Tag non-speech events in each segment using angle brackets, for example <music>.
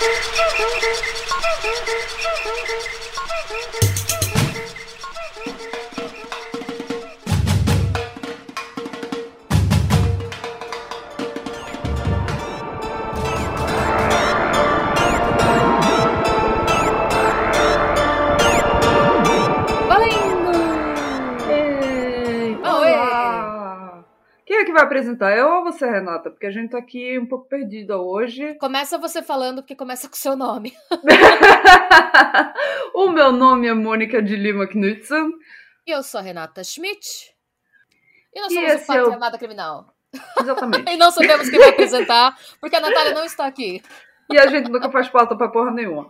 Thank you. Vai apresentar? Eu ou você, Renata? Porque a gente tá aqui um pouco perdida hoje. <laughs> Começa você falando, porque começa com o seu nome. <laughs> o meu nome é Mônica de Lima Knudsen. E eu sou a Renata Schmidt. E nós somos e o Pátria é o... Armada Criminal. Exatamente. <laughs> e não sabemos quem vai apresentar, porque a Natália não está aqui. E a gente nunca faz pauta pra porra nenhuma.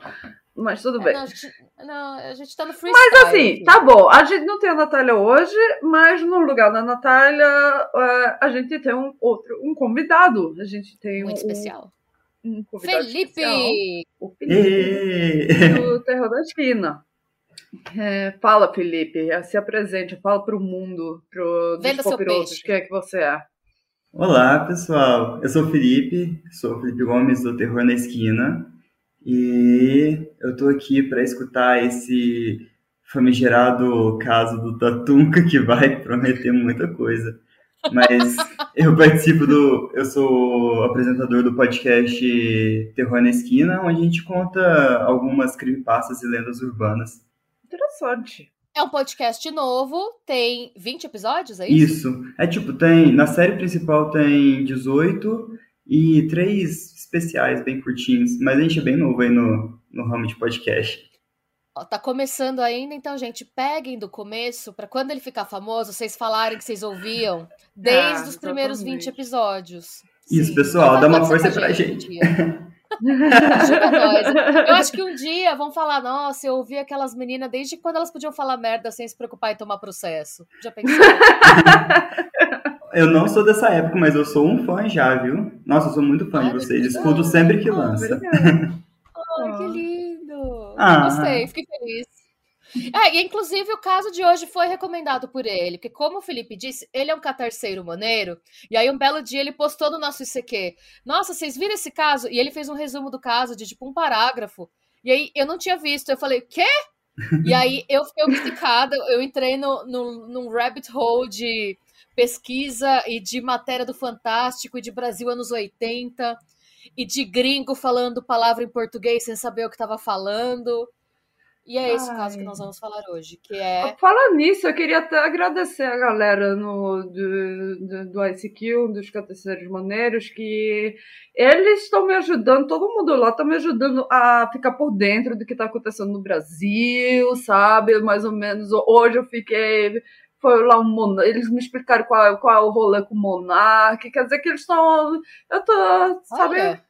Mas tudo é, bem. Não, a gente, não, a gente tá no freestyle. Mas assim, tá bom. A gente não tem a Natália hoje, mas no lugar da Natália, uh, a gente tem um outro, um convidado. A gente tem Muito um, especial. Um convidado Felipe! Especial, o Felipe, do Terror da Esquina. É, fala, Felipe, se apresente, fala pro mundo, pro Venda dos popirosos, quem é que você é. Olá, pessoal. Eu sou o Felipe, sou o Felipe Gomes do Terror na Esquina. E eu tô aqui para escutar esse famigerado caso do Tatunca que vai prometer muita coisa. Mas <laughs> eu participo do. Eu sou apresentador do podcast Terror na Esquina, onde a gente conta algumas creepypastas e lendas urbanas. Interessante. É um podcast novo, tem 20 episódios, é isso? Isso. É tipo, tem. Na série principal tem 18 e três especiais bem curtinhos, mas a gente é bem novo aí no, no ramo de podcast. tá começando ainda, então, gente, peguem do começo para quando ele ficar famoso, vocês falarem que vocês ouviam desde ah, os primeiros 20 episódios. Isso, Sim, pessoal, dá uma força pra gente. gente. Eu acho que um dia vão falar, nossa, eu ouvi aquelas meninas desde quando elas podiam falar merda sem se preocupar em tomar processo. Já pensou? <laughs> Eu não sou dessa época, mas eu sou um fã já, viu? Nossa, eu sou muito fã Ai, de vocês. Escuto sempre que lança. Ai, que lindo! Ah. Gostei, fiquei feliz. É, e inclusive o caso de hoje foi recomendado por ele, porque como o Felipe disse, ele é um catarceiro maneiro, e aí um belo dia ele postou no nosso ICQ, nossa, vocês viram esse caso? E ele fez um resumo do caso de tipo um parágrafo, e aí eu não tinha visto, eu falei, quê? e aí eu fiquei obcecada, eu entrei no, no, num rabbit hole de pesquisa e de matéria do Fantástico e de Brasil anos 80 e de gringo falando palavra em português sem saber o que estava falando. E é esse Ai. o caso que nós vamos falar hoje, que é... Falando nisso, eu queria até agradecer a galera no, do, do, do ICQ, dos Cateceiros Maneiros, que eles estão me ajudando, todo mundo lá está me ajudando a ficar por dentro do que está acontecendo no Brasil, sabe? Mais ou menos, hoje eu fiquei foi lá um monarca, eles me explicaram qual, qual é o rolê com o monarca, quer dizer que eles estão, eu tô, sabe,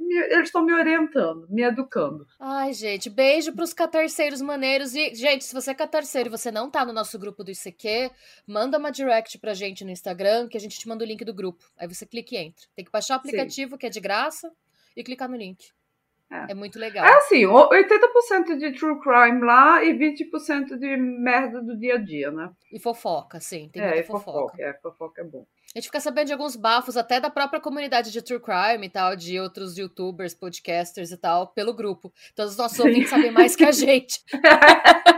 eles estão me orientando, me educando. Ai, gente, beijo pros catarceiros maneiros e, gente, se você é catarceiro e você não tá no nosso grupo do ICQ, manda uma direct pra gente no Instagram que a gente te manda o link do grupo, aí você clica e entra. Tem que baixar o aplicativo Sim. que é de graça e clicar no link. É. é. muito legal. É assim, 80% de true crime lá e 20% de merda do dia a dia, né? E fofoca, sim. Tem é, muita fofoca. fofoca. É, fofoca é bom. A gente fica sabendo de alguns bafos, até da própria comunidade de true crime e tal, de outros youtubers, podcasters e tal, pelo grupo. Então os nossos ouvintes sabem mais que a <laughs> gente. <laughs>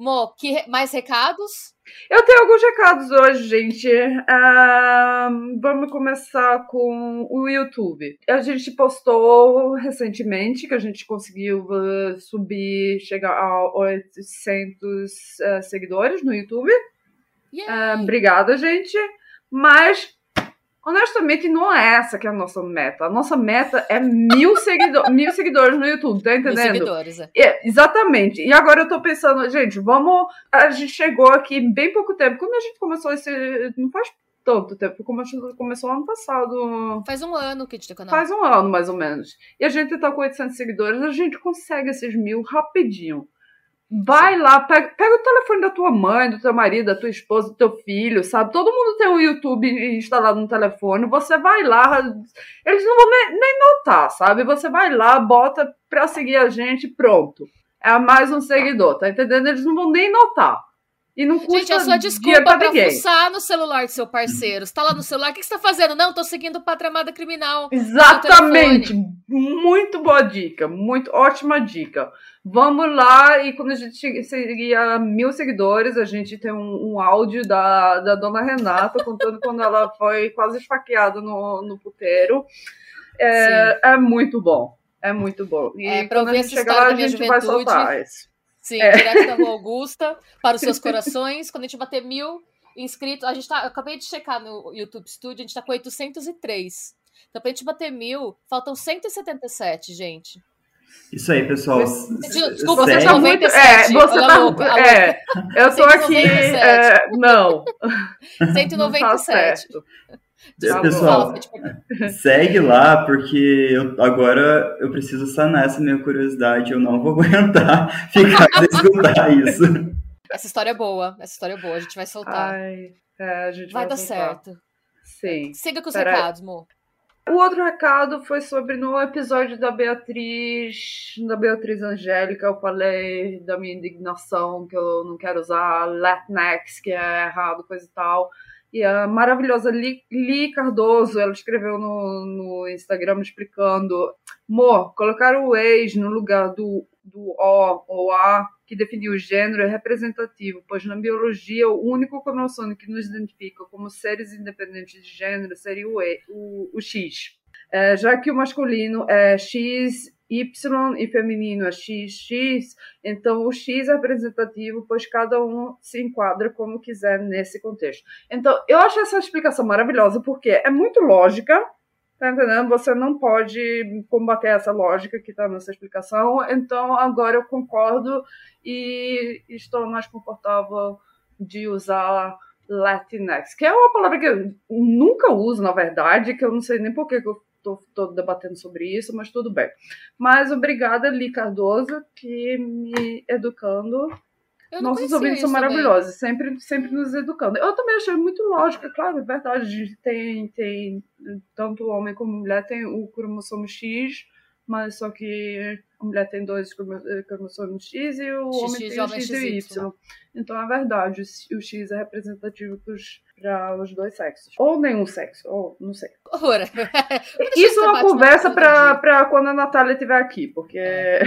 Mo, que mais recados? Eu tenho alguns recados hoje, gente. Uh, vamos começar com o YouTube. A gente postou recentemente que a gente conseguiu uh, subir, chegar a 800 uh, seguidores no YouTube. Obrigada, gente. Mas Honestamente, não é essa que é a nossa meta. A nossa meta é mil, seguido <laughs> mil seguidores no YouTube, tá entendendo? Mil seguidores, é. é. Exatamente. E agora eu tô pensando, gente, vamos. A gente chegou aqui bem pouco tempo. Quando a gente começou esse. Não faz tanto tempo, começou, começou ano passado. Faz um ano que a gente tem canal. Faz um ano, mais ou menos. E a gente tá com 800 seguidores, a gente consegue esses mil rapidinho. Vai lá, pega, pega, o telefone da tua mãe, do teu marido, da tua esposa, do teu filho, sabe? Todo mundo tem o um YouTube instalado no telefone. Você vai lá, eles não vão nem, nem notar, sabe? Você vai lá, bota pra seguir a gente, pronto. É mais um seguidor, tá entendendo? Eles não vão nem notar. E não custa Gente, a sua desculpa pra, pra fuçar no celular do seu parceiro. Você tá lá no celular, o que você tá fazendo? Não, tô seguindo o Patramada Criminal. Exatamente. Muito boa dica. Muito ótima dica. Vamos lá, e quando a gente seguir a mil seguidores, a gente tem um, um áudio da, da dona Renata <laughs> contando quando ela foi quase esfaqueada no, no puteiro. É, é muito bom. É muito bom. E é, pra ouvir essa história lá, a gente. Vai soltar isso. Sim, é. direto da Rua <laughs> Augusta, para os seus corações. Quando a gente bater mil inscritos, a gente tá. Eu acabei de checar no YouTube Studio, a gente tá com 803. Então, pra gente bater mil, faltam 177, gente. Isso aí, pessoal. Desculpa, você tá muito. É, você tá. Louca, é, eu tô aqui. É, não. <laughs> 197. Não tá Desculpa, Pessoal, <laughs> segue lá, porque eu, agora eu preciso sanar essa minha curiosidade. Eu não vou <laughs> aguentar ficar sem escutar isso. <laughs> Essa história é boa, essa história é boa, a gente vai soltar. Ai, é, a gente vai, vai dar soltar. certo. Sim. Siga com os Pera recados, amor. O outro recado foi sobre no episódio da Beatriz, da Beatriz Angélica, eu falei da minha indignação, que eu não quero usar Latinx, que é errado, coisa e tal. E a maravilhosa Li, Cardoso, ela escreveu no, no Instagram explicando: Mo, colocar o ex no lugar do, do O ou A, que definiu o gênero, é representativo, pois na biologia o único cromossome que nos identifica como seres independentes de gênero seria o, e, o, o X. É, já que o masculino é X Y e feminino é XX, então o X é representativo, pois cada um se enquadra como quiser nesse contexto. Então, eu acho essa explicação maravilhosa, porque é muito lógica, tá entendendo? Você não pode combater essa lógica que está nessa explicação, então agora eu concordo e estou mais confortável de usar Latinx, que é uma palavra que eu nunca uso, na verdade, que eu não sei nem por que eu estou debatendo sobre isso, mas tudo bem. Mas obrigada, Li Cardoso, que me educando. Nossos ouvintes são maravilhosos, sempre, sempre nos educando. Eu também achei muito lógico, é claro, é verdade. Tem, tem tanto homem como mulher tem o cromossomo X, mas só que a mulher tem dois cromossomos X e o X, homem tem o X e o Y. Então é verdade, o X é representativo para os dois sexos. Ou nenhum sexo, ou não sei. <laughs> Isso é uma conversa para quando a Natália estiver aqui, porque é.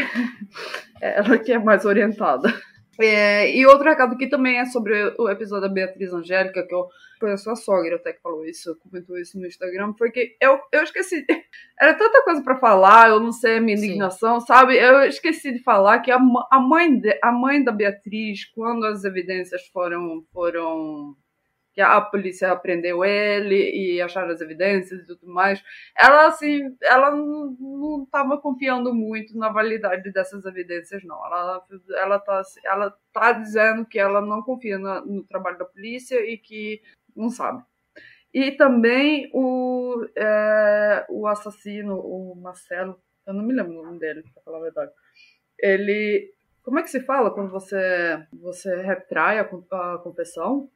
<laughs> ela que é mais orientada. É, e outro recado aqui também é sobre o episódio da Beatriz Angélica, que eu, foi a sua sogra até que falou isso, comentou isso no Instagram, porque eu, eu esqueci. <laughs> Era tanta coisa para falar, eu não sei a minha indignação, Sim. sabe? Eu esqueci de falar que a, a, mãe de, a mãe da Beatriz, quando as evidências foram, foram que a polícia prendeu ele e acharam as evidências e tudo mais. Ela, assim, ela não estava confiando muito na validade dessas evidências, não. Ela, ela, tá, ela tá dizendo que ela não confia no, no trabalho da polícia e que não sabe. E também o, é, o assassino, o Marcelo, eu não me lembro o nome dele, para falar a verdade. Ele. Como é que se fala quando você, você retrai a, a confissão?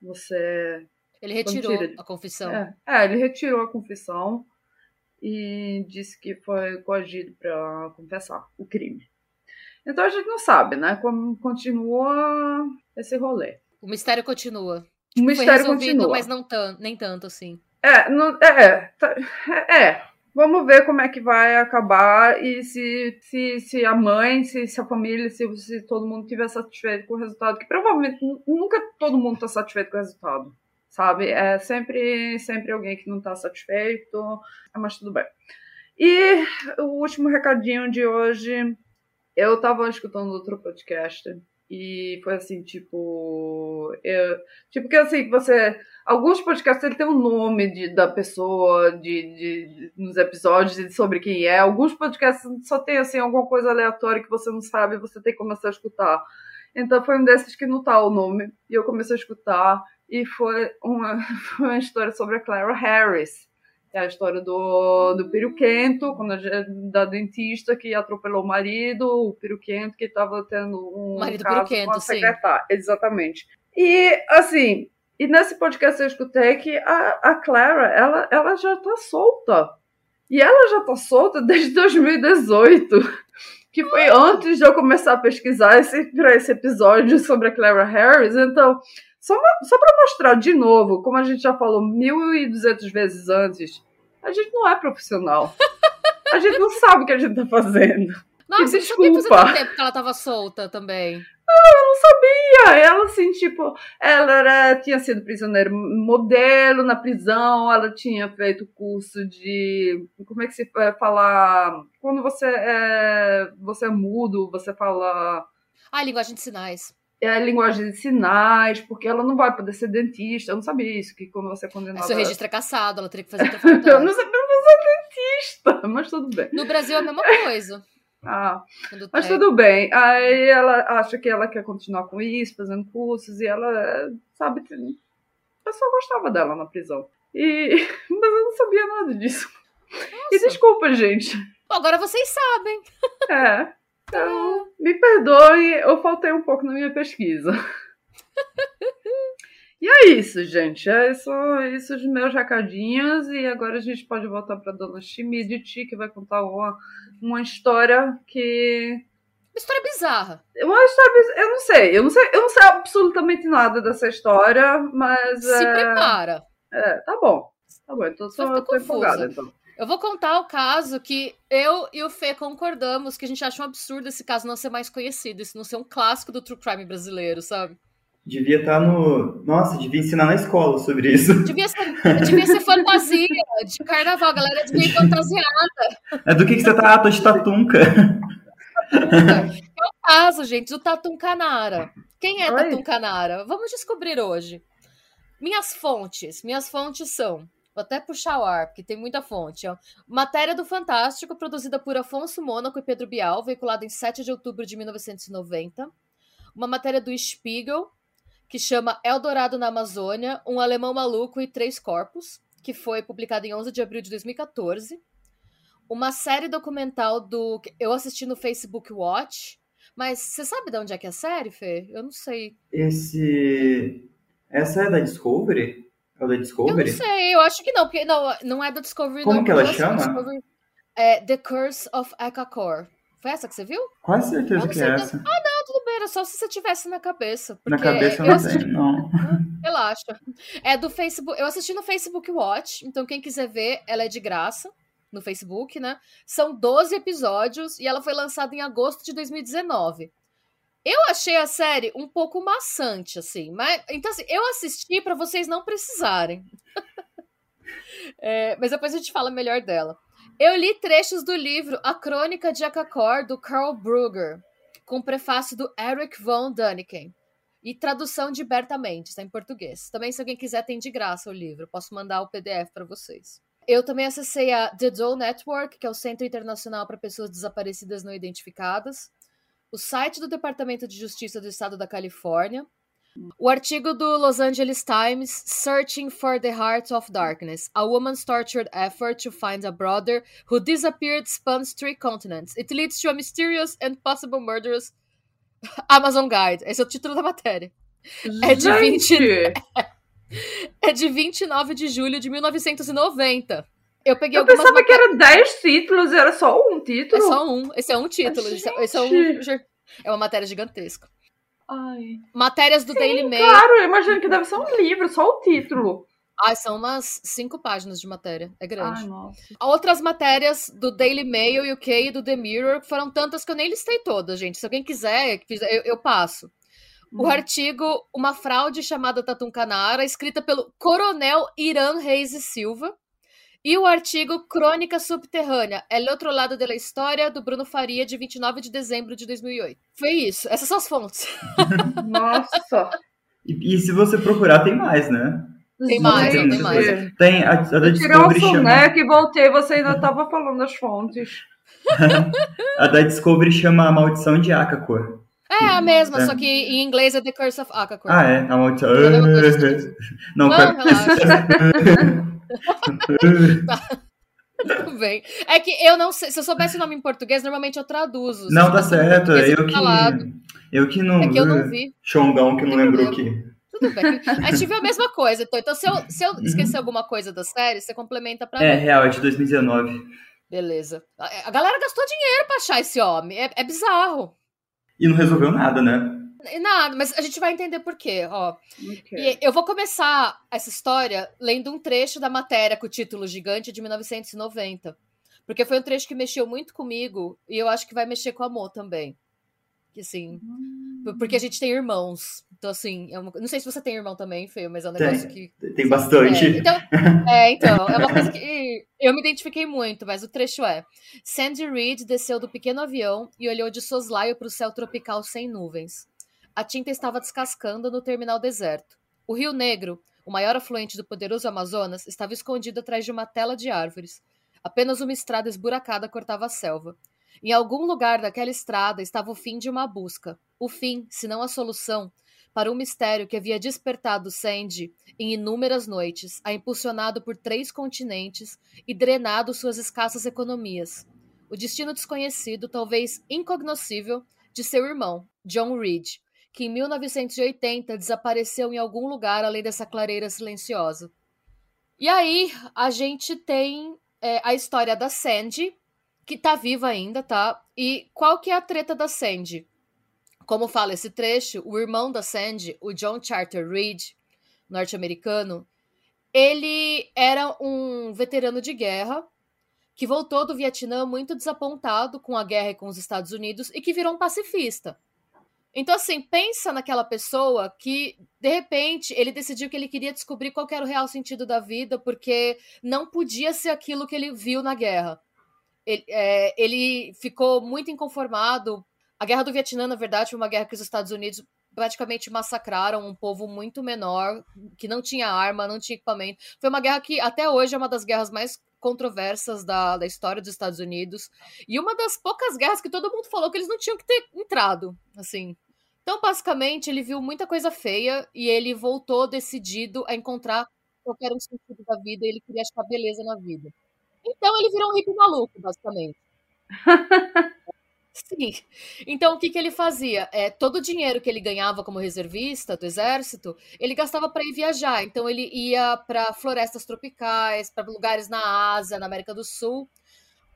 Você. Ele retirou a confissão. É, é, ele retirou a confissão e disse que foi coagido para confessar o crime. Então a gente não sabe, né? Como continua esse rolê. O mistério continua. O mistério foi continua. mas não nem tanto assim. É, não, é, tá, é, é. Vamos ver como é que vai acabar e se, se, se a mãe, se, se a família, se, se todo mundo estiver satisfeito com o resultado, que provavelmente nunca todo mundo está satisfeito com o resultado, sabe? É sempre, sempre alguém que não está satisfeito, mas tudo bem. E o último recadinho de hoje, eu estava escutando outro podcast e foi assim, tipo. Eu, tipo, que assim, você. Alguns podcasts ele tem um nome de, da pessoa de, de, nos episódios sobre quem é. Alguns podcasts só tem assim alguma coisa aleatória que você não sabe, você tem que começar a escutar. Então foi um desses que não tá o nome. E eu comecei a escutar. E foi uma, <laughs> foi uma história sobre a Clara Harris é a história do, do peruquento, quando a, da dentista que atropelou o marido, o peruquento que estava tendo um marido caso com a secretária. Sim. Exatamente. E, assim, e nesse podcast eu escutei que a, a Clara, ela, ela já está solta. E ela já está solta desde 2018. que foi antes de eu começar a pesquisar esse, para esse episódio sobre a Clara Harris. Então, só, só para mostrar de novo, como a gente já falou 1.200 vezes antes, a gente não é profissional. <laughs> A gente não sabe o que a gente tá fazendo. Nossa. Isso fazia tempo que ela tava solta também. Não, eu não sabia. Ela, assim, tipo, ela era, tinha sido prisioneira modelo na prisão, ela tinha feito curso de. Como é que se fala? Quando você é, você é mudo, você fala. Ah, linguagem de sinais. É linguagem de sinais, porque ela não vai poder ser dentista. Eu não sabia isso, que quando você é condenada. Seu registro é caçado, ela teria que fazer outra <laughs> Eu não sabia ser dentista, <laughs> mas tudo bem. No Brasil é a mesma coisa. <laughs> Ah, mas tudo bem. Aí ela acha que ela quer continuar com isso, fazendo cursos, e ela sabe que o pessoal gostava dela na prisão. E... Mas eu não sabia nada disso. Nossa. E desculpa, gente. Agora vocês sabem. É. Então, me perdoe, eu faltei um pouco na minha pesquisa. <laughs> E é isso, gente. É isso, isso os meus recadinhos. E agora a gente pode voltar para Dona Schmidt, que vai contar uma uma história que. Uma história bizarra. Uma história bizarra. Eu não sei. Eu não sei, eu não sei absolutamente nada dessa história, mas. Se é... prepara. É, tá bom. Tá bom, então só tô empolgada, então. Eu vou contar o caso que eu e o Fê concordamos que a gente acha um absurdo esse caso não ser mais conhecido, isso não ser um clássico do true crime brasileiro, sabe? Devia estar tá no. Nossa, devia ensinar na escola sobre isso. <laughs> Devia ser, devia ser fantasia de carnaval, a galera devia ir fantasiada. É do que, que você tá? Ah, tô de tatunca. É o caso, gente, do Tatum Canara. Quem é Oi? Tatum Canara? Vamos descobrir hoje. Minhas fontes. Minhas fontes são. Vou até puxar o ar, porque tem muita fonte. Ó. Matéria do Fantástico, produzida por Afonso Mônaco e Pedro Bial, veiculada em 7 de outubro de 1990. Uma matéria do Spiegel, que chama Eldorado na Amazônia, um alemão maluco e três corpos, que foi publicado em 11 de abril de 2014. Uma série documental do eu assisti no Facebook Watch, mas você sabe de onde é que é a série, Fê? Eu não sei. Esse essa é da Discovery? É da Discovery? Eu não sei, eu acho que não, porque não, não é da Discovery. Como não, que ela chama? É The Curse of Akakor. Foi essa que você viu? Quase certeza que é essa. Ah, não, tudo bem, era só se você tivesse na cabeça. Na cabeça eu não assisti... tenho, não. <laughs> Relaxa. É do Facebook. Eu assisti no Facebook Watch, então quem quiser ver, ela é de graça no Facebook, né? São 12 episódios e ela foi lançada em agosto de 2019. Eu achei a série um pouco maçante, assim, mas então assim, eu assisti para vocês não precisarem. <laughs> é, mas depois a gente fala melhor dela. Eu li trechos do livro A Crônica de Akakor, do Carl Brugger, com prefácio do Eric von Däniken. E tradução de Berta Mendes, está em português. Também, se alguém quiser, tem de graça o livro. Posso mandar o PDF para vocês. Eu também acessei a The Doe Network, que é o Centro Internacional para Pessoas Desaparecidas Não Identificadas, o site do Departamento de Justiça do Estado da Califórnia, o artigo do Los Angeles Times, Searching for the Heart of Darkness, a woman's tortured effort to find a brother who disappeared spans three continents. It leads to a mysterious and possible murderous <laughs> Amazon Guide. Esse é o título da matéria. É de, 20... <laughs> é de 29 de julho de 1990. Eu peguei Eu pensava que eram 10 títulos, era só um título. É só um. Esse é um título. Esse é, um. É uma matéria gigantesca. Ai. Matérias do Sim, Daily Mail. Claro, eu imagino que deve ser um livro, só o título. Ah, são umas cinco páginas de matéria. É grande. Ai, nossa. Outras matérias do Daily Mail UK e do The Mirror foram tantas que eu nem listei todas, gente. Se alguém quiser, eu, eu passo. Hum. O artigo Uma Fraude Chamada Tatum Canara, escrita pelo Coronel Irã Reis e Silva. E o artigo Crônica Subterrânea, El Outro Lado da História, do Bruno Faria, de 29 de dezembro de 2008. Foi isso. Essas são as fontes. <laughs> Nossa! E, e, se você procurar, tem mais, né? Tem mais, tem, tem mais. Tem a, a da Discovery chama... né, que voltei, você ainda estava falando das fontes. <laughs> a da Discovery chama A Maldição de Akakor. É a mesma, é. só que em inglês é The Curse of Akakor. Ah, é? A maldição. Não, Não, <laughs> relaxa. <laughs> tá. Tudo bem. É que eu não sei. Se eu soubesse o nome em português, normalmente eu traduzo. Não, tá certo. É eu que. Falado. Eu que não. É que eu não vi. Xongão que não lembrou que. Tudo bem. A gente viu a mesma coisa. Então, então se eu, se eu uhum. esquecer alguma coisa da série, você complementa pra É, mim. real, é de 2019. Beleza. A galera gastou dinheiro pra achar esse homem. É, é bizarro. E não resolveu nada, né? Nada, mas a gente vai entender por quê, ó. Okay. eu vou começar essa história lendo um trecho da matéria com o título gigante de 1990. Porque foi um trecho que mexeu muito comigo e eu acho que vai mexer com a Mo também. Que assim. Hum. Porque a gente tem irmãos. Então, assim, é uma... não sei se você tem irmão também, Feio, mas é um negócio tem, que. Tem bastante. É, então, <laughs> é, então, é uma coisa que eu me identifiquei muito, mas o trecho é: Sandy Reed desceu do pequeno avião e olhou de soslaio para o céu tropical sem nuvens. A tinta estava descascando no terminal deserto. O Rio Negro, o maior afluente do poderoso Amazonas, estava escondido atrás de uma tela de árvores. Apenas uma estrada esburacada cortava a selva. Em algum lugar daquela estrada estava o fim de uma busca. O fim, se não a solução, para um mistério que havia despertado Sandy em inúmeras noites, a impulsionado por três continentes e drenado suas escassas economias. O destino desconhecido, talvez incognoscível, de seu irmão, John Reed, que em 1980 desapareceu em algum lugar além dessa clareira silenciosa. E aí a gente tem é, a história da Sandy, que tá viva ainda, tá? E qual que é a treta da Sandy? Como fala esse trecho, o irmão da Sandy, o John Charter Reed, norte-americano, ele era um veterano de guerra que voltou do Vietnã muito desapontado com a guerra com os Estados Unidos e que virou um pacifista. Então, assim, pensa naquela pessoa que, de repente, ele decidiu que ele queria descobrir qual era o real sentido da vida, porque não podia ser aquilo que ele viu na guerra. Ele, é, ele ficou muito inconformado. A guerra do Vietnã, na verdade, foi uma guerra que os Estados Unidos praticamente massacraram um povo muito menor, que não tinha arma, não tinha equipamento. Foi uma guerra que até hoje é uma das guerras mais controversas da, da história dos Estados Unidos. E uma das poucas guerras que todo mundo falou que eles não tinham que ter entrado, assim. Então, basicamente, ele viu muita coisa feia e ele voltou decidido a encontrar qualquer um sentido da vida e ele queria achar beleza na vida. Então ele virou um hippie maluco, basicamente. <laughs> Sim. Então o que, que ele fazia? É, todo o dinheiro que ele ganhava como reservista do exército, ele gastava para ir viajar. Então ele ia para florestas tropicais, para lugares na Ásia, na América do Sul,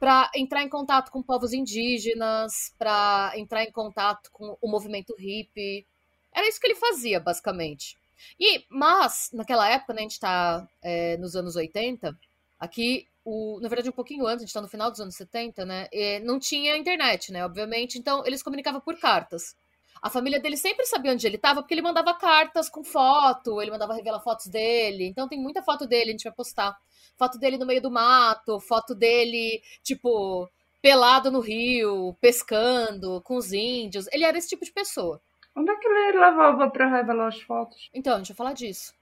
para entrar em contato com povos indígenas, para entrar em contato com o movimento hippie. Era isso que ele fazia, basicamente. E, mas, naquela época, né, a gente está é, nos anos 80, aqui o, na verdade, um pouquinho antes, a gente está no final dos anos 70, né? não tinha internet, né? Obviamente, então eles comunicavam por cartas. A família dele sempre sabia onde ele estava, porque ele mandava cartas com foto, ele mandava revelar fotos dele. Então tem muita foto dele, a gente vai postar. Foto dele no meio do mato, foto dele, tipo, pelado no rio, pescando, com os índios. Ele era esse tipo de pessoa. Onde é que ele levava para revelar as fotos? Então, a gente vai falar disso.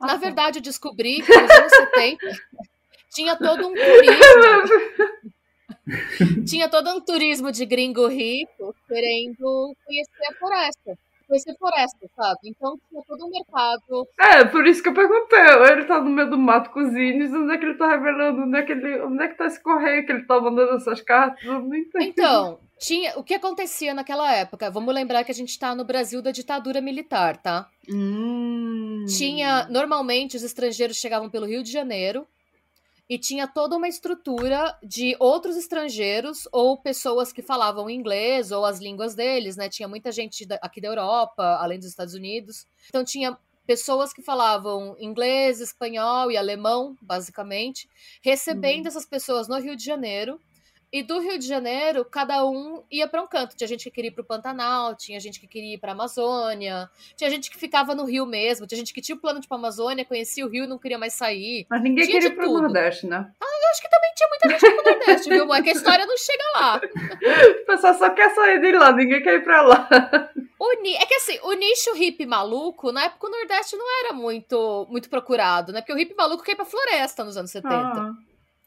Ah, Na tá. verdade, eu descobri que nos anos 70 <laughs> tinha todo um <laughs> turismo. Tinha todo um turismo de gringo rico querendo conhecer a floresta. Conhecer floresta, sabe? Então tinha todo um mercado. É, por isso que eu perguntei. Ele tá no meio do mato com os índios, onde é que ele tá revelando? Onde é que, ele, onde é que tá esse correio que ele tá mandando essas cartas? Eu não entendi. Então, tinha, o que acontecia naquela época? Vamos lembrar que a gente está no Brasil da ditadura militar, tá? Hum. Tinha, normalmente, os estrangeiros chegavam pelo Rio de Janeiro, e tinha toda uma estrutura de outros estrangeiros ou pessoas que falavam inglês ou as línguas deles, né? Tinha muita gente aqui da Europa, além dos Estados Unidos. Então tinha pessoas que falavam inglês, espanhol e alemão, basicamente, recebendo uhum. essas pessoas no Rio de Janeiro e do Rio de Janeiro, cada um ia para um canto. Tinha gente que queria ir para o Pantanal, tinha gente que queria ir para a Amazônia, tinha gente que ficava no Rio mesmo, tinha gente que tinha o plano de ir para a Amazônia, conhecia o Rio e não queria mais sair. Mas ninguém tinha queria ir para o Nordeste, né? Ah, eu acho que também tinha muita gente para o Nordeste, viu? É que a história não chega lá. <laughs> O pessoal só quer sair de lá, ninguém quer ir para lá. O ni... É que assim, o nicho hippie maluco, na época o Nordeste não era muito, muito procurado, né? Porque o hippie maluco ir pra floresta nos anos 70. Ah,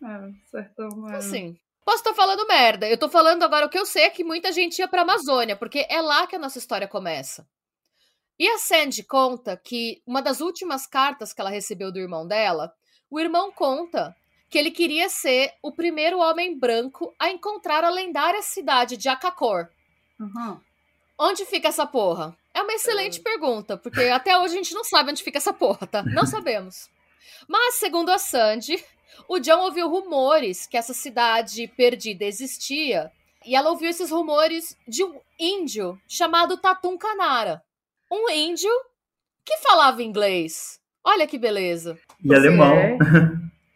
é, certo. É. Assim. Posso estar falando merda. Eu tô falando agora o que eu sei é que muita gente ia pra Amazônia, porque é lá que a nossa história começa. E a Sandy conta que uma das últimas cartas que ela recebeu do irmão dela, o irmão conta que ele queria ser o primeiro homem branco a encontrar a lendária cidade de Akakor. Uhum. Onde fica essa porra? É uma excelente é. pergunta, porque até hoje a gente não sabe onde fica essa porra, tá? Não <laughs> sabemos. Mas, segundo a Sandy, O John ouviu rumores que essa cidade perdida existia. E ela ouviu esses rumores de um índio chamado Tatum Canara. Um índio que falava inglês. Olha que beleza. E Você alemão. É...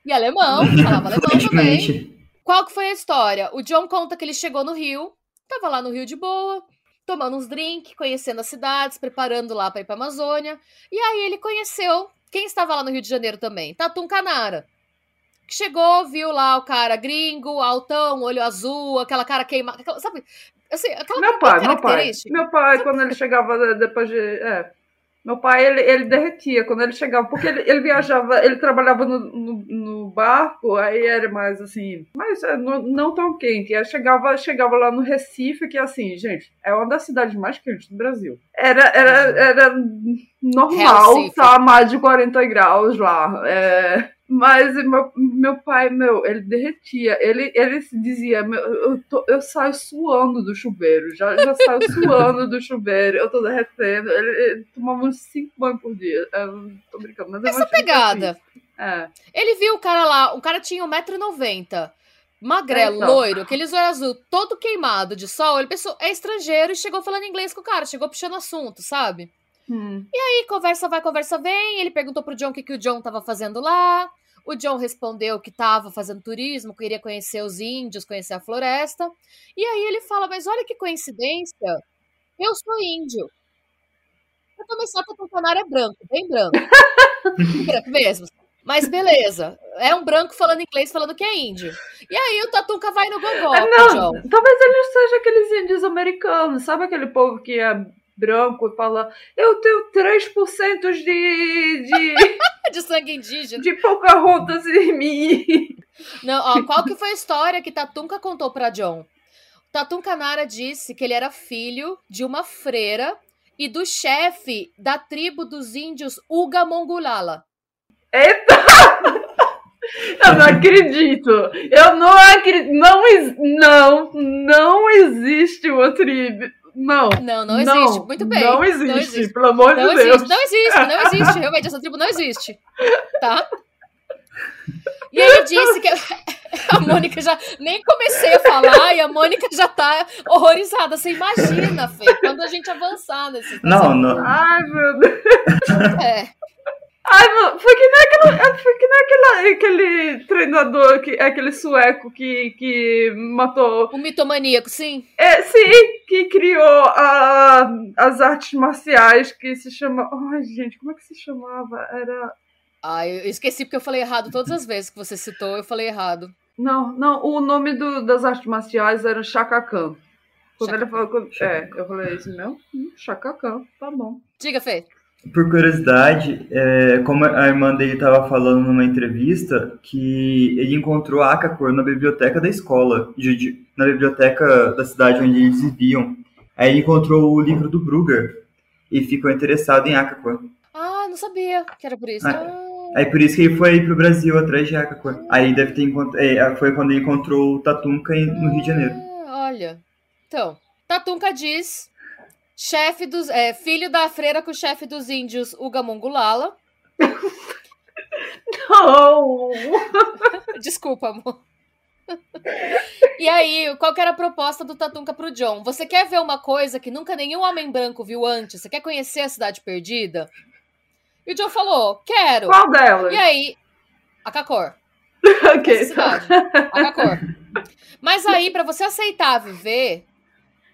E alemão, falava alemão também. Qual que foi a história? O John conta que ele chegou no Rio, tava lá no Rio de boa, tomando uns drinks, conhecendo as cidades, preparando lá para ir para Amazônia. E aí ele conheceu quem estava lá no Rio de Janeiro também, Tatum Canara. Que chegou, viu lá o cara gringo, altão, olho azul, aquela cara queimada, sabe? Assim, aquela meu pai, meu pai. Meu pai, quando ele chegava depois de. É, meu pai, ele, ele derretia quando ele chegava, porque ele, ele viajava, ele trabalhava no, no, no barco, aí era mais assim, mas é, não, não, tão quente. Aí chegava, chegava lá no Recife, que assim, gente, é uma das cidades mais quentes do Brasil. Era, era, era normal estar tá mais de 40 graus lá. É, mas meu, meu pai, meu, ele derretia. Ele, ele dizia: meu, eu, tô, eu saio suando do chuveiro. Já, já saio <laughs> suando do chuveiro. Eu tô derretendo. Ele, ele tomava uns 5 banhos por dia. Eu tô brincando, mas Essa pegada. É. Ele viu o cara lá. O cara tinha 1,90m. Magrelo, é, loiro, aquele olho azul, todo queimado de sol. Ele pensou, é estrangeiro e chegou falando inglês com o cara. Chegou puxando assunto, sabe? Hum. E aí, conversa vai, conversa vem. Ele perguntou pro John o que, que o John tava fazendo lá. O John respondeu que tava fazendo turismo, queria conhecer os índios, conhecer a floresta. E aí ele fala: Mas olha que coincidência, eu sou índio. Eu também só que o canário é branco, bem branco. <laughs> branco mesmo. Mas beleza. É um branco falando inglês, falando que é índio. E aí o Tatuca vai no gogó. Não, talvez ele seja aqueles índios americanos. Sabe aquele povo que é branco e fala: Eu tenho 3% de. de... <laughs> de sangue indígena. De Pocahontas em mim. Não, ó, qual que foi a história que Tatunca contou para John? Tatum Canara disse que ele era filho de uma freira e do chefe da tribo dos índios Uga Mongulala. Eita! Eu não acredito. Eu não acredito. Não, não, não existe uma tribo, não. Não, não existe. Não, Muito bem. Não existe, não existe. pelo amor não de existe, Deus. Não existe, não existe. Realmente, essa tribo não existe. Tá? E ele disse que <laughs> a Mônica já. Nem comecei a falar e a Mônica já tá horrorizada. Você imagina, Fê, quando a gente avançar nesse. Não, não. Ai, meu Deus. É. Ai, mano, foi que nem, aquele, é, foi que nem aquele, aquele treinador, que, aquele sueco que, que matou. O mitomaníaco, sim. É, sim, que criou a, as artes marciais que se chama. Ai, gente, como é que se chamava? Era. Ah, eu esqueci porque eu falei errado todas as vezes que você citou, eu falei errado. Não, não, o nome do, das artes marciais era Chaka Khan. Quando Chaka ele falou. É, eu falei isso mesmo? Hum, Chaka Khan, tá bom. Diga, Fê. Por curiosidade, é, como a irmã dele estava falando numa entrevista, que ele encontrou a Akakor na biblioteca da escola, de, na biblioteca da cidade onde eles viviam. Aí ele encontrou o livro do Brugger e ficou interessado em Akakor. Ah, não sabia que era por isso. Ah, ah. Aí por isso que ele foi pro Brasil atrás de Akakor. Ah. Aí deve ter. É, foi quando ele encontrou o Tatunka no Rio de Janeiro. Ah, olha. Então, Tatunka diz chefe dos, é, filho da freira com o chefe dos índios Ugamongulala. Não! <laughs> Desculpa, amor. E aí, qual que era a proposta do Tatunka pro John? Você quer ver uma coisa que nunca nenhum homem branco viu antes? Você quer conhecer a cidade perdida? E o John falou, quero. Qual delas? E aí, a Cacor. <laughs> ok. Cidade, a Cacor. Mas aí, para você aceitar viver,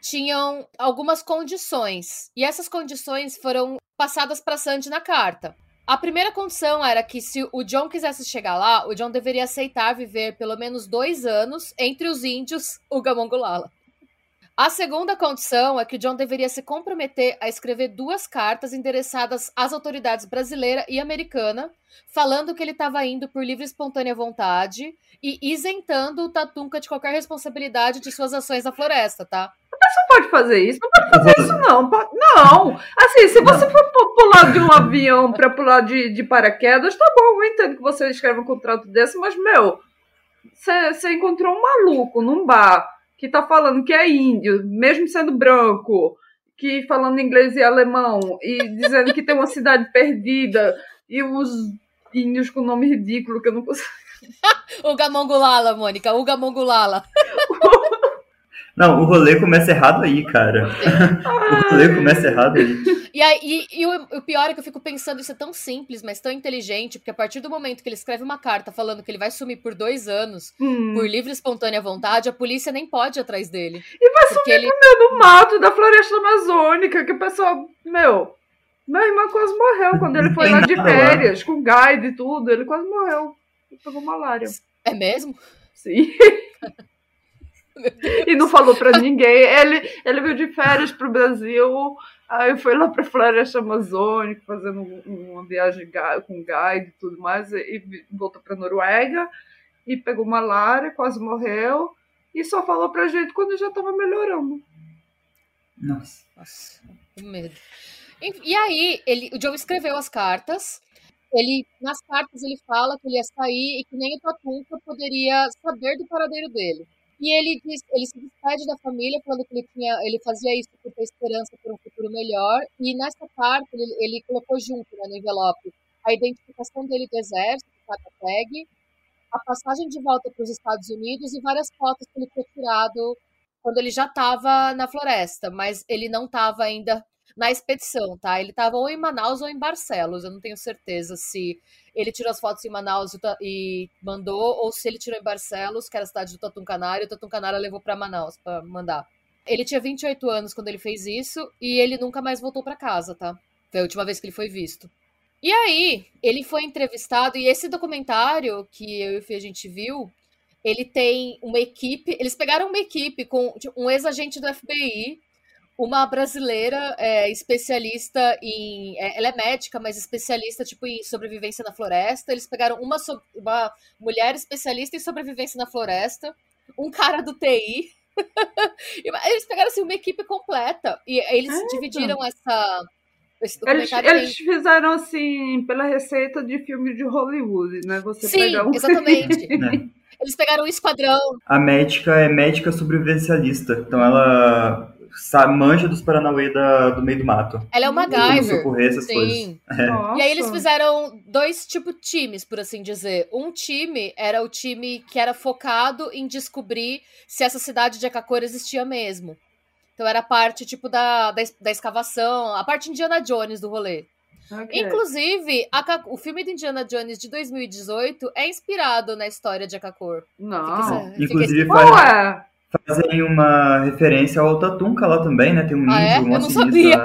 tinham algumas condições. E essas condições foram passadas para Sandy na carta. A primeira condição era que se o John quisesse chegar lá, o John deveria aceitar viver pelo menos dois anos entre os índios Ugamongulala. A segunda condição é que o John deveria se comprometer a escrever duas cartas endereçadas às autoridades brasileira e americana, falando que ele estava indo por livre e espontânea vontade e isentando o Tatunka de qualquer responsabilidade de suas ações na floresta, tá? Você não pode fazer isso, não pode fazer isso, não. Não. Assim, se você for pular de um avião para pular de, de paraquedas, tá bom, eu entendo que você escreve um contrato desse, mas, meu, você, você encontrou um maluco num bar que tá falando que é índio, mesmo sendo branco, que falando inglês e alemão, e dizendo que tem uma cidade perdida, e os índios com nome ridículo que eu não consigo. <laughs> Uga Mongulala, Mônica, Uga Mongulala. <laughs> Não, o rolê começa errado aí, cara. <laughs> o rolê começa errado aí. E, aí, e, e o, o, pior é que eu fico pensando, isso é tão simples, mas tão inteligente, porque a partir do momento que ele escreve uma carta falando que ele vai sumir por dois anos, hum. por livre e espontânea vontade, a polícia nem pode ir atrás dele. E vai sumir ele... no meio do mato da floresta amazônica, que o pessoal, meu... Meu irmão quase morreu quando ele foi lá de férias, com guide e tudo. Ele quase morreu. Ele pegou malária. É mesmo? Sim. <laughs> e não falou pra ninguém. Ele, ele veio de férias pro Brasil, aí foi lá pra Floresta Amazônica, fazendo uma viagem com guide e tudo mais, e voltou pra Noruega, e pegou malária, quase morreu, e só falou pra gente quando já tava melhorando. Nossa. Nossa, que medo. E, e aí, ele, o Joe escreveu as cartas, ele nas cartas ele fala que ele ia sair e que nem o Tatunka poderia saber do paradeiro dele. E ele diz, ele se despede da família falando que ele tinha, ele fazia isso por ter esperança por um futuro melhor. E nessa carta ele, ele colocou junto né, no envelope a identificação dele do exército, carta tag, a passagem de volta para os Estados Unidos e várias fotos que ele tinha tirado quando ele já estava na floresta, mas ele não estava ainda na expedição, tá? Ele estava ou em Manaus ou em Barcelos. Eu não tenho certeza se ele tirou as fotos em Manaus e mandou, ou se ele tirou em Barcelos, que era a cidade do Tatum Canário, e o Tatum Canário levou para Manaus para mandar. Ele tinha 28 anos quando ele fez isso e ele nunca mais voltou para casa, tá? Foi a última vez que ele foi visto. E aí, ele foi entrevistado e esse documentário que eu e o Fih a gente viu, ele tem uma equipe, eles pegaram uma equipe com um ex-agente do FBI uma brasileira é, especialista em. É, ela é médica, mas especialista tipo em sobrevivência na floresta. Eles pegaram uma, uma mulher especialista em sobrevivência na floresta, um cara do TI. <laughs> eles pegaram assim, uma equipe completa. E eles é, dividiram então. essa. Eles, eles, fizeram assim pela receita de filme de Hollywood, né? Você Sim, um... exatamente. <laughs> Eles pegaram um esquadrão. A médica é médica sobrevivencialista. Então ela sabe, manja dos Paranauê da, do meio do mato. Ela é uma MacGyver. socorrer essas Sim. coisas. É. E aí eles fizeram dois tipo times, por assim dizer. Um time era o time que era focado em descobrir se essa cidade de Akakor existia mesmo. Então era a parte tipo da, da, da escavação, a parte Indiana Jones do rolê. Okay. Inclusive, a, o filme do Indiana Jones de 2018 é inspirado na história de Akakor. Não. Fica, Inclusive, fica faz, fazem uma referência ao Tatunka lá também, né? Tem um livro, ah, é? Eu não sabia.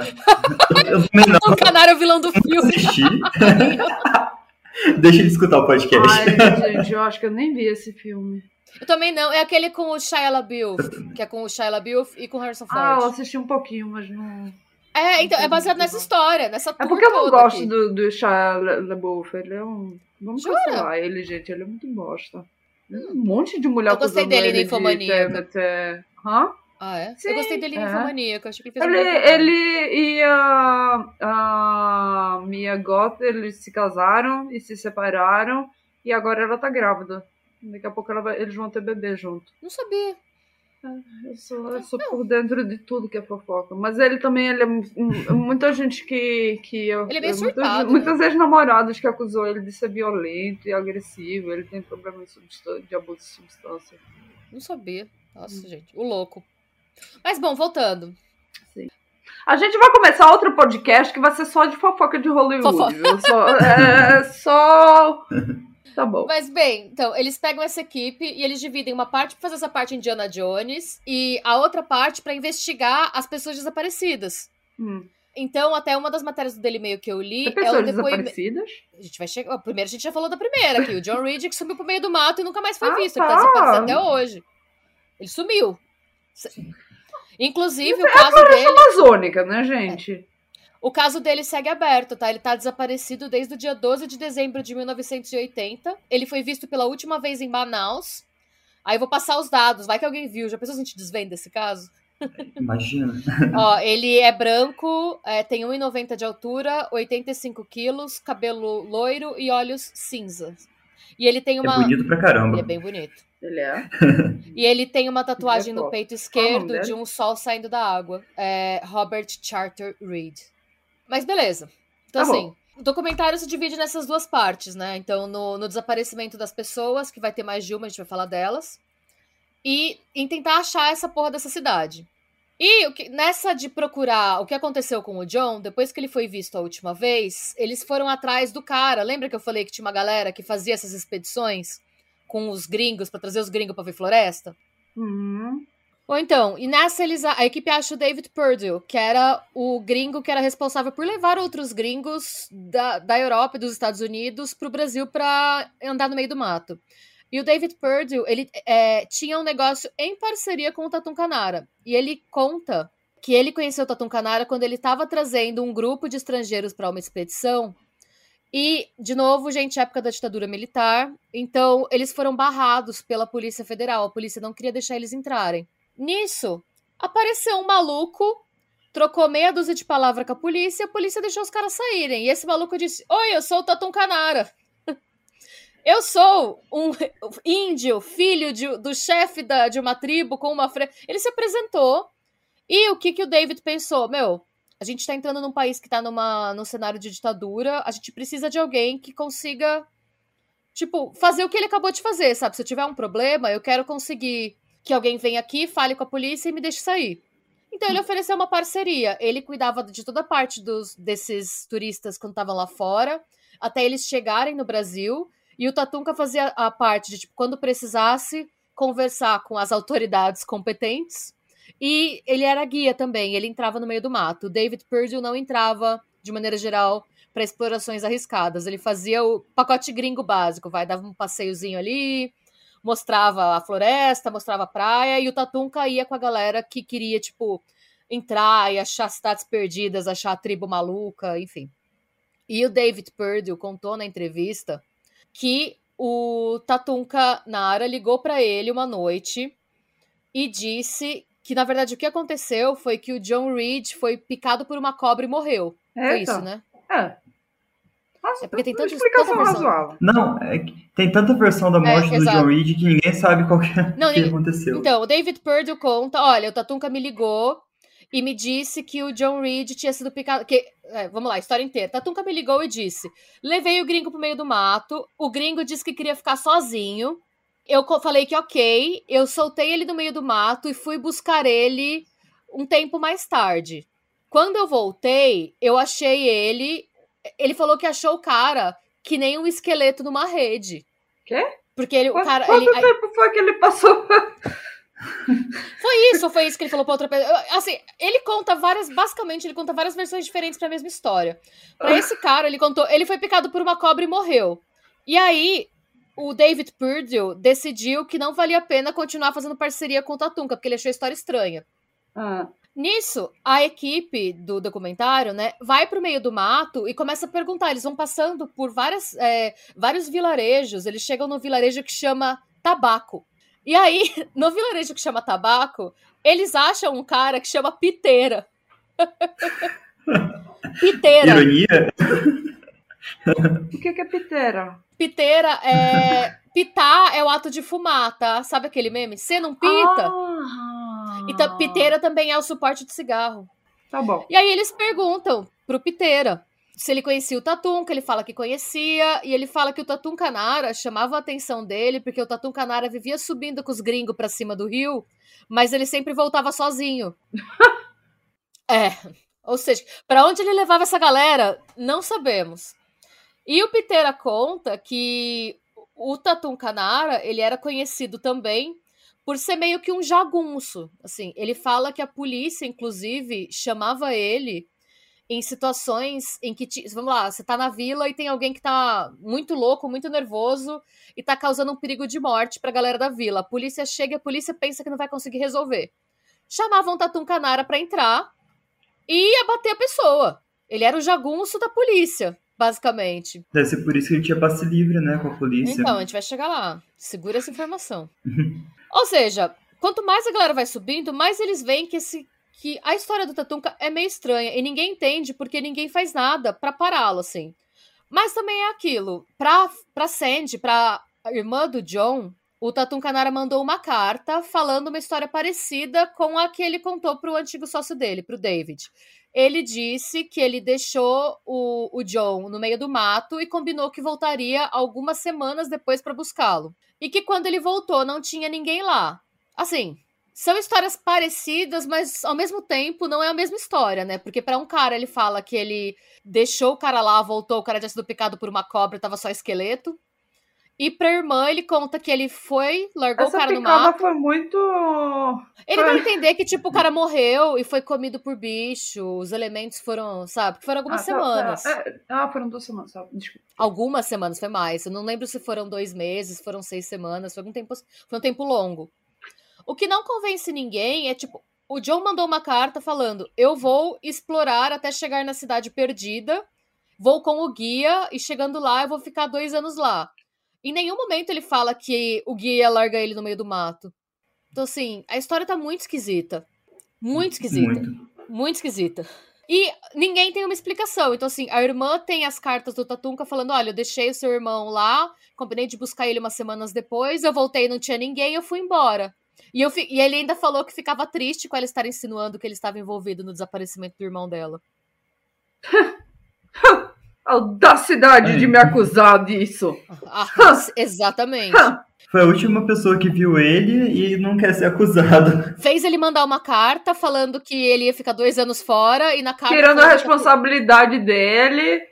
eu também não. O canário é o vilão do filme. <laughs> Deixa ele escutar o podcast. Ai, gente, eu acho que eu nem vi esse filme. Eu também não. É aquele com o Shia LaBeouf, que é com o Shia LaBeouf e com o Harrison Ford. Ah, eu assisti um pouquinho, mas não... É, então, é baseado nessa história, nessa É porque eu não gosto do, do Shia LaBeouf, ele é um... Vamos Jura? cancelar ele, gente, ele é muito bosta. Um monte de mulher Eu gostei dele em Infomaníaca. De, Hã? Ah, é? Sim, eu gostei dele em é. Infomaníaca. Acho que ele fez ele, ele e a, a Mia Goth, eles se casaram e se separaram. E agora ela tá grávida. Daqui a pouco vai, eles vão ter bebê junto. Não sabia. É, eu sou, eu sou por dentro de tudo que é fofoca. Mas ele também, ele é muita gente que. que eu, ele é bem surtado. Muitas, muitas ex-namoradas que acusou ele de ser violento e agressivo. Ele tem problemas de abuso de substância. Não sabia. Nossa, hum. gente. O louco. Mas bom, voltando. Sim. A gente vai começar outro podcast que vai ser só de fofoca de Hollywood. Fofoca. Só, é, só Tá bom. Mas bem, então, eles pegam essa equipe e eles dividem uma parte pra fazer essa parte Indiana Jones e a outra parte para investigar as pessoas desaparecidas. Hum. Então, até uma das matérias do Daily Mail que eu li é o depoimento. A gente vai chegar. Primeiro a gente já falou da primeira aqui, o John Reed que sumiu pro meio do mato e nunca mais foi ah, visto. Tá. Ele tá desaparecido até hoje. Ele sumiu. Inclusive, Isso o é caso a dele. amazônica, né, gente? É. O caso dele segue aberto, tá? Ele tá desaparecido desde o dia 12 de dezembro de 1980. Ele foi visto pela última vez em Manaus. Aí eu vou passar os dados, vai que alguém viu. Já pensou se a gente desvenda esse caso? Imagina. <laughs> Ó, ele é branco, é, tem 1,90 de altura, 85 quilos, cabelo loiro e olhos cinzas. E ele tem é uma. É bonito pra caramba. Ele é bem bonito. Ele é. e ele tem uma tatuagem é no peito esquerdo de um sol saindo da água. É Robert Charter Reed. Mas beleza. Então, tá assim, o documentário se divide nessas duas partes, né? Então, no, no, desaparecimento das pessoas, que vai ter mais de uma, a gente vai falar delas, e em tentar achar essa porra dessa cidade. E que, nessa de procurar o que aconteceu com o John, depois que ele foi visto a última vez, eles foram atrás do cara. Lembra que eu falei que tinha uma galera que fazia essas expedições com os gringos, para trazer os gringos pra ver floresta? Uhum. Ou então, e nessa eles, a, equipe acha o David Purdue, que era o gringo que era responsável por levar outros gringos da, da Europa e dos Estados Unidos pro Brasil para andar no meio do mato. E o David Purdue, ele é, tinha um negócio em parceria com o Tatum Canara. E ele conta que ele conheceu o Tatum Canara quando ele estava trazendo um grupo de estrangeiros para uma expedição. E, de novo, gente, época da ditadura militar. Então, eles foram barrados pela Polícia Federal. A polícia não queria deixar eles entrarem. Nisso, apareceu um maluco, trocou meia dúzia de palavra com a polícia, a polícia deixou os caras saírem. E esse maluco disse: Oi, eu sou o Tatum Canara. <laughs> Eu sou um <laughs> índio, filho de, do chefe da, de uma tribo com uma. Ele se apresentou. E o que, que o David pensou? Meu, a gente tá entrando num país que tá numa, num cenário de ditadura. A gente precisa de alguém que consiga, tipo, fazer o que ele acabou de fazer, sabe? Se eu tiver um problema, eu quero conseguir que alguém venha aqui, fale com a polícia e me deixe sair. Então ele ofereceu uma parceria. Ele cuidava de toda a parte dos, desses turistas quando estavam lá fora, até eles chegarem no Brasil. E o Tatunka fazia a parte de, tipo, quando precisasse, conversar com as autoridades competentes. E ele era guia também, ele entrava no meio do mato. O David Purdue não entrava, de maneira geral, para explorações arriscadas. Ele fazia o pacote gringo básico, vai, dava um passeiozinho ali, mostrava a floresta, mostrava a praia, e o Tatunka ia com a galera que queria, tipo, entrar e achar cidades perdidas, achar a tribo maluca, enfim. E o David Purdue contou na entrevista que o Tatunka Nara ligou para ele uma noite e disse que, na verdade, o que aconteceu foi que o John Reed foi picado por uma cobra e morreu. Eita. Foi isso, né? É. É porque tem tanta, explicação razoável. Não, é tem tanta versão da morte é, do John Reed que ninguém sabe qual que, Não, que ninguém... aconteceu. Então, o David Purdue conta, olha, o Tatunka me ligou e me disse que o John Reed tinha sido picado. Que, é, vamos lá, história inteira. Tatunka me ligou e disse: levei o gringo pro meio do mato. O gringo disse que queria ficar sozinho. Eu falei que ok. Eu soltei ele no meio do mato e fui buscar ele um tempo mais tarde. Quando eu voltei, eu achei ele. Ele falou que achou o cara que nem um esqueleto numa rede. Quê? Porque ele, quanto, o cara. Quanto ele, tempo foi que ele passou? <laughs> Foi isso, foi isso que ele falou pra outra pessoa. Assim, ele conta várias, basicamente, ele conta várias versões diferentes pra mesma história. Pra esse cara, ele contou, ele foi picado por uma cobra e morreu. E aí, o David Purdue decidiu que não valia a pena continuar fazendo parceria com o Tatunka, porque ele achou a história estranha. Ah. Nisso, a equipe do documentário, né, vai pro meio do mato e começa a perguntar. Eles vão passando por várias, é, vários vilarejos. Eles chegam no vilarejo que chama Tabaco. E aí, <laughs> no vilarejo que chama Tabaco, eles acham um cara que chama Piteira. <laughs> piteira. Ironia? O que, é piteira? Piteira é. Pitar é o ato de fumar, tá? Sabe aquele meme? Você não pita? Ah. Então, piteira também é o suporte de cigarro. Tá bom. E aí eles perguntam pro Piteira se ele conhecia o Tatum, que ele fala que conhecia, e ele fala que o Tatum Canara chamava a atenção dele, porque o Tatum Canara vivia subindo com os gringos pra cima do rio, mas ele sempre voltava sozinho. <laughs> é. Ou seja, para onde ele levava essa galera, não sabemos. E o Piteira conta que o Tatum Canara, ele era conhecido também por ser meio que um jagunço, assim. Ele fala que a polícia, inclusive, chamava ele em situações em que, vamos lá, você tá na vila e tem alguém que tá muito louco, muito nervoso e tá causando um perigo de morte pra galera da vila. A polícia chega e a polícia pensa que não vai conseguir resolver. Chamavam o Tatum Canara pra entrar e abater a pessoa. Ele era o jagunço da polícia, basicamente. Deve ser por isso que ele tinha passe livre, né, com a polícia. Então, a gente vai chegar lá. Segura essa informação. <laughs> Ou seja, quanto mais a galera vai subindo, mais eles veem que esse que a história do Tatunka é meio estranha e ninguém entende porque ninguém faz nada para pará-lo, assim. Mas também é aquilo, pra, pra Sandy, pra irmã do John, o Tatum Canara mandou uma carta falando uma história parecida com a que ele contou para o antigo sócio dele, para o David. Ele disse que ele deixou o, o John no meio do mato e combinou que voltaria algumas semanas depois para buscá-lo. E que quando ele voltou não tinha ninguém lá. Assim, são histórias parecidas, mas ao mesmo tempo não é a mesma história, né? Porque para um cara ele fala que ele deixou o cara lá, voltou, o cara tinha sido picado por uma cobra, tava só esqueleto. E pra irmã, ele conta que ele foi, largou Essa o cara no mato. foi muito. Ele vai entender que, tipo, o <laughs> cara morreu e foi comido por bicho. Os elementos foram, sabe? Foram algumas ah, tá, semanas. Tá. Ah, foram duas semanas, sabe? Desculpa. Algumas semanas, foi mais. Eu não lembro se foram dois meses, foram seis semanas, foi um tempo, foi um tempo longo. O que não convence ninguém é, tipo, o John mandou uma carta falando: Eu vou explorar até chegar na cidade perdida. Vou com o guia e chegando lá eu vou ficar dois anos lá. Em nenhum momento ele fala que o guia larga ele no meio do mato. Então, assim, a história tá muito esquisita. Muito esquisita. Muito, muito esquisita. E ninguém tem uma explicação. Então, assim, a irmã tem as cartas do Tatunka falando: olha, eu deixei o seu irmão lá, combinei de buscar ele umas semanas depois, eu voltei não tinha ninguém, eu fui embora. E, eu, e ele ainda falou que ficava triste com ela estar insinuando que ele estava envolvido no desaparecimento do irmão dela. <laughs> audacidade é. de me acusar disso. Ah, <laughs> exatamente. Foi a última pessoa que viu ele e não quer ser acusado. <laughs> Fez ele mandar uma carta falando que ele ia ficar dois anos fora e na carta. Tirando a responsabilidade dele.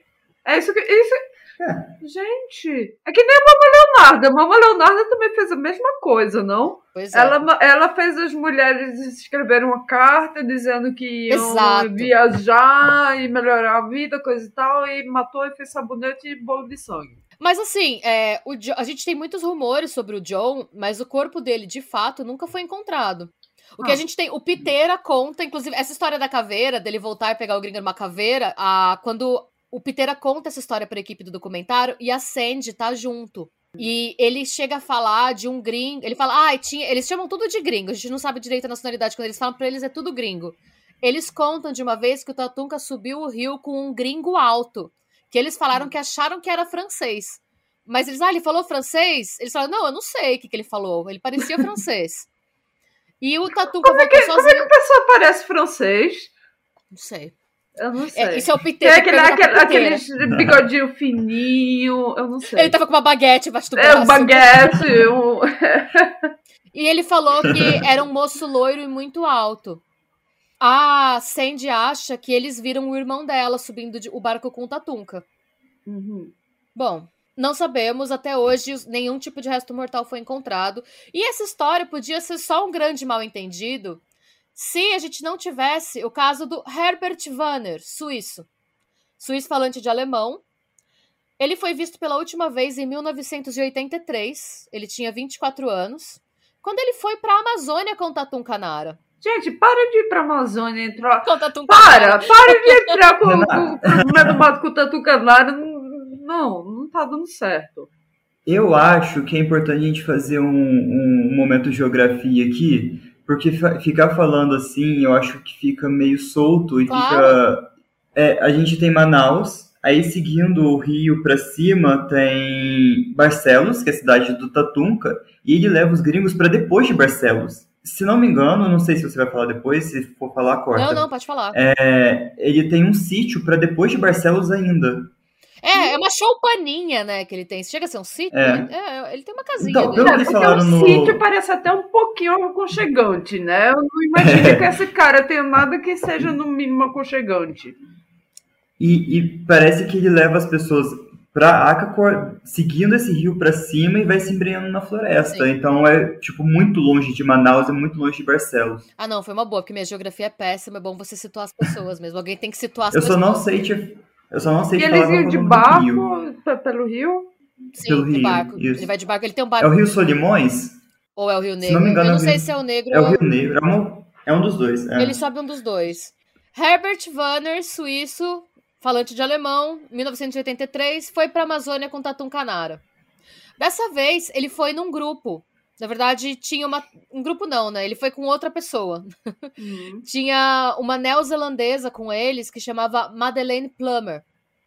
É isso que. Isso, é. Gente, é que nem a Mama Leonarda. A Mama Leonarda também fez a mesma coisa, não? Pois é. Ela, ela fez as mulheres escreverem uma carta dizendo que iam Exato. viajar e melhorar a vida, coisa e tal, e matou e fez sabonete e bolo de sangue. Mas assim, é, o, a gente tem muitos rumores sobre o John, mas o corpo dele, de fato, nunca foi encontrado. O que a ah. gente tem, o Piteira conta, inclusive, essa história da caveira, dele voltar e pegar o gringo numa caveira, a, quando o Pitera conta essa história para a equipe do documentário e a Sandy tá junto. E ele chega a falar de um gringo. Ele fala, ah, tinha. Eles chamam tudo de gringo. A gente não sabe direito a nacionalidade. Quando eles falam pra eles, é tudo gringo. Eles contam de uma vez que o Tatunka subiu o rio com um gringo alto. Que eles falaram que acharam que era francês. Mas eles, ah, ele falou francês? Eles falaram, não, eu não sei o que, que ele falou. Ele parecia francês. E o Tatunka como é que, sozinho. Como é que a pessoa parece francês? Não sei. Eu não é, sei. É, isso é o Piteira. É aquele, aquele, aquele bigodinho fininho, eu não sei. Ele tava com uma baguete embaixo do braço. É, um baguete. <laughs> um... e ele falou que era um moço loiro e muito alto. A Sandy acha que eles viram o irmão dela subindo de, o barco com o Tatunka. Uhum. Bom, não sabemos, até hoje nenhum tipo de resto mortal foi encontrado. E essa história podia ser só um grande mal-entendido se a gente não tivesse o caso do Herbert Wanner, suíço, suíço falante de alemão. Ele foi visto pela última vez em 1983, ele tinha 24 anos, quando ele foi para a Amazônia com Tatum Canara. Gente, para de ir para a Amazônia e entrar. Com Tatum para, para de entrar com, <laughs> com, com, do mato com o Tatum Canara. Não, não tá dando certo. Eu acho que é importante a gente fazer um, um momento de geografia aqui, porque ficar falando assim, eu acho que fica meio solto e claro. fica. É, a gente tem Manaus, aí seguindo o rio para cima tem Barcelos, que é a cidade do Tatunca, e ele leva os gringos para depois de Barcelos. Se não me engano, não sei se você vai falar depois, se for falar, corta. Não, não, pode falar. É, ele tem um sítio para depois de Barcelos ainda. É, é uma choupaninha, né, que ele tem. Chega a ser um sítio? É. Né? é ele tem uma casinha. Então, pelo que falaram um no... sítio parece até um pouquinho aconchegante, né? Eu não imagino é. que esse cara tenha nada que seja no mínimo aconchegante. E, e parece que ele leva as pessoas para Acacor, seguindo esse rio para cima e vai se embrenhando na floresta. Sim. Então é tipo muito longe de Manaus, é muito longe de Barcelos. Ah, não, foi uma boa, porque minha geografia é péssima, é bom você situar as pessoas mesmo. Alguém tem que situar as Eu pessoas. Eu só não sei te eu só não sei e eles iam de barco pelo rio? Sim, pelo de rio, barco. Isso. Ele vai de barco, ele tem um barco. É o Rio Solimões? Ou é o Rio Negro? Se não me engano, eu não é sei se é o Negro É o Rio Negro, é um, é um dos dois. É. Ele sobe um dos dois. Herbert Wanner, suíço, falante de alemão, 1983, foi para a Amazônia com Tatum Canara. Dessa vez, ele foi num grupo. Na verdade, tinha uma. Um grupo não, né? Ele foi com outra pessoa. Uhum. <laughs> tinha uma neozelandesa com eles que chamava Madeleine Plummer.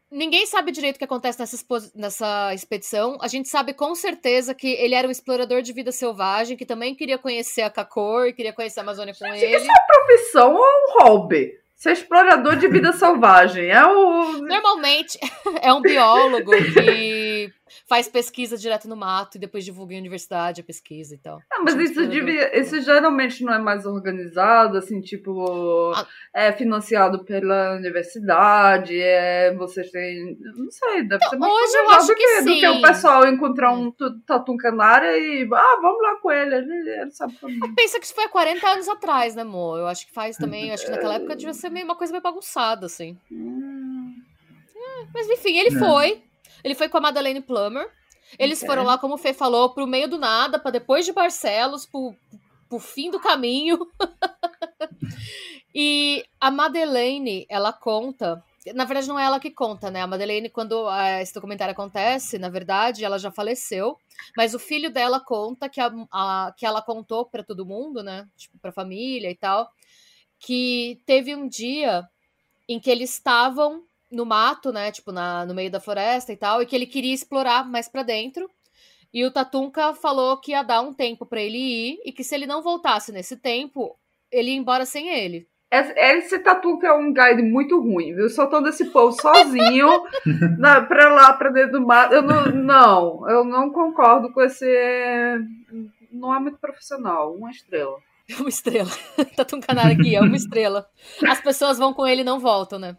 Ninguém sabe direito o que acontece nessa, nessa expedição. A gente sabe com certeza que ele era um explorador de vida selvagem, que também queria conhecer a Cacor, queria conhecer a Amazônia com gente, ele. Isso é profissão ou um hobby? Ser explorador de vida <laughs> selvagem. É o. Normalmente <laughs> é um biólogo que faz pesquisa direto no mato e depois divulga em universidade a pesquisa e tal. Ah, mas isso, devia, isso geralmente não é mais organizado, assim, tipo, ah. é financiado pela universidade, é, vocês têm, não sei, deve então, ser mais Hoje eu acho que, que sim. do que o pessoal encontrar um tatu canária e, ah, vamos lá com ele, ele, ele sabe também. <laughs> Pensa que isso foi há 40 anos atrás, né, amor? Eu acho que faz também, acho que naquela época devia ser meio, uma coisa meio bagunçada, assim. Hum. É, mas enfim, ele é. foi, ele foi com a Madeleine Plummer. Eles foram lá, como o Fê falou, pro meio do nada, para depois de Barcelos, pro, pro fim do caminho. <laughs> e a Madeleine, ela conta. Na verdade, não é ela que conta, né? A Madeleine, quando uh, esse documentário acontece, na verdade, ela já faleceu. Mas o filho dela conta que, a, a que ela contou para todo mundo, né? Tipo, pra família e tal. Que teve um dia em que eles estavam no mato, né? Tipo, na, no meio da floresta e tal, e que ele queria explorar mais para dentro. E o Tatunka falou que ia dar um tempo para ele ir e que se ele não voltasse nesse tempo, ele ia embora sem ele. Esse Tatunka é um guide muito ruim, viu? Soltando esse povo sozinho <laughs> na, pra lá, pra dentro do mato. Eu não, não, eu não concordo com esse. Não é muito profissional, uma estrela. <laughs> Uma estrela. <laughs> Tatunka aqui é uma estrela. As pessoas vão com ele e não voltam, né?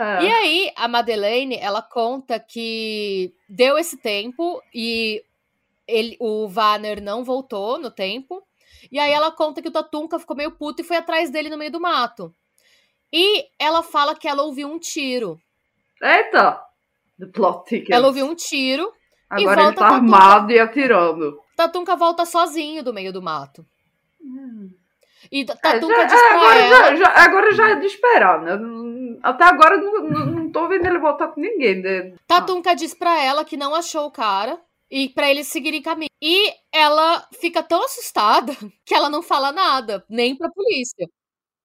É. E aí, a Madeleine, ela conta que deu esse tempo e ele, o Vanner não voltou no tempo. E aí ela conta que o Tatunka ficou meio puto e foi atrás dele no meio do mato. E ela fala que ela ouviu um tiro. Eita! The plot ticket. Ela ouviu um tiro. Agora ele tá armado e atirando. Tatunka volta sozinho do meio do mato. Hum. E Tatunka é, já, diz é, agora, ela... já, já, agora já é de esperar, né? Até agora não, não, tô vendo ele voltar com ninguém. Né? Tatunka diz pra ela que não achou o cara e para eles seguirem caminho. E ela fica tão assustada <laughs> que ela não fala nada, nem pra polícia.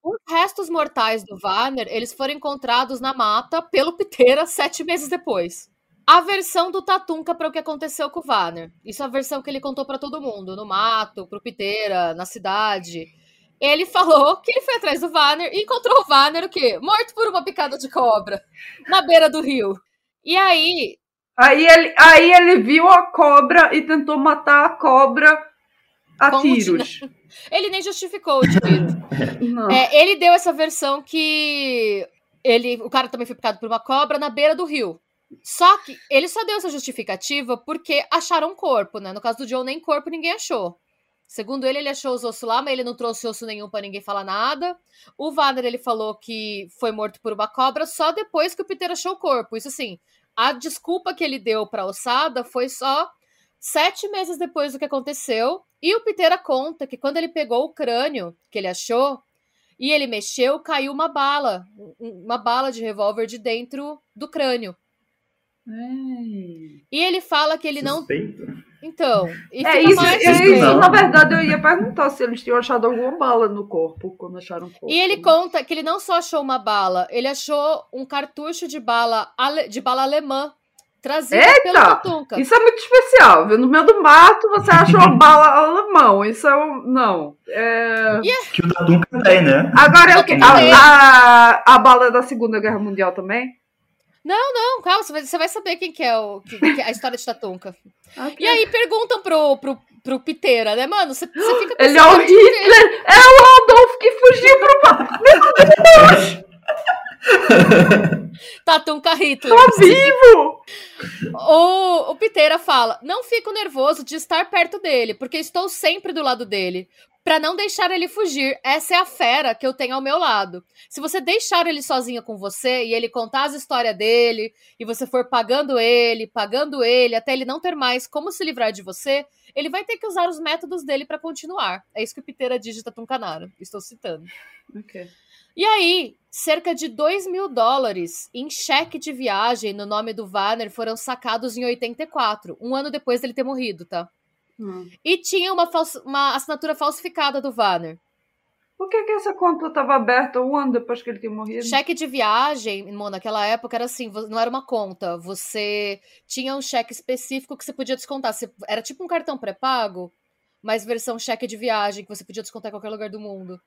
Os restos mortais do Warner, eles foram encontrados na mata pelo Piteira sete meses depois. A versão do Tatunka para o que aconteceu com o Warner. Isso é a versão que ele contou para todo mundo, no mato, pro Piteira, na cidade. Ele falou que ele foi atrás do Vanner e encontrou o Vanner o quê? Morto por uma picada de cobra na beira do rio. E aí. Aí ele, aí ele viu a cobra e tentou matar a cobra a tiros. Ele nem justificou o tiro. <laughs> É, ele deu essa versão que ele, o cara também foi picado por uma cobra na beira do rio. Só que ele só deu essa justificativa porque acharam um corpo, né? No caso do Joe, nem corpo ninguém achou. Segundo ele, ele achou os ossos lá, mas ele não trouxe osso nenhum para ninguém falar nada. O Vader, ele falou que foi morto por uma cobra só depois que o Peter achou o corpo. Isso assim, a desculpa que ele deu pra ossada foi só sete meses depois do que aconteceu. E o Peter conta que quando ele pegou o crânio que ele achou e ele mexeu, caiu uma bala, uma bala de revólver de dentro do crânio. Ei. E ele fala que ele Suspeito. não. Então, é isso, é isso. Na verdade, eu ia perguntar se eles tinham achado alguma bala no corpo quando acharam o corpo. E ele conta que ele não só achou uma bala, ele achou um cartucho de bala de bala alemã trazida Eita! pelo Tatunka. Isso é muito especial, viu? No meio do mato você achou uma <laughs> bala alemão. Isso é um. Não. É... Yeah. Que o Tatunka tem, né? Agora é o quê? A, a, a bala da Segunda Guerra Mundial também? Não, não, calma, você vai, saber quem que é, o, que, que é a história de Tatunka. Okay. <laughs> E aí perguntam pro, pro, pro Piteira, né, mano? Você, você fica <gasps> Ele é o Hitler! É o Adolf que fugiu pro. Meu Deus! <laughs> Tatunka Hitler. Tá vivo! <laughs> O, o Piteira fala: Não fico nervoso de estar perto dele, porque estou sempre do lado dele para não deixar ele fugir. Essa é a fera que eu tenho ao meu lado. Se você deixar ele sozinho com você e ele contar as histórias dele, e você for pagando ele, pagando ele, até ele não ter mais como se livrar de você, ele vai ter que usar os métodos dele para continuar. É isso que o Piteira diz de Tatuncanaro. Estou citando. Ok. E aí, cerca de 2 mil dólares em cheque de viagem no nome do Warner foram sacados em 84, um ano depois dele ter morrido, tá? Hum. E tinha uma, uma assinatura falsificada do Vanner. Por que, que essa conta estava aberta um ano depois que ele tinha morrido? Cheque de viagem, Mo, naquela época era assim, não era uma conta. Você tinha um cheque específico que você podia descontar. Você, era tipo um cartão pré-pago, mas versão cheque de viagem, que você podia descontar em qualquer lugar do mundo.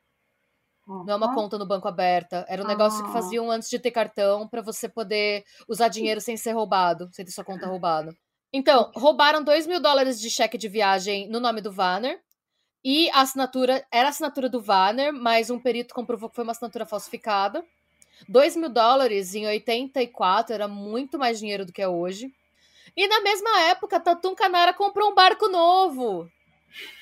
Uhum. Não é uma conta no banco aberta. Era um negócio que ah. faziam antes de ter cartão para você poder usar dinheiro sem ser roubado, sem ter sua conta roubada. Então, roubaram 2 mil dólares de cheque de viagem no nome do Vanner. E a assinatura era a assinatura do Vanner, mas um perito comprovou que foi uma assinatura falsificada. 2 mil dólares em 84 era muito mais dinheiro do que é hoje. E na mesma época, Tatum Canara comprou um barco novo.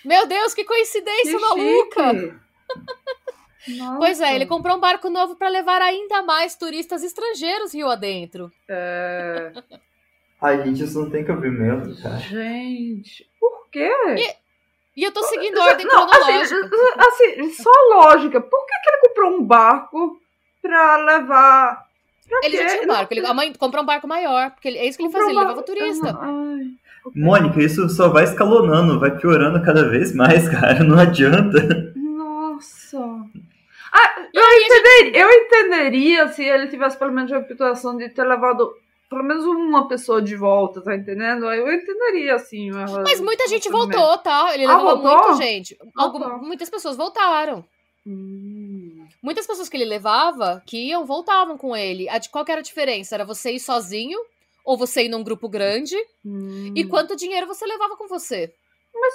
Meu Deus, que coincidência que maluca! <laughs> pois é, ele comprou um barco novo para levar ainda mais turistas estrangeiros rio adentro. É... Ai, gente, isso não tem cabimento, cara. Gente, por quê? E... E eu tô seguindo ordem não, assim, cronológica. Assim, <laughs> assim, só lógica. Por que, que ele comprou um barco pra levar. Pra ele quê? já tinha um barco. Ele, a mãe comprou um barco maior. Porque ele, é isso que ele fazia, ele levava turista. Ai, Mônica, isso só vai escalonando, vai piorando cada vez mais, cara. Não adianta. Nossa. Ah, eu, entenderia, gente... eu entenderia se ele tivesse pelo menos a reputação de ter levado pelo menos uma pessoa de volta, tá entendendo? Eu entenderia, assim. Mas muita gente voltou, tá? Ele ah, levou voltou? muita gente. Algum, muitas pessoas voltaram. Hum. Muitas pessoas que ele levava, que iam, voltavam com ele. A de qual era a diferença? Era você ir sozinho ou você ir num grupo grande? Hum. E quanto dinheiro você levava com você? Mas,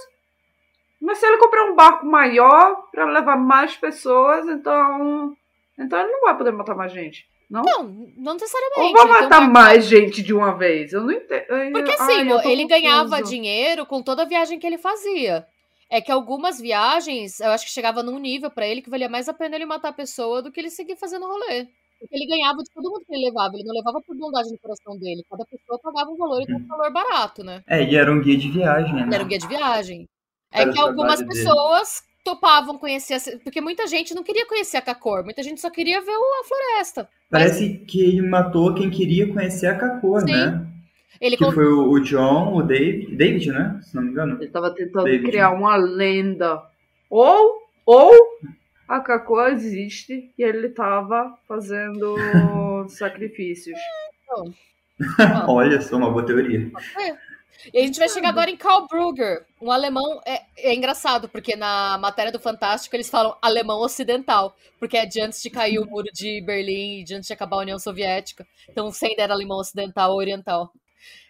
mas se ele comprar um barco maior para levar mais pessoas, então, então ele não vai poder matar mais gente. Não? Não, não necessariamente. Ou vai matar mais gente de uma vez? Eu não entendo. Porque assim, Ai, ele ganhava dinheiro com toda a viagem que ele fazia. É que algumas viagens, eu acho que chegava num nível para ele que valia mais a pena ele matar a pessoa do que ele seguir fazendo rolê. Porque ele ganhava de todo mundo que ele levava. Ele não levava por bondade no coração dele. Cada pessoa pagava um valor e um valor barato, né? É, e era um guia de viagem, né? Era um guia de viagem. É era que algumas pessoas dele. Topavam conhecer. Porque muita gente não queria conhecer a Cacor. Muita gente só queria ver a floresta. Parece Mas... que ele matou quem queria conhecer a Cacor, né? Ele que foi o, John, o David, David, né? Se não me engano. Ele estava tentando David. criar uma lenda. Ou, ou a Cacô existe e ele estava fazendo <laughs> sacrifícios. <laughs> Olha só, uma boa teoria. É. E a gente vai chegar agora em Karl Brugger, um alemão. É, é, engraçado, porque na matéria do Fantástico eles falam alemão ocidental, porque é de antes de cair o muro de Berlim e de antes de acabar a União Soviética. Então, sem era alemão ocidental ou oriental.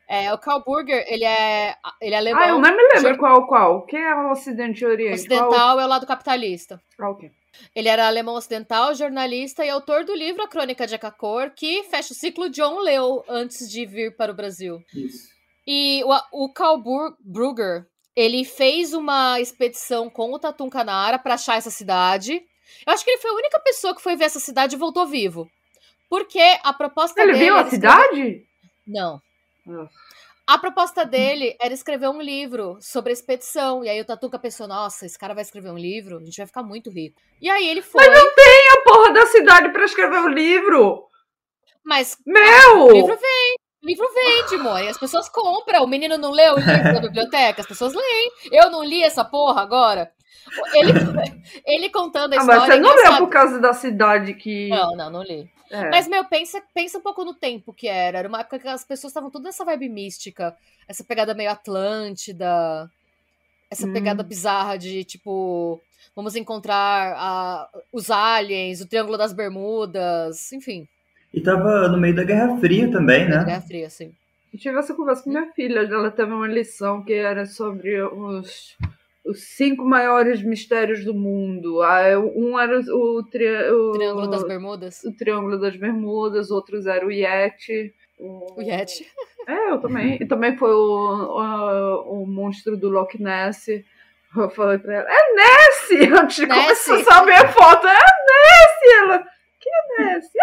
É, o Karl Burger, ele é, ele é alemão. Ah, eu não me lembro qual qual. O que é o Ocidente e Oriente? Ocidental qual? é o lado capitalista. Ah, ok. Ele era alemão ocidental, jornalista e autor do livro A Crônica de Akakor, que fecha o ciclo John leu antes de vir para o Brasil. Isso. E o, o Karl Brugger, ele fez uma expedição com o Tatum Canara para achar essa cidade. Eu acho que ele foi a única pessoa que foi ver essa cidade e voltou vivo. Porque a proposta ele dele. Ele viu a cidade? Não. A proposta dele era escrever um livro sobre a expedição. E aí o Tatuca pensou: nossa, esse cara vai escrever um livro, a gente vai ficar muito rico. E aí ele foi. Mas não tem a porra da cidade para escrever o um livro! Mas. Meu! O livro vem. O livro vende, mãe. As pessoas compram. O menino não leu o livro da biblioteca, as pessoas leem. Eu não li essa porra agora. Ele, <laughs> ele contando a história. Ah, mas você não leu por causa da cidade que. Não, não, não li. É. Mas, meu, pensa, pensa um pouco no tempo que era. Era uma época que as pessoas estavam toda nessa vibe mística. Essa pegada meio Atlântida. Essa hum. pegada bizarra de, tipo, vamos encontrar a, os aliens, o Triângulo das Bermudas, enfim. E tava no meio da Guerra Fria também, né? Guerra Fria, sim. Eu tive essa conversa com minha filha, ela teve uma lição que era sobre os os cinco maiores mistérios do mundo. Ah, um era o, tri, o, Triângulo das Bermudas. O Triângulo das Bermudas, outros era o Yeti. O, o Yeti. É, eu também. E também foi o, o, o monstro do Loch Ness. Eu falei pra ela, é Nessie! <laughs> Antes de começar a saber a foto, é Nessie! Ela, que é Nessie?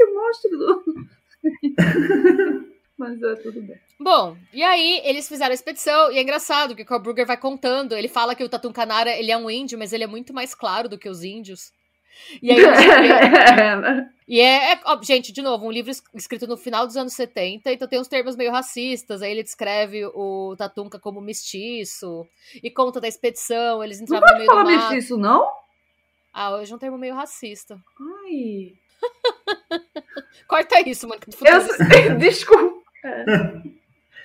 É o monstro do... <laughs> Mas é tudo bem. Bom, e aí eles fizeram a expedição, e é engraçado que o Carl Brugger vai contando, ele fala que o Tatum Canara, ele é um índio, mas ele é muito mais claro do que os índios. E aí <laughs> E é, é, ó, gente, de novo, um livro escrito no final dos anos 70, então tem uns termos meio racistas, aí ele descreve o Tatunca como mestiço, e conta da expedição, eles entravam não no meio do pode falar mestiço, não? Ah, hoje é um termo meio racista. Ai. <laughs> Corta isso, mano. Eu... Desculpa.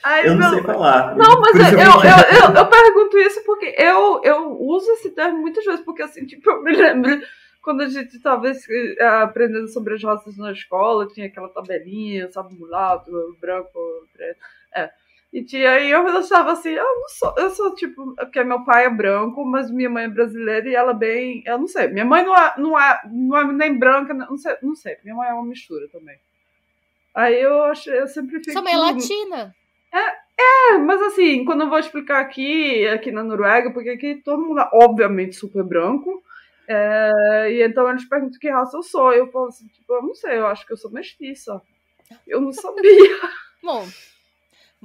Ai, eu não, sei falar. Não, mas eu, eu, eu, eu, pergunto isso porque eu, eu uso esse termo muitas vezes, porque assim, tipo, eu me lembro quando a gente estava eh, aprendendo sobre as raças na escola, tinha aquela tabelinha, sabe, mulato, branco, preto. É. E tinha, e eu achava assim, eu não sou, eu sou tipo, porque meu pai é branco, mas minha mãe é brasileira e ela bem, eu não sei, minha mãe não é, não é, não é nem branca, não sei, não sei, minha mãe é uma mistura também. Aí eu achei, eu sempre fico. Sua mãe é latina. É, é, mas assim, quando eu vou explicar aqui, aqui na Noruega, porque aqui todo mundo é obviamente super branco, é, e então eles perguntam que raça eu sou, eu falo assim, tipo, eu não sei, eu acho que eu sou mestiça. Eu não sabia. Bom,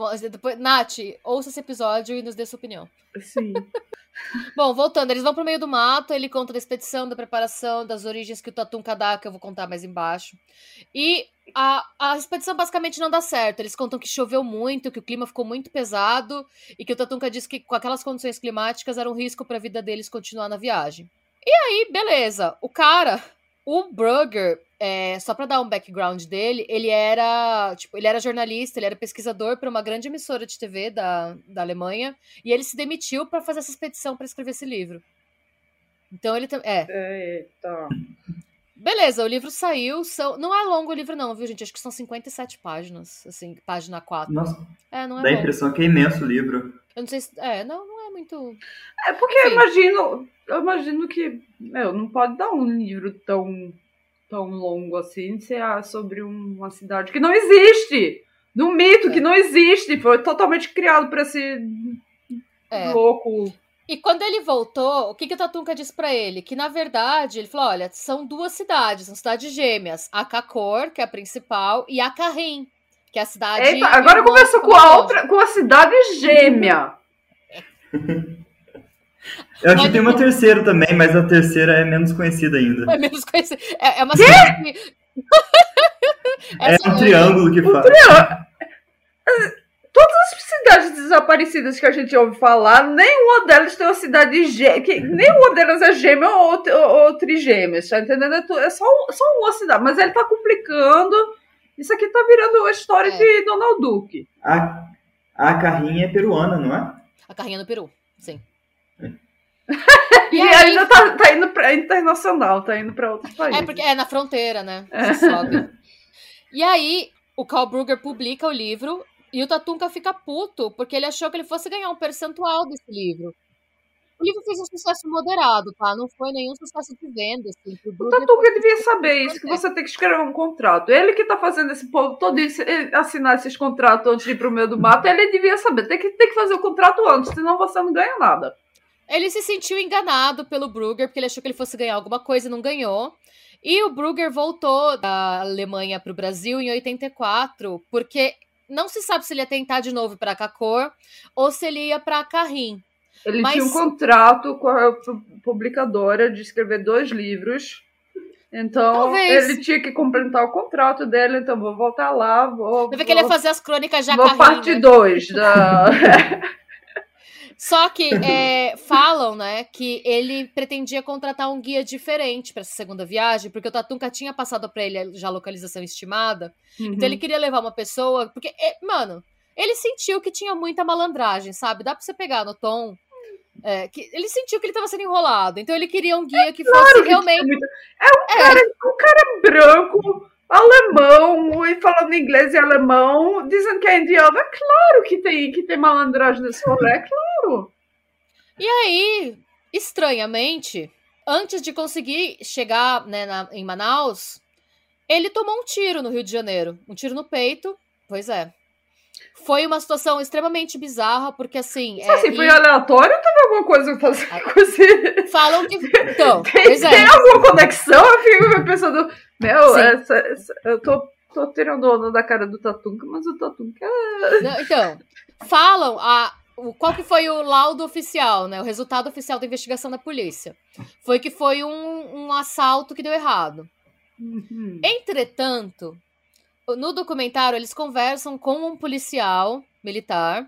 bom depois, Nath, ouça esse episódio e nos dê sua opinião. Sim. <laughs> Bom, voltando, eles vão pro meio do mato, ele conta da expedição, da preparação, das origens que o Tatum dá, que eu vou contar mais embaixo. E a, a expedição basicamente não dá certo. Eles contam que choveu muito, que o clima ficou muito pesado e que o Tatunka disse que com aquelas condições climáticas era um risco para a vida deles continuar na viagem. E aí, beleza. O cara, o Brugger, é, só para dar um background dele, ele era, tipo, ele era jornalista, ele era pesquisador para uma grande emissora de TV da, da Alemanha e ele se demitiu para fazer essa expedição para escrever esse livro. Então ele também. É. Eita. Beleza, o livro saiu. São... Não é longo o livro, não, viu, gente? Acho que são 57 páginas, assim, página 4. Nossa. É, não é Dá a impressão que é imenso o livro. Eu não sei se. É, não, não é muito. É porque Enfim. eu imagino. Eu imagino que. Meu, não pode dar um livro tão, tão longo assim se é sobre uma cidade que não existe! No mito é. que não existe! Foi totalmente criado para esse é. louco e quando ele voltou, o que, que o Tatunka disse para ele? Que na verdade, ele falou: olha, são duas cidades, são cidades gêmeas. A Kakor, que é a principal, e a que é a cidade. Eita, agora começou com a outra, com a cidade gêmea. <laughs> Eu acho que tem uma terceira também, mas a terceira é menos conhecida ainda. É menos conhecida. É, é uma cidade. <laughs> é um triângulo que fala. Um triângulo todas as cidades desaparecidas que a gente ouve falar, nenhuma delas tem uma cidade gêmea. Nenhuma delas é gêmea ou, ou, ou trigêmea, tá entendendo? É, é só, só uma cidade. Mas ele tá complicando. Isso aqui tá virando a história é. de Donald Duck. A, a carrinha é peruana, não é? A carrinha no Peru, sim. <laughs> e, e aí... ainda tá, tá indo pra internacional, tá indo pra outros países. É, porque é na fronteira, né? É. Sobe. E aí, o Carl Brugger publica o livro e o Tatunka fica puto, porque ele achou que ele fosse ganhar um percentual desse livro. O livro fez um sucesso moderado, tá? Não foi nenhum sucesso de venda. Assim, o Tatunka devia saber isso, que você tem que escrever um contrato. Ele que tá fazendo esse povo todo isso, assinar esses contratos antes de ir pro meio do mato, ele devia saber. Tem que, tem que fazer o contrato antes, senão você não ganha nada. Ele se sentiu enganado pelo Brugger, porque ele achou que ele fosse ganhar alguma coisa e não ganhou. E o Brugger voltou da Alemanha para o Brasil em 84, porque não se sabe se ele ia tentar de novo para Cacor ou se ele ia para Carrim. Ele Mas... tinha um contrato com a publicadora de escrever dois livros. Então, Talvez. ele tinha que completar o contrato dele, então vou voltar lá, vou... Vai ver que ele ia fazer as crônicas já Vou parte 2 né? da... <laughs> Só que é, falam, né, que ele pretendia contratar um guia diferente para essa segunda viagem, porque o Tatunka tinha passado para ele já a localização estimada. Uhum. Então ele queria levar uma pessoa, porque, é, mano, ele sentiu que tinha muita malandragem, sabe? Dá para você pegar no tom. É, que ele sentiu que ele estava sendo enrolado, então ele queria um guia que fosse que realmente. É um cara, é. um cara branco, alemão e falando inglês e alemão, dizendo que é indiano. É claro que tem, que tem malandragem nesse rolê, é claro. E aí, estranhamente, antes de conseguir chegar né, na, em Manaus, ele tomou um tiro no Rio de Janeiro. Um tiro no peito. Pois é. Foi uma situação extremamente bizarra, porque assim. Isso é, assim, foi e... aleatório ou teve alguma coisa a fazer com esse. Falam que. Então, tem, é. tem alguma conexão? Eu fico pensando. Meu, essa, essa, eu tô, tô tirando onda da cara do Tatunka, mas o Tatunka. É Não, então, falam a, o, qual que foi o laudo oficial, né? O resultado oficial da investigação da polícia. Foi que foi um, um assalto que deu errado. Uhum. Entretanto, no documentário eles conversam com um policial militar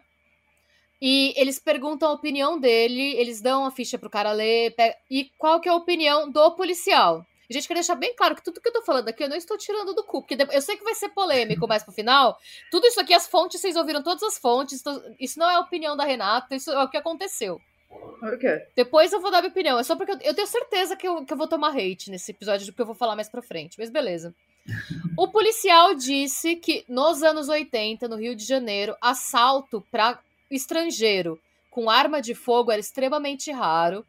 E eles perguntam a opinião dele, eles dão a ficha pro cara ler, e qual que é a opinião do policial. A gente quer deixar bem claro que tudo que eu tô falando aqui eu não estou tirando do cu, porque eu sei que vai ser polêmico mais pro final. Tudo isso aqui, as fontes, vocês ouviram todas as fontes. Então, isso não é a opinião da Renata, isso é o que aconteceu. Okay. Depois eu vou dar minha opinião. É só porque eu, eu tenho certeza que eu, que eu vou tomar hate nesse episódio do que eu vou falar mais pra frente. Mas beleza. O policial disse que nos anos 80, no Rio de Janeiro, assalto para estrangeiro com arma de fogo era extremamente raro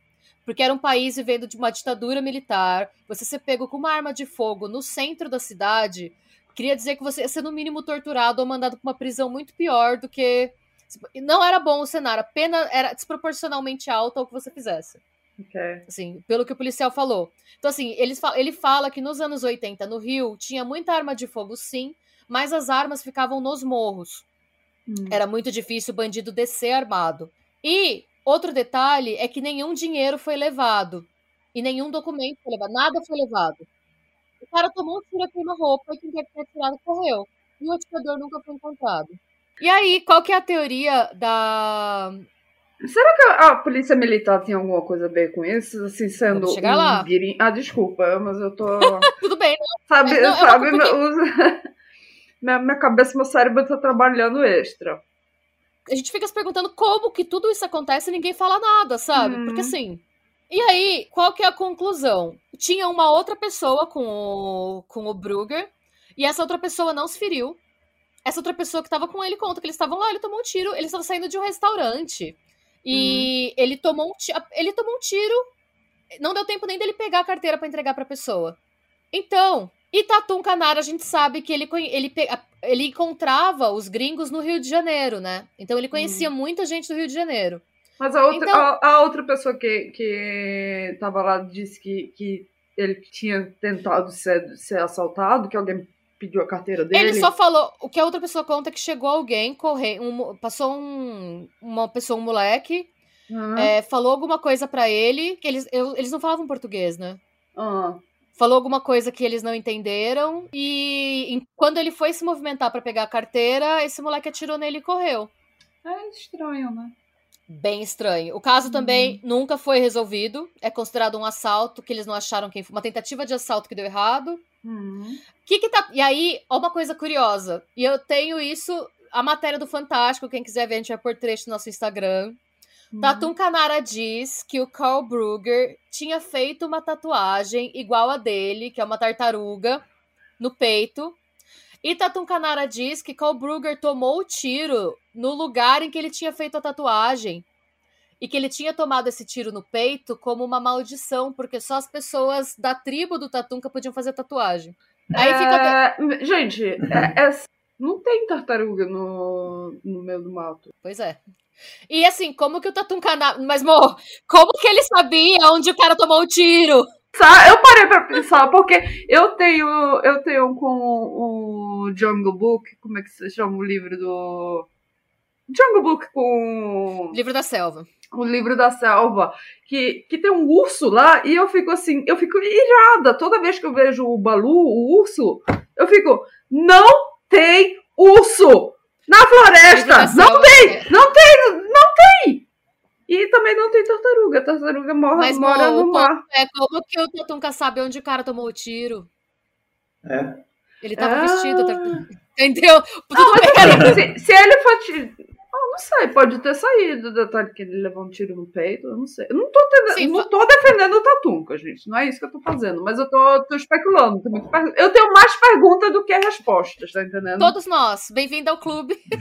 porque era um país vivendo de uma ditadura militar. Você ser pego com uma arma de fogo no centro da cidade, queria dizer que você ia ser no mínimo torturado ou mandado para uma prisão muito pior do que. Não era bom o cenário, a pena era desproporcionalmente alta ao que você fizesse. Okay. Assim, pelo que o policial falou. Então, assim, ele, ele fala que nos anos 80, no Rio, tinha muita arma de fogo, sim, mas as armas ficavam nos morros. Hum. Era muito difícil o bandido descer armado. E Outro detalhe é que nenhum dinheiro foi levado. E nenhum documento foi levado. Nada foi levado. O cara tomou um tiro aqui na roupa e quem quer ter tirado correu. E o atirador nunca foi encontrado. E aí, qual que é a teoria da. Será que a polícia militar tem alguma coisa a ver com isso? Assim, sendo. Chegar um lá. Ah, desculpa, mas eu tô. <laughs> Tudo bem, não. Sabe, não, sabe, <laughs> minha, minha cabeça, meu cérebro tá trabalhando extra a gente fica se perguntando como que tudo isso acontece e ninguém fala nada, sabe? Porque uhum. assim. E aí, qual que é a conclusão? Tinha uma outra pessoa com o, com o Brugger, e essa outra pessoa não se feriu. Essa outra pessoa que tava com ele conta que eles estavam lá, ele tomou um tiro, eles estavam saindo de um restaurante. E uhum. ele tomou um tiro, ele tomou um tiro, não deu tempo nem dele pegar a carteira para entregar para a pessoa. Então, e Tatum Canara, a gente sabe que ele, ele, ele encontrava os gringos no Rio de Janeiro, né? Então ele conhecia hum. muita gente do Rio de Janeiro. Mas a outra, então, a, a, outra pessoa que, que tava lá disse que, que ele tinha tentado ser, ser assaltado, que alguém pediu a carteira dele. Ele só falou. O que a outra pessoa conta é que chegou alguém, corre, um, passou um, uma pessoa, um moleque, uhum. é, falou alguma coisa para ele, que eles, eu, eles não falavam português, né? Uhum falou alguma coisa que eles não entenderam e quando ele foi se movimentar para pegar a carteira, esse moleque atirou nele e correu. É estranho, né? Bem estranho. O caso também uhum. nunca foi resolvido. É considerado um assalto que eles não acharam quem foi. Uma tentativa de assalto que deu errado. Uhum. Que que tá... E aí, ó, uma coisa curiosa. E eu tenho isso, a matéria do Fantástico. Quem quiser ver, a gente vai pôr trecho no nosso Instagram. Uhum. Tatum Canara diz que o Carl Brugger tinha feito uma tatuagem igual a dele, que é uma tartaruga, no peito. E Tatum Canara diz que Carl Brugger tomou o tiro no lugar em que ele tinha feito a tatuagem. E que ele tinha tomado esse tiro no peito como uma maldição, porque só as pessoas da tribo do Tatunca podiam fazer tatuagem. Aí é... fica. Gente, é, é... não tem tartaruga no, no meio do mato. Pois é. E assim, como que o Tatum Canara. Mas, amor, como que ele sabia onde o cara tomou o tiro? Eu parei pra pensar, porque eu tenho. Eu tenho com o Jungle Book, como é que se chama o livro do. Jungle Book com. Livro da Selva. O livro da selva, que, que tem um urso lá, e eu fico assim, eu fico irada. Toda vez que eu vejo o Balu, o urso, eu fico, não tem urso! Na floresta! Não tem! É. Não tem! Não tem! E também não tem tartaruga. A tartaruga mora, Mas, mora no mar. É como que o Tatunca sabe onde o cara tomou o tiro? É. Ele tava ah. vestido. Entendeu? Tudo não, mas, bem. Se, se ele for não sei, pode ter saído do detalhe que ele levou um tiro no peito, eu não sei. Eu não tô, te... Sim, não tô defendendo o Tatunca, gente. Não é isso que eu tô fazendo. Mas eu tô, tô especulando. Tô muito... Eu tenho mais perguntas do que respostas, tá entendendo? Todos nós. Bem-vindo ao clube. É.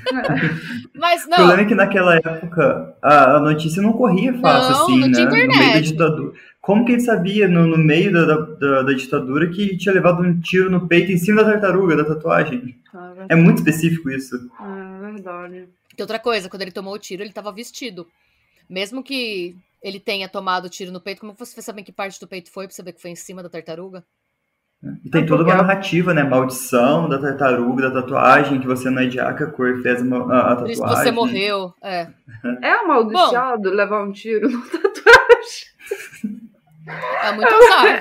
<laughs> mas não. O problema é que naquela época a, a notícia não corria fácil, não, assim, não né? Tinha internet. No meio da ditadura. Como que ele sabia, no, no meio da, da, da, ditadura, que tinha levado um tiro no peito em cima da tartaruga, da tatuagem? Ah, é muito específico isso. É verdade. Que outra coisa, quando ele tomou o tiro, ele estava vestido. Mesmo que ele tenha tomado o tiro no peito, como você saber que parte do peito foi pra saber que foi em cima da tartaruga? E tem toda uma narrativa, né? Maldição da tartaruga, da tatuagem, que você não é de cor fez uma, a, a, tatuagem. Por isso você morreu, é. É amaldiçoado Bom, levar um tiro na tatuagem. É muito <laughs> azar.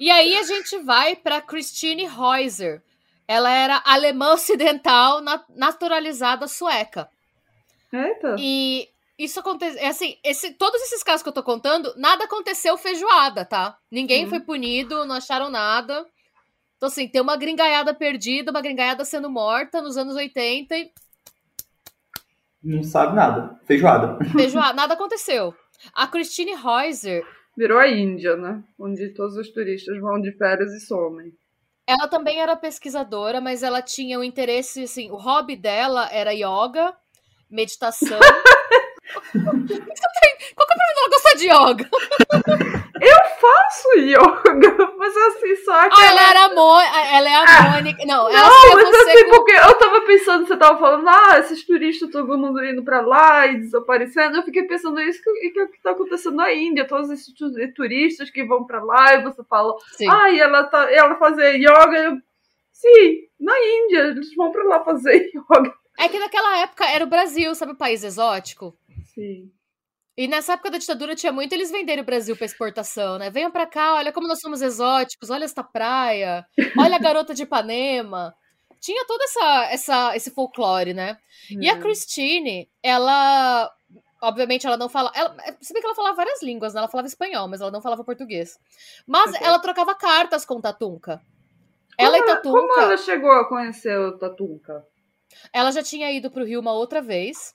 e aí a gente vai para Christine Reuser, ela era alemã ocidental naturalizada sueca. Eita. E isso aconteceu. É assim, esse, todos esses casos que eu tô contando, nada aconteceu feijoada, tá? Ninguém hum. foi punido, não acharam nada. Então, assim, tem uma gringaiada perdida, uma gringaiada sendo morta nos anos 80 e. Não sabe nada. Feijoada. Feijoada, <laughs> nada aconteceu. A Christine Reuser. Virou a Índia, né? Onde todos os turistas vão de férias e somem. Ela também era pesquisadora, mas ela tinha um interesse, assim, o hobby dela era yoga, meditação. <laughs> Qual que é o problema dela gostar de yoga? <laughs> Eu faço yoga, <laughs> mas assim, só que. Ah, ela, era mo... ela é a ah, Mônica. Não, ela não mas assim, com... porque eu tava pensando, você tava falando, ah, esses turistas, todo mundo indo pra lá e desaparecendo. Eu fiquei pensando isso que, que, que tá acontecendo na Índia, todos esses turistas que vão pra lá e você fala, Sim. ah, e ela, tá, ela fazer yoga. Eu... Sim, na Índia, eles vão pra lá fazer <laughs> yoga. É que naquela época era o Brasil, sabe o país exótico? Sim. E nessa época da ditadura tinha muito eles venderem o Brasil para exportação, né? Venham para cá, olha como nós somos exóticos, olha esta praia, olha a garota de Ipanema. Tinha todo essa, essa, esse folclore, né? Hum. E a hum. Christine, ela. Obviamente, ela não fala. Ela, se bem que ela falava várias línguas, né? Ela falava espanhol, mas ela não falava português. Mas okay. ela trocava cartas com Tatunca. Ela como, e Tatunca. Como ela chegou a conhecer o Tatunca? Ela já tinha ido pro Rio uma outra vez.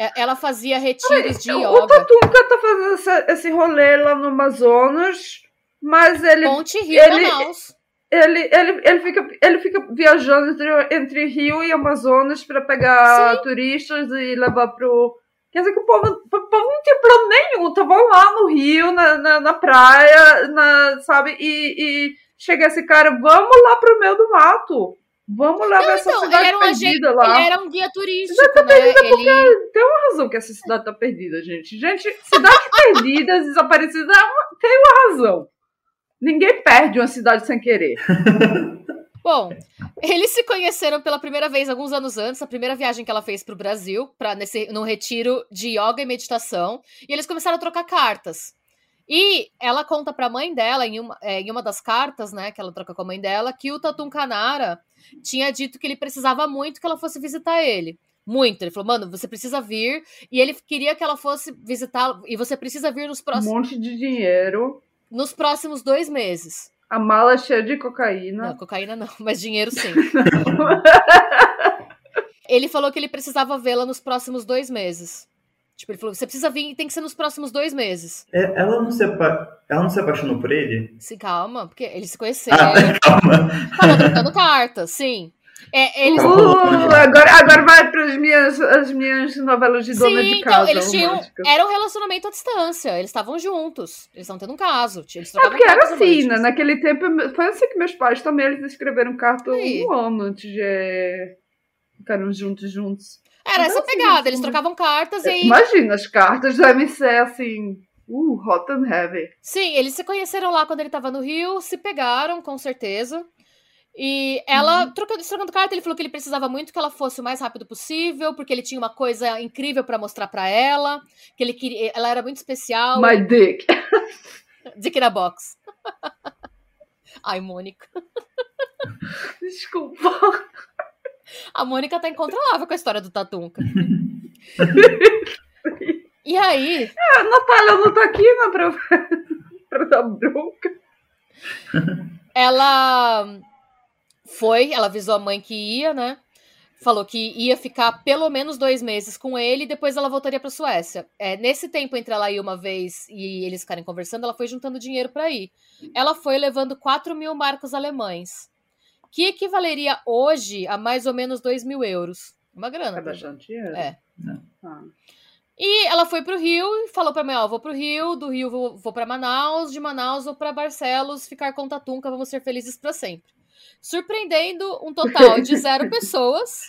É, ela fazia retiros de yoga. O tá fazendo essa, esse rolê lá no Amazonas, mas ele. Ponte Rio ele, Manaus. Ele, ele, ele, fica, ele fica viajando entre, entre Rio e Amazonas para pegar Sim. turistas e levar pro. Quer dizer que o povo, o povo não tinha plano nenhum, tava lá no Rio, na, na, na praia, na, sabe? E, e chega esse cara, vamos lá pro meio do mato. Vamos levar não, essa então, cidade um perdida lá. Ele era um guia turístico, tá né? Ele... Tem uma razão que essa cidade tá perdida, gente. Gente, cidades <laughs> perdidas, desaparecidas, é tem uma razão. Ninguém perde uma cidade sem querer. <laughs> Bom, eles se conheceram pela primeira vez alguns anos antes, a primeira viagem que ela fez para o Brasil, para nesse num retiro de yoga e meditação, e eles começaram a trocar cartas. E ela conta para a mãe dela, em uma, é, em uma das cartas, né, que ela troca com a mãe dela, que o Tatum Canara tinha dito que ele precisava muito que ela fosse visitar ele. Muito. Ele falou, mano, você precisa vir. E ele queria que ela fosse visitar. E você precisa vir nos próximos. Um monte de dinheiro. Nos próximos dois meses. A mala cheia de cocaína. Não, cocaína não, <laughs> mas dinheiro sim. <laughs> ele falou que ele precisava vê-la nos próximos dois meses. Tipo, ele falou: você precisa vir, tem que ser nos próximos dois meses. É, ela, não se apa... ela não se apaixonou por ele? Se calma, porque eles se conheceram. Ah, <laughs> calma. Tava trocando cartas, sim. É, eles... Uh, agora, agora vai para as minhas, as minhas novelas de dona Sim, de então, casa. Então, eles tinham. Era um relacionamento à distância. Eles estavam juntos. Eles estão tendo um caso. Eles é porque era assim, né? Naquele tempo. Foi assim que meus pais também eles escreveram carta um ano antes de ficaram juntos juntos. Era essa assim, pegada, eles trocavam cartas e aí... Imagina, as cartas devem ser assim, uh, hot and heavy. Sim, eles se conheceram lá quando ele tava no Rio, se pegaram, com certeza. E ela, uhum. trocando, trocando carta, ele falou que ele precisava muito que ela fosse o mais rápido possível, porque ele tinha uma coisa incrível para mostrar para ela, que ele queria, ela era muito especial. My dick. <laughs> Dick na box. <laughs> Ai, Mônica. Desculpa. A Mônica tá incontrolável com a história do Tatunca. e aí. É, a Natália não tá aqui, né, pra, <laughs> pra dar bronca. Ela foi, ela avisou a mãe que ia, né? Falou que ia ficar pelo menos dois meses com ele e depois ela voltaria para Suécia. É, nesse tempo entre ela ir uma vez e eles ficarem conversando, ela foi juntando dinheiro para ir. Ela foi levando 4 mil marcos alemães que equivaleria hoje a mais ou menos 2 mil euros. Uma grana. É bastante dinheiro. É. Ah. E ela foi pro Rio e falou pra mim, ó, vou pro Rio, do Rio vou, vou para Manaus, de Manaus vou para Barcelos, ficar com Tatunca, vamos ser felizes para sempre. Surpreendendo um total de zero <laughs> pessoas.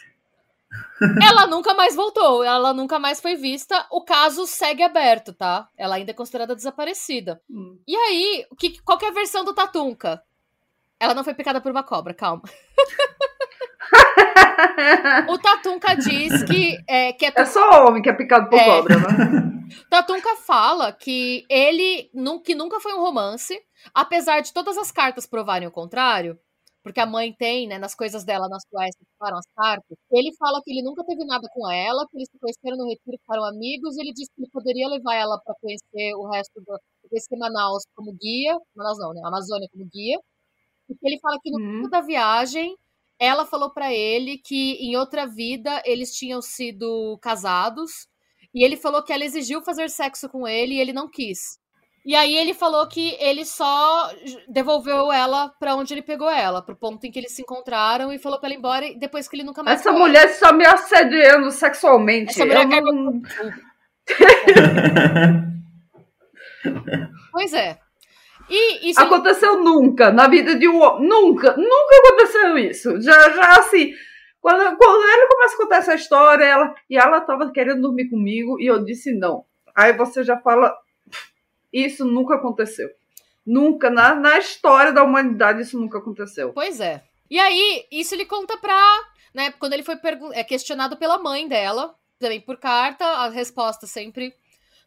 Ela nunca mais voltou, ela nunca mais foi vista. O caso segue aberto, tá? Ela ainda é considerada desaparecida. Hum. E aí, que, qual que é a versão do Tatunca? Ela não foi picada por uma cobra, calma. <laughs> o Tatunka diz que é, que é, é só homem que é picado por é. cobra, né? <laughs> Tatunka fala que ele que nunca foi um romance, apesar de todas as cartas provarem o contrário. porque a mãe tem, né, nas coisas dela, nas quais ficaram as cartas. Ele fala que ele nunca teve nada com ela, que eles se conheceram no retiro, ficaram amigos, e ele disse que ele poderia levar ela para conhecer o resto do conhecer Manaus como guia, Manaus não, né, Amazônia como guia. E ele fala que no hum. da viagem ela falou para ele que em outra vida eles tinham sido casados e ele falou que ela exigiu fazer sexo com ele e ele não quis. E aí ele falou que ele só devolveu ela para onde ele pegou ela, pro ponto em que eles se encontraram e falou para ela ir embora depois que ele nunca mais Essa mulher ela. está me assediando sexualmente. Essa mulher Eu não... <laughs> pois é. E isso aconteceu nunca na vida de um homem. Nunca, nunca aconteceu isso. Já, já assim, quando, quando ele começa a contar essa história, ela, e ela estava querendo dormir comigo e eu disse não. Aí você já fala, isso nunca aconteceu. Nunca, na, na história da humanidade, isso nunca aconteceu. Pois é. E aí, isso ele conta pra. Né, quando ele foi é questionado pela mãe dela, também por carta, a resposta sempre.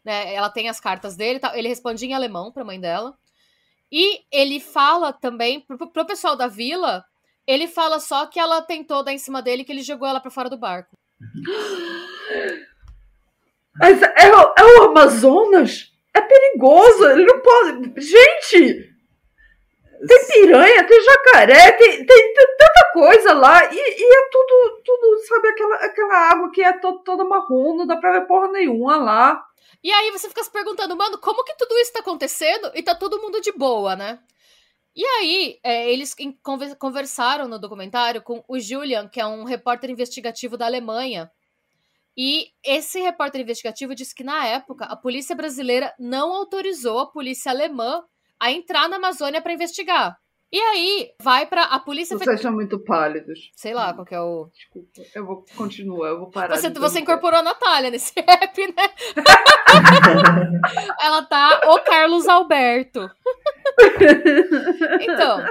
Né, ela tem as cartas dele, ele responde em alemão pra mãe dela. E ele fala também pro, pro pessoal da vila, ele fala só que ela tentou dar em cima dele que ele jogou ela para fora do barco. <gasps> Mas é, é o Amazonas? É perigoso, ele não pode. Gente! Tem piranha, tem jacaré, tem, tem, tem tanta coisa lá. E, e, é tudo, tudo, sabe, aquela, aquela água que é to, toda marrom, não dá pra ver porra nenhuma lá. E aí você fica se perguntando, mano, como que tudo isso tá acontecendo e tá todo mundo de boa, né? E aí, é, eles conversaram no documentário com o Julian, que é um repórter investigativo da Alemanha. E esse repórter investigativo disse que, na época, a polícia brasileira não autorizou a polícia alemã a entrar na Amazônia para investigar. E aí, vai pra a polícia... Vocês são muito pálidos. Sei lá, qual que é o... Desculpa, eu vou continuar, eu vou parar. Você, você incorporou a Natália nesse <laughs> rap, né? <laughs> Ela tá o Carlos Alberto. <laughs> então,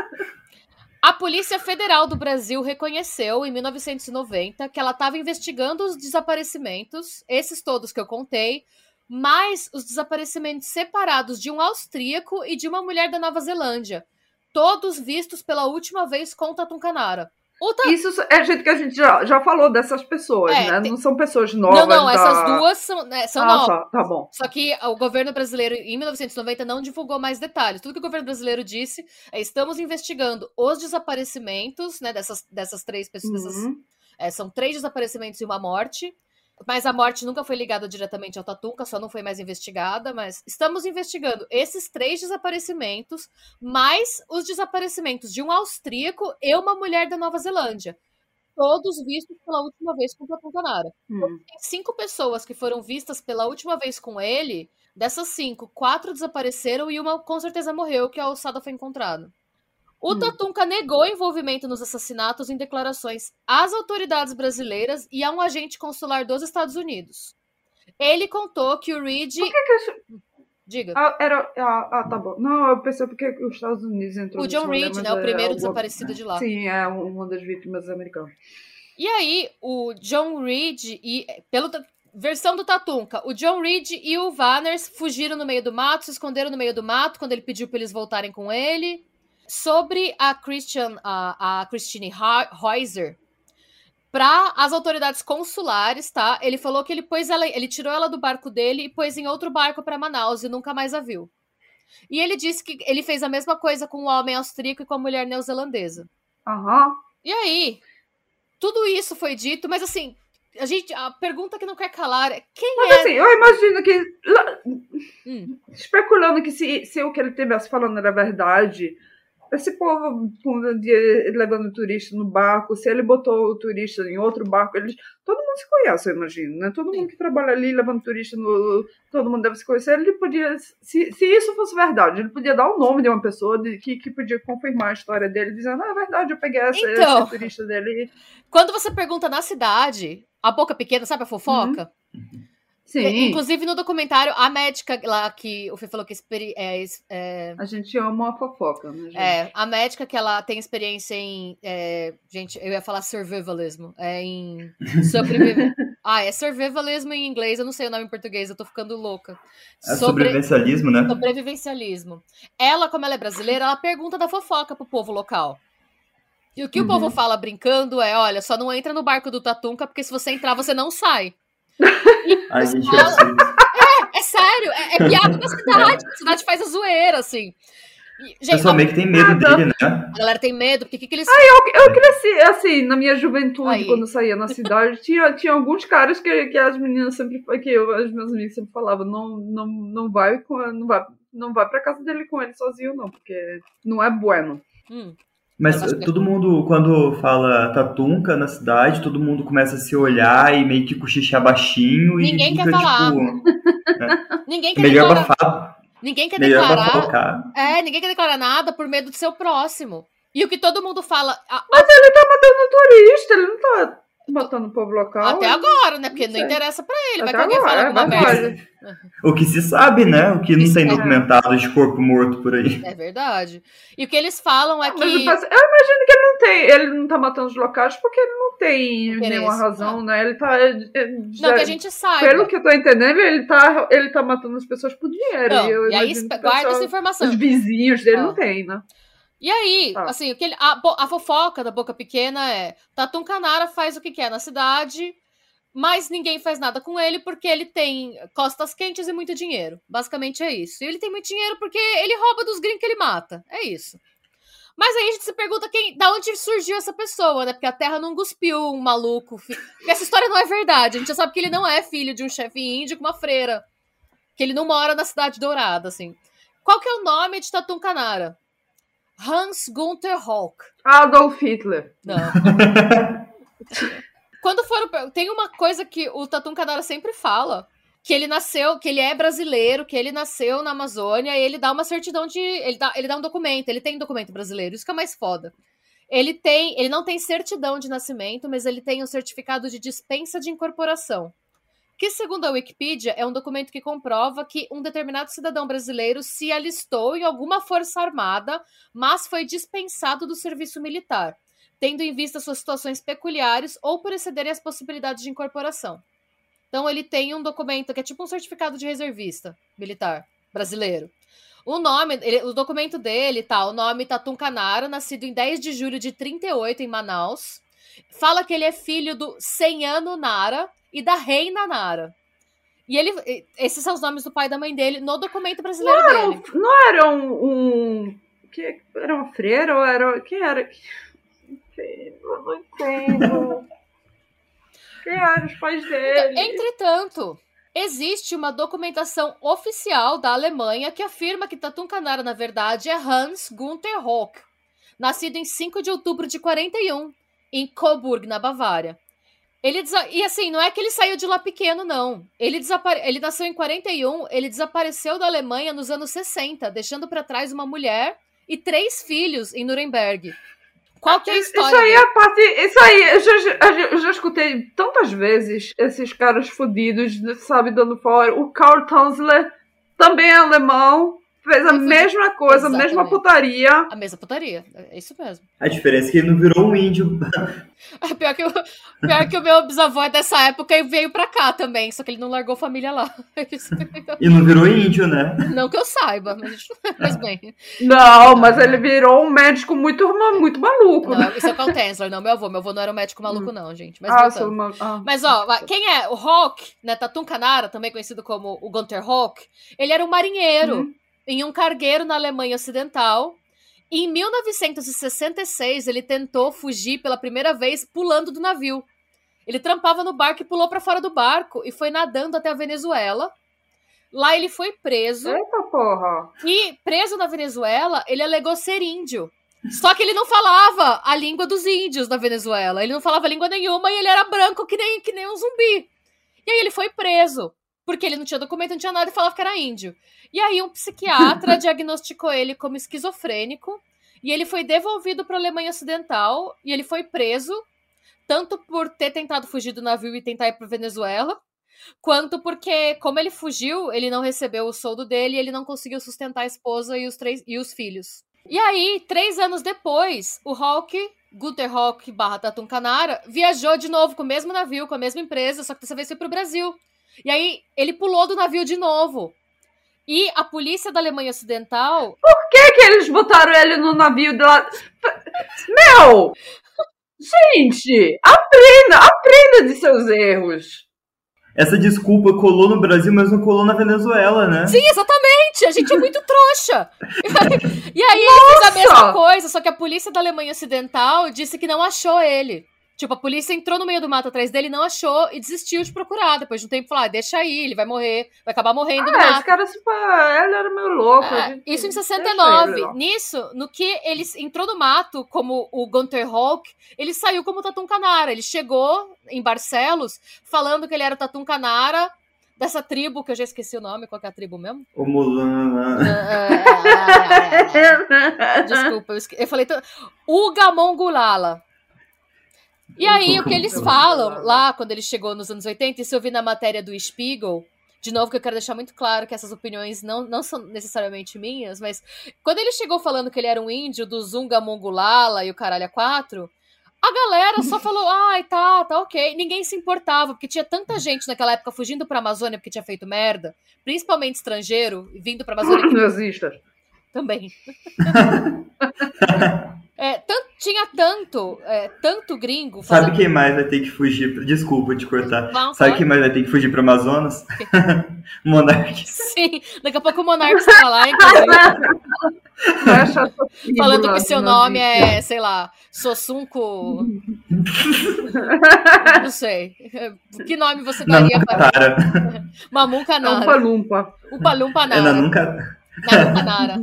a Polícia Federal do Brasil reconheceu em 1990 que ela estava investigando os desaparecimentos, esses todos que eu contei, mais os desaparecimentos separados de um austríaco e de uma mulher da Nova Zelândia, todos vistos pela última vez com Tatuncanara. Ta... Isso é gente que a gente já, já falou dessas pessoas, é, né? Tem... Não são pessoas novas. Não, não, da... essas duas são, né, são ah, novas. Tá, tá bom. Só que o governo brasileiro, em 1990, não divulgou mais detalhes. Tudo que o governo brasileiro disse é estamos investigando os desaparecimentos, né, dessas, dessas três pessoas. Uhum. Dessas, é, são três desaparecimentos e uma morte. Mas a morte nunca foi ligada diretamente ao Tatunca, só não foi mais investigada. Mas estamos investigando esses três desaparecimentos, mais os desaparecimentos de um austríaco e uma mulher da Nova Zelândia. Todos vistos pela última vez com o Tatuncanara. Hum. Então, tem cinco pessoas que foram vistas pela última vez com ele. Dessas cinco, quatro desapareceram e uma com certeza morreu, que a ossada foi encontrada. O hum. Tatunca negou envolvimento nos assassinatos em declarações às autoridades brasileiras e a um agente consular dos Estados Unidos. Ele contou que o Reed. Por que, que Diga. Ah, era. Ah, ah, tá bom. Não, eu pensei porque os Estados Unidos entrou O John Reed, né? O é primeiro desaparecido de lá. Sim, é uma das vítimas americanas. E aí, o John Reed e. Pelo, versão do Tatunca, o John Reed e o Vanners fugiram no meio do mato, se esconderam no meio do mato quando ele pediu para eles voltarem com ele. Sobre a Christian, a, a Christine Heuser, para as autoridades consulares, tá? Ele falou que ele pôs ela, ele tirou ela do barco dele e pôs em outro barco para Manaus e nunca mais a viu. E ele disse que ele fez a mesma coisa com o homem austríaco e com a mulher neozelandesa. Uhum. E aí, tudo isso foi dito, mas assim, a gente, a pergunta que não quer calar é quem mas, é. assim, eu imagino que. Hum. Especulando que se, se o que ele estivesse falando era verdade, esse povo levando turista no barco, se ele botou o turista em outro barco, eles, todo mundo se conhece, eu imagino, né? Todo mundo que trabalha ali levando turista no. Todo mundo deve se conhecer. Ele podia. Se, se isso fosse verdade, ele podia dar o nome de uma pessoa de, que, que podia confirmar a história dele, dizendo, ah, é verdade, eu peguei essa, então, esse turista dele. Quando você pergunta na cidade, a boca pequena, sabe a fofoca? Uhum. Sim. Inclusive, no documentário, a médica lá que o Fê falou que é, é, A gente ama a fofoca, né, gente? É, a médica que ela tem experiência em. É, gente, eu ia falar survivalismo. É em. <laughs> Sobreviver. ah, é survivalismo em inglês, eu não sei o nome em português, eu tô ficando louca. É Sobre... sobrevivencialismo, né? Sobrevivencialismo. Ela, como ela é brasileira, ela pergunta da fofoca pro povo local. E o que uhum. o povo fala brincando é: olha, só não entra no barco do Tatunca, porque se você entrar, você não sai. A gente é, é sério, é, é piada da cidade. A cidade faz a zoeira, assim. Gente, Pessoal meio que tem medo dele, né? A galera tem medo, porque que, que eles. Ah, eu, eu cresci, assim, na minha juventude, Aí. quando eu saía na cidade, tinha, tinha alguns caras que, que as meninas sempre. que eu, as minhas amigas sempre falavam, não, não, não vai com. Não vai, não vai pra casa dele com ele sozinho, não, porque não é bueno. Hum. Mas todo mundo, quando fala tatunca na cidade, todo mundo começa a se olhar e meio que cochichar baixinho. Ninguém e quer falar. Tipo, né? <laughs> Ninguém quer Melhor abafar Ninguém quer Melhor declarar. É, ninguém quer declarar nada por medo do seu próximo. E o que todo mundo fala. A, Mas ele tá matando turista, ele não tá matando o povo local. Até agora, né? Porque não, não interessa pra ele. Até vai que alguém fala é, alguma merda. O que se sabe, né? O que não tem documentado de corpo morto por aí. É verdade. E o que eles falam é que. eu, imagino que ele não tem. Ele não tá matando os locais porque ele não tem nenhuma razão, ah. né? Ele tá. Já, não, que a gente sabe. Pelo que eu tô entendendo, ele tá, ele tá matando as pessoas por dinheiro. Não, e, e aí, guarda essa informação. Os vizinhos dele ah. não tem, né? E aí, ah. assim, aquele, a, a fofoca da boca pequena é Tatum Canara faz o que quer na cidade, mas ninguém faz nada com ele porque ele tem costas quentes e muito dinheiro. Basicamente é isso. E ele tem muito dinheiro porque ele rouba dos gringos que ele mata. É isso. Mas aí a gente se pergunta quem, da onde surgiu essa pessoa, né? Porque a Terra não cuspiu um maluco. Porque essa história não é verdade. A gente já sabe que ele não é filho de um chefe índio com uma freira. Que ele não mora na Cidade Dourada, assim. Qual que é o nome de Tatum Canara? Hans Gunther Hawk. Adolf Hitler. Não. <laughs> Quando foram. Tem uma coisa que o Tatum Canara sempre fala. Que ele nasceu, que ele é brasileiro, que ele nasceu na Amazônia, e ele dá uma certidão de. Ele dá, ele dá um documento, ele tem documento brasileiro, isso que é mais foda. Ele tem. Ele não tem certidão de nascimento, mas ele tem um certificado de dispensa de incorporação que, segundo a Wikipedia, é um documento que comprova que um determinado cidadão brasileiro se alistou em alguma força armada, mas foi dispensado do serviço militar, tendo em vista suas situações peculiares ou por excederem as possibilidades de incorporação. Então, ele tem um documento que é tipo um certificado de reservista militar brasileiro. O nome, ele, o documento dele tá, o nome Tatum Canara, nascido em 10 de julho de 38 em Manaus. Fala que ele é filho do Senhano Nara, e da Reina Nara. E ele. Esses são os nomes do pai e da mãe dele no documento brasileiro não era, dele. Não era um. um que, era uma freira ou era. Quem era? Eu não entendo. <laughs> Quem eram os pais dele? Entretanto, existe uma documentação oficial da Alemanha que afirma que Tatum Canara, na verdade, é Hans Gunther Hock, nascido em 5 de outubro de 41, em Coburg, na Bavária. Ele. E assim, não é que ele saiu de lá pequeno, não. Ele, desapare... ele nasceu em 41, ele desapareceu da Alemanha nos anos 60, deixando para trás uma mulher e três filhos em Nuremberg. Qual que é a história? Isso aí é a parte. Isso aí, eu já, eu já escutei tantas vezes esses caras fodidos, sabe, dando fora. O Karl Tanzler também é alemão. Fez a mesma coisa, Exatamente. a mesma putaria. A mesma putaria, é isso mesmo. A diferença é que ele não virou um índio. <laughs> É pior que, o, pior que o meu bisavô é dessa época e veio pra cá também, só que ele não largou família lá. <laughs> E não virou índio, né? Não que eu saiba, mas, <laughs> mas bem. Não, mas ele virou um médico muito, muito maluco. Não, né? isso é o Tensler, não meu avô. Meu avô não era um médico maluco, hum. não, gente. Mas, ah, sou uma... ah. mas ó, quem é? O Hawk, né? Tatum Canara, também conhecido como o Gunter Hawk, ele era um marinheiro. Hum em um cargueiro na Alemanha Ocidental. Em 1966, ele tentou fugir pela primeira vez pulando do navio. Ele trampava no barco e pulou para fora do barco e foi nadando até a Venezuela. Lá ele foi preso. Eita porra! E preso na Venezuela, ele alegou ser índio. Só que ele não falava a língua dos índios da Venezuela. Ele não falava língua nenhuma e ele era branco que nem, que nem um zumbi. E aí ele foi preso. Porque ele não tinha documento, não tinha nada e falava que era índio. E aí um psiquiatra <laughs> diagnosticou ele como esquizofrênico e ele foi devolvido para a Alemanha Ocidental e ele foi preso tanto por ter tentado fugir do navio e tentar ir para Venezuela, quanto porque como ele fugiu, ele não recebeu o soldo dele e ele não conseguiu sustentar a esposa e os três e os filhos. E aí, três anos depois, o Hawk Guter Hawk barra Tatum Canara viajou de novo com o mesmo navio, com a mesma empresa, só que dessa vez foi pro Brasil. E aí ele pulou do navio de novo. E a polícia da Alemanha Ocidental. Por que, que eles botaram ele no navio de lá? Meu! Gente, aprenda, aprenda de seus erros. Essa desculpa colou no Brasil, mas não colou na Venezuela, né? Sim, exatamente. A gente é muito trouxa. <laughs> e aí Nossa! ele fez a mesma coisa, só que a polícia da Alemanha Ocidental disse que não achou ele. Tipo, a polícia entrou no meio do mato atrás dele, não achou e desistiu de procurar. Depois de um tempo, falou: ah, deixa aí, ele vai morrer, vai acabar morrendo ah, no mato. Esse cara, tipo, ele era meio louco. É, isso em 69. Ele, Nisso, no que ele entrou no mato como o Gunter Hawk, ele saiu como Tatum Canara. Ele chegou em Barcelos falando que ele era o Tatum Canara dessa tribo, que eu já esqueci o nome, qual é a tribo mesmo? O Mulan. <laughs> Desculpa, eu, esque... eu falei. Uga Mongulala. E aí, o que eles falam lá, quando ele chegou nos anos 80, isso eu vi na matéria do Spiegel, de novo, que eu quero deixar muito claro que essas opiniões não, não são necessariamente minhas, mas quando ele chegou falando que ele era um índio do Zunga Mongulala e o caralho a quatro, a galera só falou, <laughs> ai, tá, tá ok. Ninguém se importava, porque tinha tanta gente naquela época fugindo pra Amazônia porque tinha feito merda, principalmente estrangeiro, vindo pra Amazônia. <coughs> Nazistas. Também. <laughs> É, tanto, tinha tanto, é, tanto gringo. Fazendo... Sabe quem mais vai ter que fugir? Desculpa te cortar. Não, Sabe quem mais vai ter que fugir para Amazonas? <laughs> Monark. Sim, daqui a pouco o Monark está lá, inclusive. <laughs> Falando que seu nome é, sei lá, Sossunco. Não sei. Que nome você daria para. Mamuca Nara. Umpa Lumpa. Umpa Lumpa Nara. É nunca. Nara.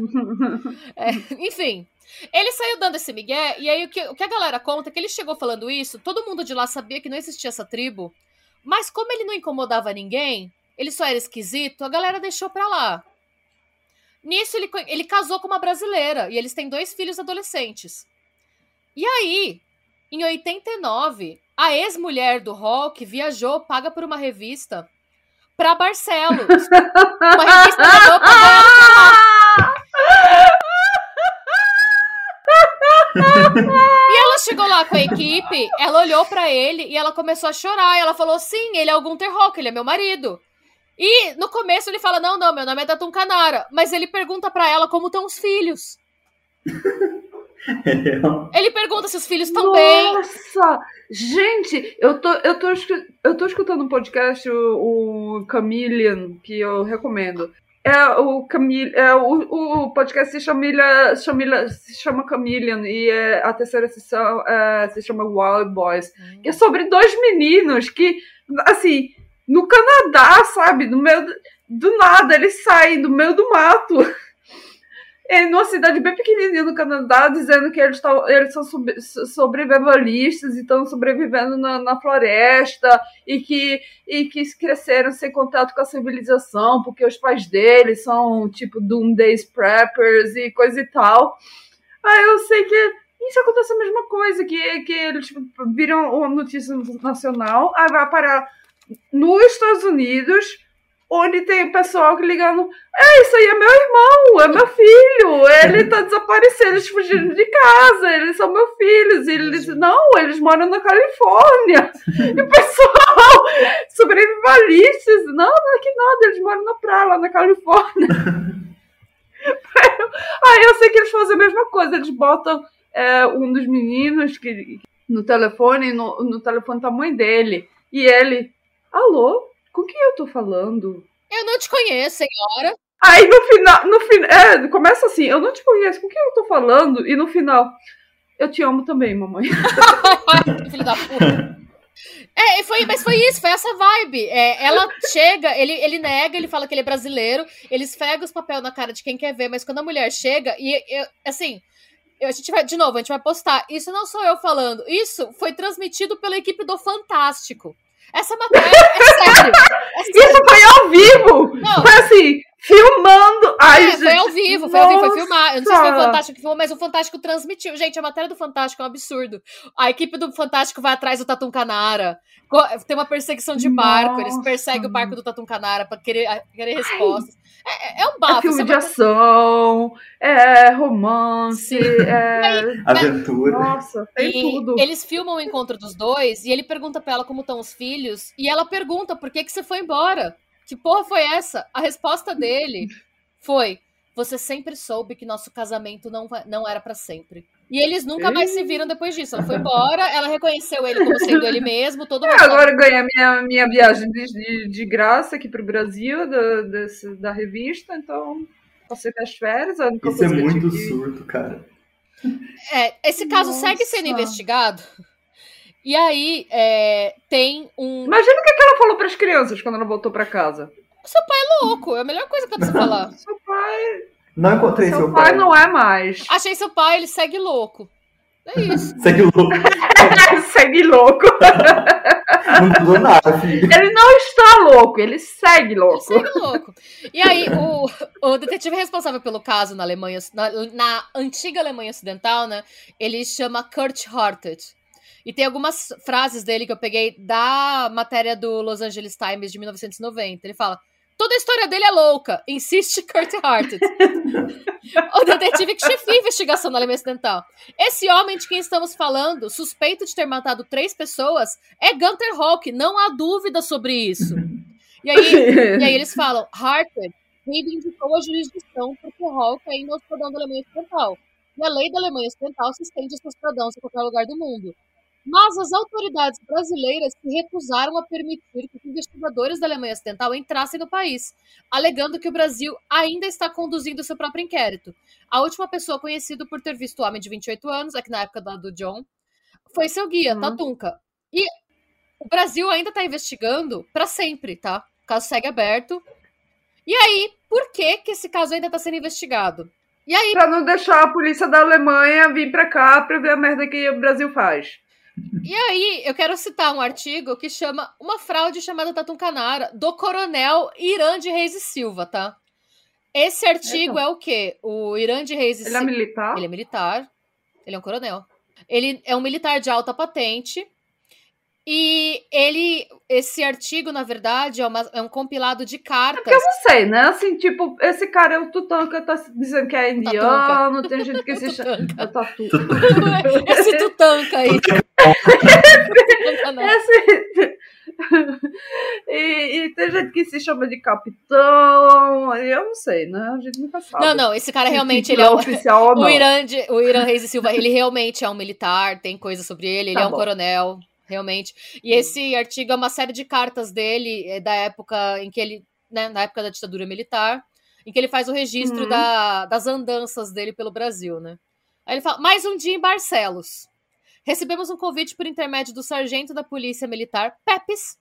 <laughs> É, enfim. Ele saiu dando esse migué, e aí o que, o que a galera conta é que ele chegou falando isso, todo mundo de lá sabia que não existia essa tribo, mas como ele não incomodava ninguém, ele só era esquisito, a galera deixou pra lá. Nisso, ele, ele casou com uma brasileira, e eles têm dois filhos adolescentes. E aí, em 89, a ex-mulher do Rock viajou, paga por uma revista, pra Barcelos. uma revista da Europa e ela chegou lá com a equipe, ela olhou para ele e ela começou a chorar. Ela falou: Sim, ele é o Gunter Rock, ele é meu marido. E no começo ele fala: Não, não, meu nome é Tatum Canara. Mas ele pergunta para ela como estão os filhos. <laughs> ele pergunta se os filhos estão bem. Nossa! Gente, eu tô, eu tô, eu tô escutando um podcast, o, o Chameleon, que eu recomendo. É o Camille, é, o, o podcast se chama, chama, se chama Chameleon e é, a terceira sessão é, se chama Wild Boys, uhum. que é sobre dois meninos que, assim, no Canadá, sabe, no meio do, do nada, eles saem do meio do mato <laughs> numa cidade bem pequenininha no Canadá, dizendo que eles, tão, eles são sobrevivalistas e estão sobrevivendo na, na, floresta e que, e que cresceram sem contato com a civilização, porque os pais deles são tipo Doomdays Preppers e coisa e tal. Aí eu sei que isso acontece a mesma coisa, que, que eles tipo, viram uma notícia nacional, aí vai parar nos Estados Unidos onde tem pessoal que ligando, é, isso aí é meu irmão, é meu filho, ele tá desaparecendo, eles fugindo de casa, eles são meus filhos, e eles, não, eles moram na Califórnia, <laughs> e o pessoal, sobrevivalistas, não, não é que nada, eles moram na praia, lá na Califórnia. <laughs> aí eu sei que eles fazem a mesma coisa, eles botam é, um dos meninos que no telefone, no, no telefone da mãe dele, e ele, alô, com quem eu tô falando? Eu não te conheço, senhora. Aí no final, no final, é, começa assim, eu não te conheço, com quem eu tô falando? E no final, eu te amo também, mamãe. <laughs> Filho da puta. É, foi, mas foi isso, foi essa vibe. É, ela chega, ele, ele nega, ele fala que ele é brasileiro, ele esfrega os papéis na cara de quem quer ver, mas quando a mulher chega, e eu, assim, a gente vai, de novo, a gente vai postar. Isso não sou eu falando, isso foi transmitido pela equipe do Fantástico. Essa matéria é sério. É sério. Isso foi ao vivo! Não. Foi assim, filmando. Ai, é, gente. foi ao vivo, foi Nossa. ao vivo, foi filmar. Eu não sei se foi o Fantástico que filmou, mas o Fantástico transmitiu. Gente, a matéria do Fantástico é um absurdo. A equipe do Fantástico vai atrás do Tatum Canara. Tem uma perseguição de barco, Nossa. eles perseguem o barco do Tatum Canara pra querer, querer respostas. É, é, um bafo. É filme de ação, é romance, é... aventura. Nossa, tem e tudo. Eles filmam o encontro dos dois e ele pergunta pra ela como estão os filhos e ela pergunta por que, que você foi embora. Que porra foi essa? A resposta dele foi: Você sempre soube que nosso casamento não, não era para sempre. E eles nunca mais se viram depois disso. Ela foi embora, ela reconheceu ele como sendo ele mesmo, todo mundo. É, agora ganhei minha, minha viagem de, de, de graça aqui para o Brasil, da, desse, da revista, então passei minhas férias. Isso é muito surto, cara. É, esse caso Nossa. segue sendo investigado. E aí é, tem um. Imagina o que, ela falou para as crianças quando ela voltou para casa. Seu pai é louco, é a melhor coisa que dá pra você <laughs> falar. seu pai. Não encontrei seu, seu pai. pai. não é mais. Achei seu pai, ele segue louco. É isso. <laughs> segue louco. <laughs> segue louco. não mudou nada, filho. Ele não está louco, ele segue louco. Ele segue louco. E aí, o, o detetive responsável pelo caso na Alemanha, na, na antiga Alemanha Ocidental, né? Ele chama Kurt Hartet. E tem algumas frases dele que eu peguei da matéria do Los Angeles Times de 1990. Ele fala: Toda a história dele é louca, insiste Kurt Hartet. <laughs> o detetive que chefia a investigação na Alemanha Ocidental. Esse homem de quem estamos falando, suspeito de ter matado três pessoas, é Gunther Hawk, não há dúvida sobre isso. <laughs> E aí, e aí eles <laughs> falam, Hartet reivindicou a jurisdição porque Hawk é ainda o cidadão da Alemanha Ocidental. E a lei da Alemanha Ocidental se estende a seus cidadãos em qualquer lugar do mundo. Mas as autoridades brasileiras se recusaram a permitir que os investigadores da Alemanha Ocidental entrassem no país, alegando que o Brasil ainda está conduzindo seu próprio inquérito. A última pessoa conhecida por ter visto o homem de 28 anos, aqui na época do John, foi seu guia, uhum. Tatunka. E o Brasil ainda está investigando para sempre, tá? O caso segue aberto. E aí, por que, que esse caso ainda está sendo investigado? E aí? Pra não deixar a polícia da Alemanha vir pra cá pra ver a merda que o Brasil faz. E aí, eu quero citar um artigo que chama Uma fraude chamada Tatum Canara, do coronel Irã de Reis e Silva, tá? Esse artigo é, é o quê? O Irã de Reis e Silva. Ele é militar? Ele é militar. Ele é um coronel. Ele é um militar de alta patente. E ele, esse artigo, na verdade, é, uma, é um compilado de cartas. É eu não sei, né? Assim, tipo, esse cara é o Tutanka, tá dizendo que é indiano, tem gente que <laughs> se chama. É Tatu. <laughs> esse Tutanka aí. esse... <laughs> e, e, tem gente que se chama de capitão, eu não sei, né? A gente nunca sabe. Não, não, esse cara realmente ele é, é oficial o, o Irã, de, o Irã Reis e Silva, ele realmente é um militar, tem coisa sobre ele, ele tá é um bom. coronel realmente. E esse artigo é uma série de cartas dele, é da época em que ele, né, na época da ditadura militar, em que ele faz o registro uhum. da, das andanças dele pelo Brasil, né? Aí ele fala: mais um dia em Barcelos. Recebemos um convite por intermédio do sargento da Polícia Militar, Pepes,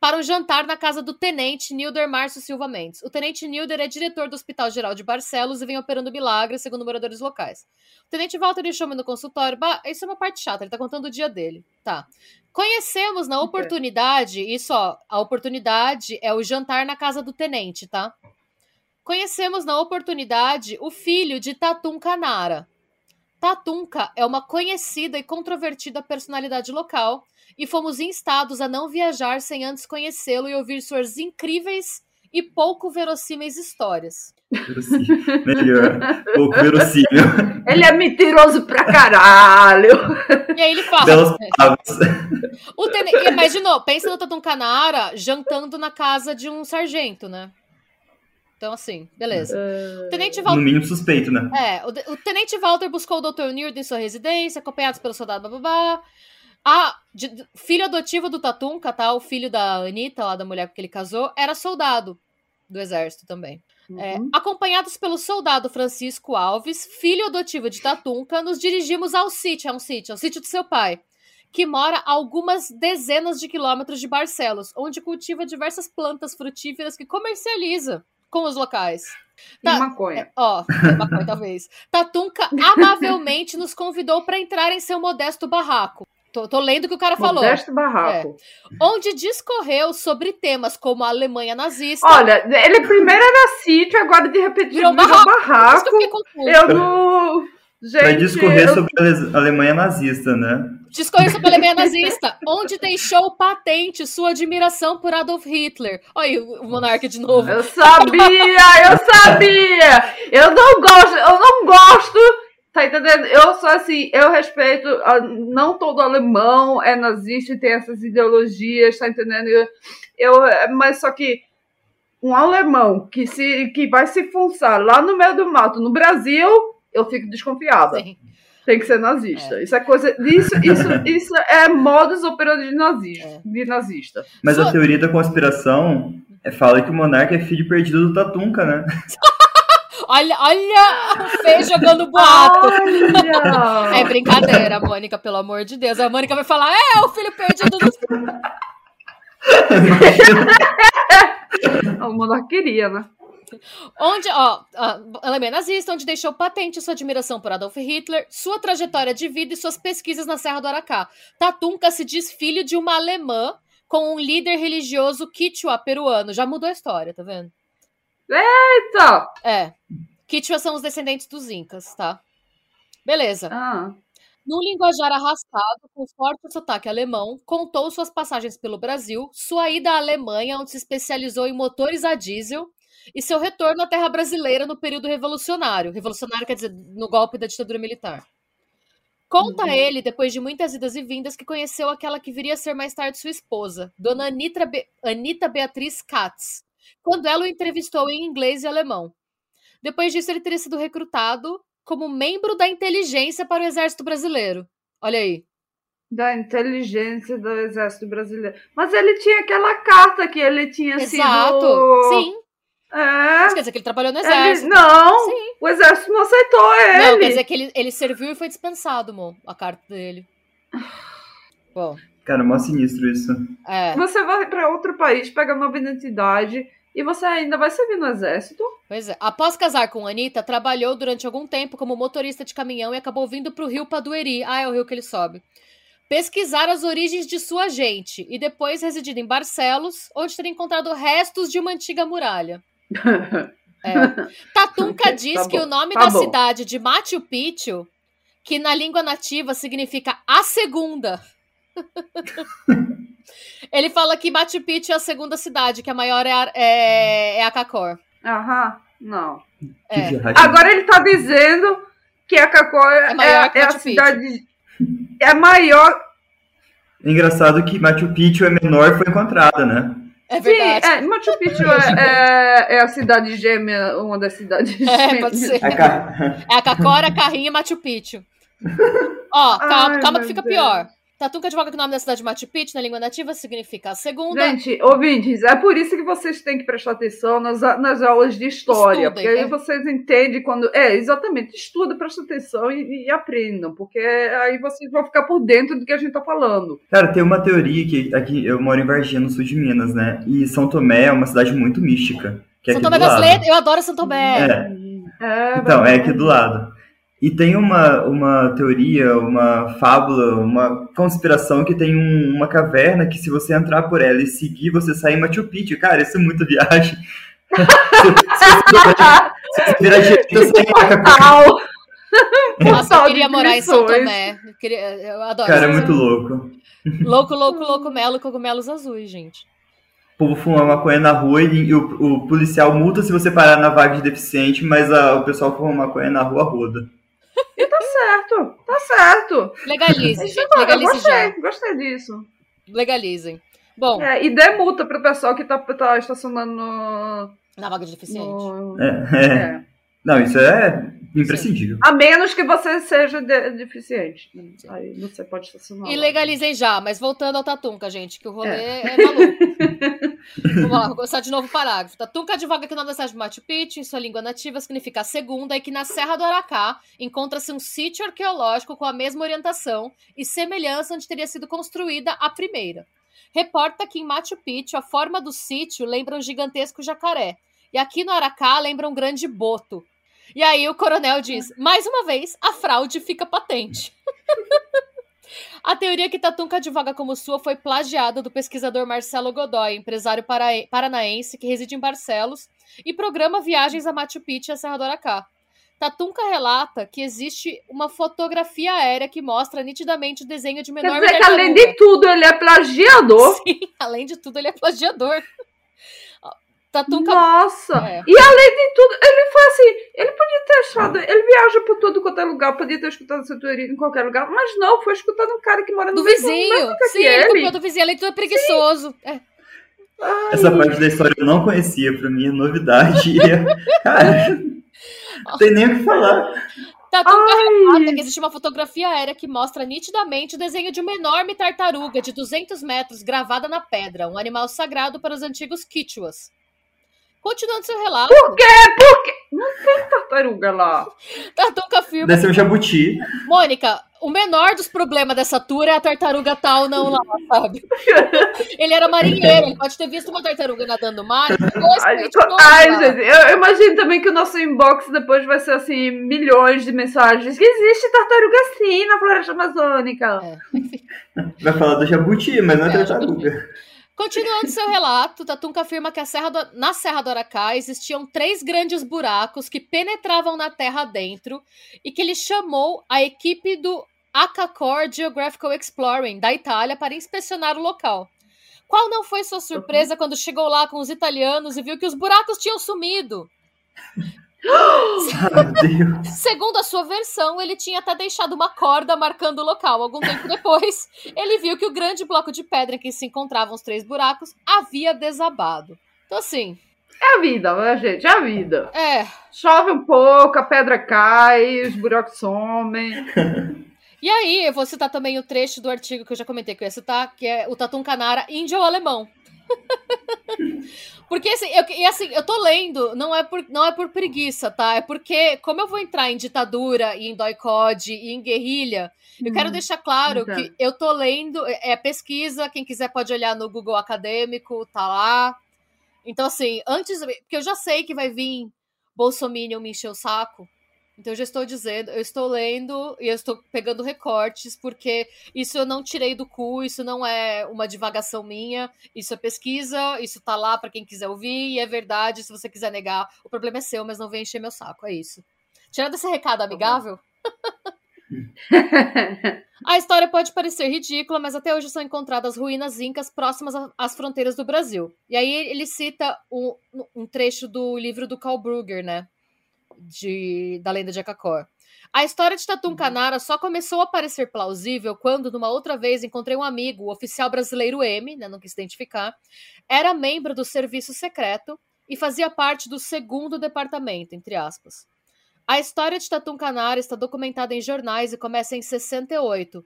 para um jantar na casa do tenente Nilder Márcio Silva Mendes. O tenente Nilder é diretor do Hospital Geral de Barcelos e vem operando milagres, segundo moradores locais. O tenente Walter deixou-me no consultório. Bah, isso é uma parte chata, ele tá contando o dia dele. Tá. Conhecemos na oportunidade, isso ó, a oportunidade é o jantar na casa do tenente, tá? Conhecemos na oportunidade o filho de Tatum Canara. Tatunka é uma conhecida e controvertida personalidade local e fomos instados a não viajar sem antes conhecê-lo e ouvir suas incríveis e pouco verossímeis histórias. Verossímil. Melhor. Pouco verossímil. Ele é mentiroso pra caralho. E aí ele fala. o ten... Imaginou, pensa no Tatum Canara jantando na casa de um sargento, né? Então, assim, beleza. Uh... Tenente Walter... No mínimo suspeito, né? É, o, o Tenente Walter buscou o Dr. Neard em sua residência, acompanhados pelo soldado bababá. A de, filho adotivo do Tatunka, tá? O filho da Anitta, lá da mulher com que ele casou, era soldado do exército também. É, uhum. É, acompanhados pelo soldado Francisco Alves, filho adotivo de Tatunka, nos dirigimos ao sítio, é um sítio, é um sítio do seu pai, que mora a algumas dezenas de quilômetros de Barcelos, onde cultiva diversas plantas frutíferas que comercializa com os locais. Tá, e maconha. É, ó, maconha talvez. Tatunka amavelmente nos convidou para entrar em seu modesto barraco. Tô, tô, lendo o que o cara falou. Modesto barraco. É. Onde discorreu sobre temas como a Alemanha nazista. Olha, ele primeiro era sítio, agora de repente virou, virou barraco. barraco. Eu, eu não. Gente, Vai discorrer eu... sobre a Alemanha nazista, né? Discorrer sobre a Alemanha nazista, onde deixou patente sua admiração por Adolf Hitler. Olha o monarca de novo. Eu sabia, eu sabia! Eu não gosto, eu não gosto Tá entendendo? Eu sou assim, eu respeito. Não todo alemão é nazista e tem essas ideologias, tá entendendo? Eu, eu, mas só que um alemão que, se, que vai se funçar lá no meio do mato, no Brasil, eu fico desconfiada. Sim. Tem que ser nazista. É. Isso é coisa. Isso, isso, <laughs> isso é modus operandi de nazista. É. De nazista. Mas a teoria da conspiração é, fala que o monarca é filho perdido do Tatunca, né? <laughs> olha, olha o Fê jogando boato. Olha. É brincadeira, Mônica, pelo amor de Deus. A Mônica vai falar: é, o filho perdido do. <laughs> o monarca queria, né? Onde, ó, Alemanha nazista, onde deixou patente sua admiração por Adolf Hitler, sua trajetória de vida e suas pesquisas na Serra do Aracá. Tatunka se diz filho de uma alemã com um líder religioso quichua peruano. Já mudou a história, tá vendo? Eita! É. Quichua são os descendentes dos incas, tá? Beleza. Ah. Num linguajar arrastado, com forte sotaque alemão, contou suas passagens pelo Brasil, sua ida à Alemanha, onde se especializou em motores a diesel, e seu retorno à terra brasileira no período revolucionário. Revolucionário quer dizer no golpe da ditadura militar. Conta uhum. ele, depois de muitas idas e vindas, que conheceu aquela que viria a ser mais tarde sua esposa, Dona Anita, Be Anita Beatriz Katz, quando ela o entrevistou em inglês e alemão. Depois disso, ele teria sido recrutado como membro da inteligência para o Exército Brasileiro. Olha aí. Da inteligência do Exército Brasileiro. Mas ele tinha aquela carta que ele tinha Exato. sido. Exato. Sim. É. Isso quer dizer que ele trabalhou no exército. Ele, não, Sim. o exército não aceitou ele. Não, quer dizer que ele, ele serviu e foi dispensado, amor, a carta dele. <sighs> Bom. Cara, mó sinistro isso. É. Você vai para outro país, pega nova identidade e você ainda vai servir no exército. Pois é. Após casar com Anitta, trabalhou durante algum tempo como motorista de caminhão e acabou vindo pro rio Padueri. Ah, é o rio que ele sobe. Pesquisar as origens de sua gente e depois residido em Barcelos, onde teria encontrado restos de uma antiga muralha. É. Tatunka diz tá que o nome tá da bom. cidade de Machu Picchu, que na língua nativa significa a segunda. <laughs> Ele fala que Machu Picchu é a segunda cidade, que a maior é a, é, é a Cacor. Aham, não. É. Agora ele tá dizendo que a Cacor é, é, é a cidade. É maior. Engraçado que Machu Picchu é menor foi encontrada, né? É verdade. Sim, é, Machu Picchu é, é, é, a cidade gêmea, uma das cidades <laughs> é, gêmeas. Pode ser. É, é a Cacora, Carrinha e Machu Picchu. <laughs> Ó, calma, Ai, calma que fica Deus. pior. Tatunca advoga que o nome da cidade de Machu Picchu na língua nativa significa a segunda. Gente, ouvintes, é por isso que vocês têm que prestar atenção nas, nas aulas de história. Estudem, porque aí é. vocês entendem quando. É, exatamente, estuda, presta atenção e, e, aprendam. Porque aí vocês vão ficar por dentro do que a gente tá falando. Cara, tem uma teoria que aqui eu moro em Varginha, no sul de Minas, né? E São Tomé é uma cidade muito mística. É São Tomé das Letras, eu adoro São Tomé. É. é então, é aqui do lado. E tem uma, uma teoria, uma fábula, uma conspiração que tem um, uma caverna que se você entrar por ela e seguir, você sai em Machu Picchu. Cara, isso é muita viagem. se, você virar direita, você Nossa, eu queria morar em São Tomé. Eu, queria, eu adoro. Cara, é muito louco. Louco, louco, louco, melo, cogumelos azuis, gente. O povo fuma maconha na rua e, e o, o, policial multa se você parar na vaga de deficiente, mas a, o pessoal fuma maconha na rua roda. E tá certo, tá certo. Legalize, gente. Legalize eu gostei, já. gostei disso. Legalizem. Bom. É, e dê multa pro pessoal que tá, tá estacionando no. Na vaga de deficiente. No... É, é. é. Não, isso é imprescindível. Sim. A menos que você seja de deficiente. Aí você pode estacionar. E legalizem já, mas voltando ao Tatunca, gente, que o rolê é, é maluco. <laughs> Vamos lá, vou começar de novo o parágrafo. Tatunca advoga que o nome da cidade de Machu Picchu, em sua língua nativa, significa a segunda, e que na Serra do Aracá encontra-se um sítio arqueológico com a mesma orientação e semelhança onde teria sido construída a primeira. Reporta que em Machu Picchu a forma do sítio lembra um gigantesco jacaré, e aqui no Aracá lembra um grande boto. E aí o coronel diz: mais uma vez, a fraude fica patente. <laughs> A teoria que Tatunca advoga como sua foi plagiada do pesquisador Marcelo Godoy, empresário paranaense que reside em Barcelos e programa viagens a Machu Picchu e a Serra do Aracá. Tatunca relata que existe uma fotografia aérea que mostra nitidamente o desenho de menor Quer dizer que, além de tudo, ele é plagiador. <laughs> Sim, além de tudo, ele é plagiador. Tatunca... Nossa! É. E além de tudo, ele foi assim, ele podia ter achado, ele viaja por todo quanto é lugar, podia ter escutado essa teoria em qualquer lugar, mas não, foi escutando um cara que mora no do vizinho. Sim, ele, ele copiou do vizinho, ele é preguiçoso. É. Essa parte da história eu não conhecia, pra mim é novidade. <laughs> cara, não tem nem o que falar. Tatunga relata que existe uma fotografia aérea que mostra nitidamente o desenho de uma enorme tartaruga de 200 metros gravada na pedra, um animal sagrado para os antigos Quichuas. Continuando seu relato. Por quê? Por quê? Não tem tartaruga lá. <laughs> Tatunga afirma. Deve ser o jabuti. Mônica, o menor dos problemas dessa tour é a tartaruga tal não lá, sabe? <laughs> Ele era marinheiro, ele pode ter visto uma tartaruga nadando no mar. Ai, ai gente, eu imagino também que o nosso inbox depois vai ser assim, milhões de mensagens. Que existe tartaruga sim na floresta amazônica. É. Vai falar do jabuti, mas não é, é tartaruga. <laughs> Continuando seu relato, Tatunca afirma que Serra do, na Serra do Aracá existiam três grandes buracos que penetravam na terra dentro e que ele chamou a equipe do Acacor Geographical Exploring da Itália para inspecionar o local. Qual não foi sua surpresa quando chegou lá com os italianos e viu que os buracos tinham sumido? Segundo a sua versão, ele tinha até deixado uma corda marcando o local. Algum tempo depois, ele viu que o grande bloco de pedra em que se encontravam os três buracos havia desabado. Então, assim. É a vida, né, gente? É a vida. É. Chove um pouco, a pedra cai, os buracos somem. <laughs> E aí, eu vou citar também o trecho do artigo que eu já comentei que eu ia citar, que é o Tatum Canara índio-alemão. <laughs> Porque assim eu, e assim, eu tô lendo, não é, por, não é por preguiça, tá? É porque, como eu vou entrar em ditadura, e em doicode e em guerrilha, eu quero uhum. deixar claro então. que eu tô lendo, é, é pesquisa, quem quiser pode olhar no Google Acadêmico, tá lá. Então, assim, antes. Porque eu já sei que vai vir Bolsonaro me encher o saco. Então eu já estou dizendo, eu estou lendo e eu estou pegando recortes, porque isso eu não tirei do cu, isso não é uma divagação minha, isso é pesquisa, isso tá lá para quem quiser ouvir, e é verdade, se você quiser negar, o problema é seu, mas não vem encher meu saco, é isso. Tirando esse recado amigável. <laughs> A história pode parecer ridícula, mas até hoje são encontradas ruínas incas próximas às fronteiras do Brasil. E aí ele cita um, um trecho do livro do Carl Brugger, né? De, da lenda de Akakor. A história de Tatum Canara uhum. só começou a parecer plausível quando, numa outra vez, encontrei um amigo, o oficial brasileiro M, né, não quis identificar, era membro do serviço secreto e fazia parte do segundo departamento, entre aspas. A história de Tatum Canara está documentada em jornais e começa em 68,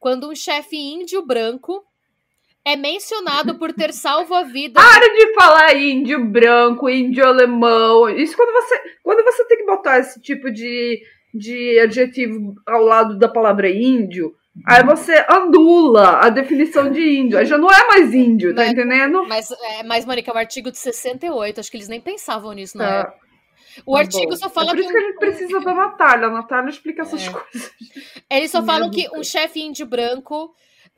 quando um chefe índio branco é mencionado por ter salvo a vida. <laughs> Para de falar índio branco, índio alemão. Isso quando você, quando você tem que botar esse tipo de, de adjetivo ao lado da palavra índio, aí você anula a definição de índio. Aí já não é mais índio, tá mas, entendendo? Mas, é, mas, Mônica, é um artigo de 68. Acho que eles nem pensavam nisso na tá. época. O tá artigo bom. só fala é por isso que, que a gente precisa da Natália. A Natália explica essas é. coisas. Eles só falam que um chefe índio branco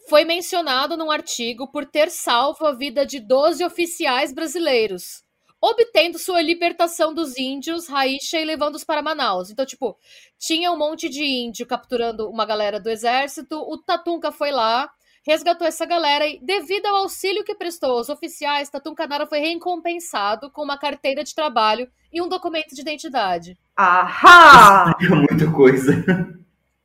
foi mencionado num artigo por ter salvo a vida de 12 oficiais brasileiros, obtendo sua libertação dos índios Raícha e levando-os para Manaus. Então, tipo, tinha um monte de índio capturando uma galera do exército, o Tatunca foi lá, resgatou essa galera e, devido ao auxílio que prestou aos oficiais, Tatunca Nara foi recompensado com uma carteira de trabalho e um documento de identidade. Ahá! Explica <laughs> muita coisa.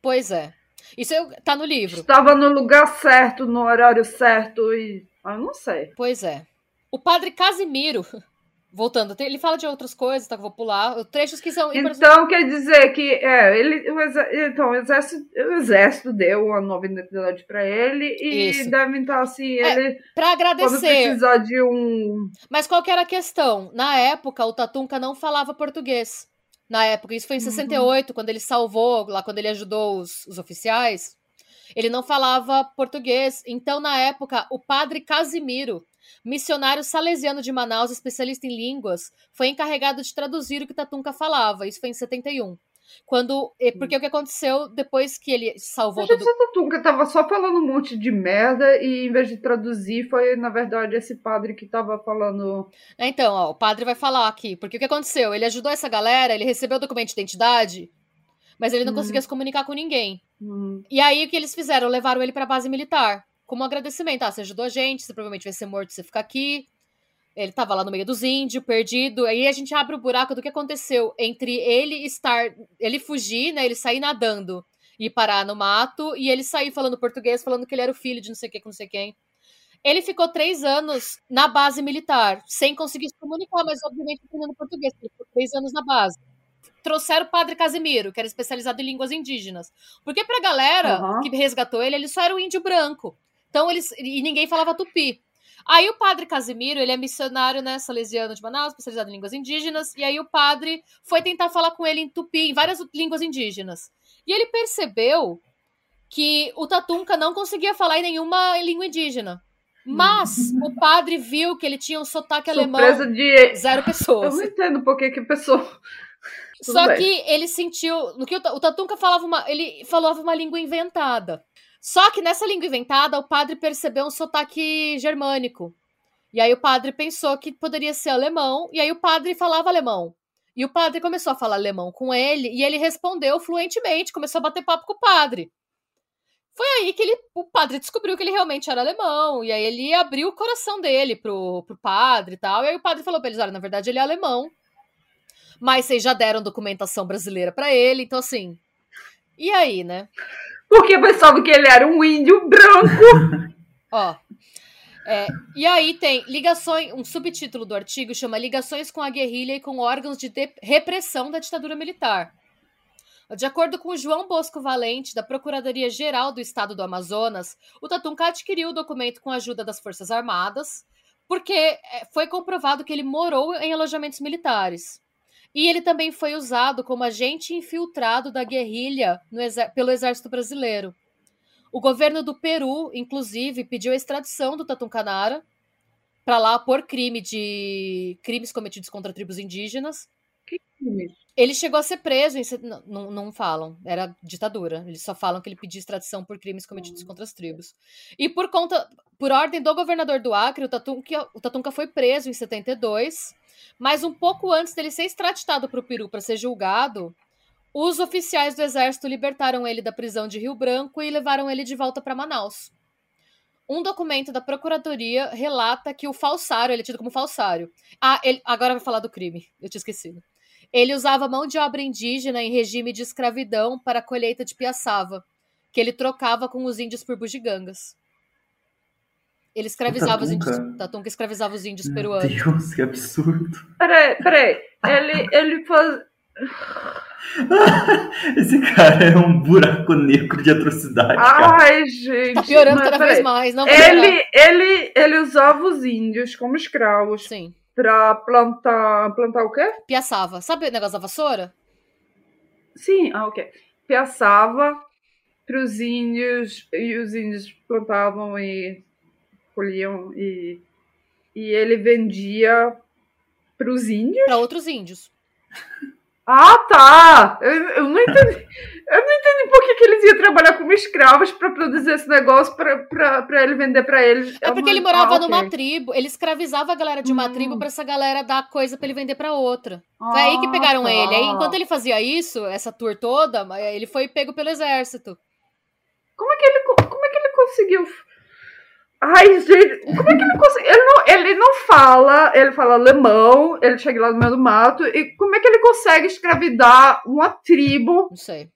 Pois é. Isso tá no livro. Estava no lugar certo, no horário certo e. Ah, eu não sei. Pois é. O padre Casimiro. <laughs> Voltando, ele fala de outras coisas, tá? Que eu vou pular. Trechos que são. Então quer dizer que é, ele, o então, o exército, o exército deu uma nova identidade para ele e Isso. devem estar assim. É, ele para agradecer. precisar de um. Mas qual que era a questão? Na época, o Tatunca não falava português na época. Isso foi em 68, uhum. quando ele salvou, lá quando ele ajudou os, os oficiais. Ele não falava português. Então, na época, o padre Casimiro, missionário salesiano de Manaus, especialista em línguas, foi encarregado de traduzir o que Tatunca falava. Isso foi em 71. Quando. Porque o que aconteceu depois que ele salvou tudo. O Tunca tava só falando um monte de merda e em vez de traduzir, foi, na verdade, esse padre que tava falando. É, então, ó, o padre vai falar aqui. Porque o que aconteceu? Ele ajudou essa galera, ele recebeu o documento de identidade, mas ele não uhum. conseguia se comunicar com ninguém. Uhum. E aí o que eles fizeram? Levaram ele pra base militar. Como agradecimento. Ah, você ajudou a gente, você provavelmente vai ser morto, você fica aqui. Ele tava lá no meio dos índios, perdido. Aí a gente abre o buraco do que aconteceu entre ele estar. Ele fugir, né? Ele sair nadando e parar no mato. E ele sair falando português, falando que ele era o filho de não sei o que, não sei quem. Ele ficou três anos na base militar, sem conseguir se comunicar, mas obviamente aprendendo português. Ele ficou três anos na base. trouxeram o padre Casimiro, que era especializado em línguas indígenas. Porque pra galera uhum. que resgatou ele, ele só era o índio branco. Então eles. E ninguém falava tupi. Aí o padre Casimiro, ele é missionário, né, salesiano de Manaus, especializado em línguas indígenas, e aí o padre foi tentar falar com ele em tupi, em várias línguas indígenas. E ele percebeu que o Tatunca não conseguia falar em nenhuma língua indígena. Mas o padre viu que ele tinha um sotaque Surpresa alemão. de zero pessoas. Eu não entendo por que que pessoa. Tudo Só bem. que ele sentiu, no que o, o Tatunca falava uma, ele falava uma língua inventada. Só que nessa língua inventada, o padre percebeu um sotaque germânico. E aí o padre pensou que poderia ser alemão, e aí o padre falava alemão. E o padre começou a falar alemão com ele, e ele respondeu fluentemente, começou a bater papo com o padre. Foi aí que ele, o padre descobriu que ele realmente era alemão, e aí ele abriu o coração dele pro, pro padre e tal, e aí o padre falou pra eles, olha, na verdade ele é alemão, mas vocês já deram documentação brasileira para ele, então assim, e aí, né? Porque pensava que ele era um índio branco. <laughs> Ó. É, e aí tem ligações, um subtítulo do artigo chama Ligações com a guerrilha e com órgãos de, repressão da ditadura militar. De acordo com João Bosco Valente, da Procuradoria-Geral do Estado do Amazonas, o Tatunca adquiriu o documento com a ajuda das Forças Armadas, porque é, foi comprovado que ele morou em alojamentos militares. E ele também foi usado como agente infiltrado da guerrilha pelo exército brasileiro. O governo do Peru, inclusive, pediu a extradição do Tatuncanara para lá por crime de crimes cometidos contra tribos indígenas. Que crime? Ele chegou a ser preso, em... não, não falam, era ditadura. Eles só falam que ele pediu extradição por crimes cometidos contra as tribos. E por conta, por ordem do governador do Acre, o Tatunca, o Tatunca foi preso em 72 mas um pouco antes dele ser extraditado para o Peru para ser julgado, os oficiais do exército libertaram ele da prisão de Rio Branco e levaram ele de volta para Manaus. Um documento da procuradoria relata que o falsário, ele é tido como falsário. Ah, ele, agora vai falar do crime, eu tinha esquecido. Ele usava mão de obra indígena em regime de escravidão para a colheita de piaçava, que ele trocava com os índios por bugigangas. Ele escravizava os índios. Tatunca escravizava os índios peruanos. Meu Deus, que absurdo. Peraí, peraí. Ele, ele faz. <laughs> Esse cara é um buraco negro de atrocidade. Ai, gente. Tá piorando cada vez mais. Não ele, ele, ele usava os índios como escravos. Sim. Pra plantar. Plantar o quê? Piaçava. Sabe o negócio da vassoura? Sim, ah, ok. Piaçava pros índios e os índios plantavam e colhiam e, e ele vendia para os índios? Para outros índios. Ah, tá! Eu, eu, não entendi. <laughs> Eu não entendi por que, que eles iam trabalhar como escravos para produzir esse negócio para ele vender para eles. É porque ele morava ah, okay. numa tribo, ele escravizava a galera de uma hum. tribo para essa galera dar coisa para ele vender para outra. Ah, foi aí que pegaram tá. ele. Aí, enquanto ele fazia isso, essa tour toda, ele foi pego pelo exército. Como é que ele, como é que ele conseguiu Ai, gente, como é que ele consegue? Ele não, ele não fala, ele fala alemão, ele chega lá no meio do mato, e como é que ele consegue escravidar uma tribo? Não sei.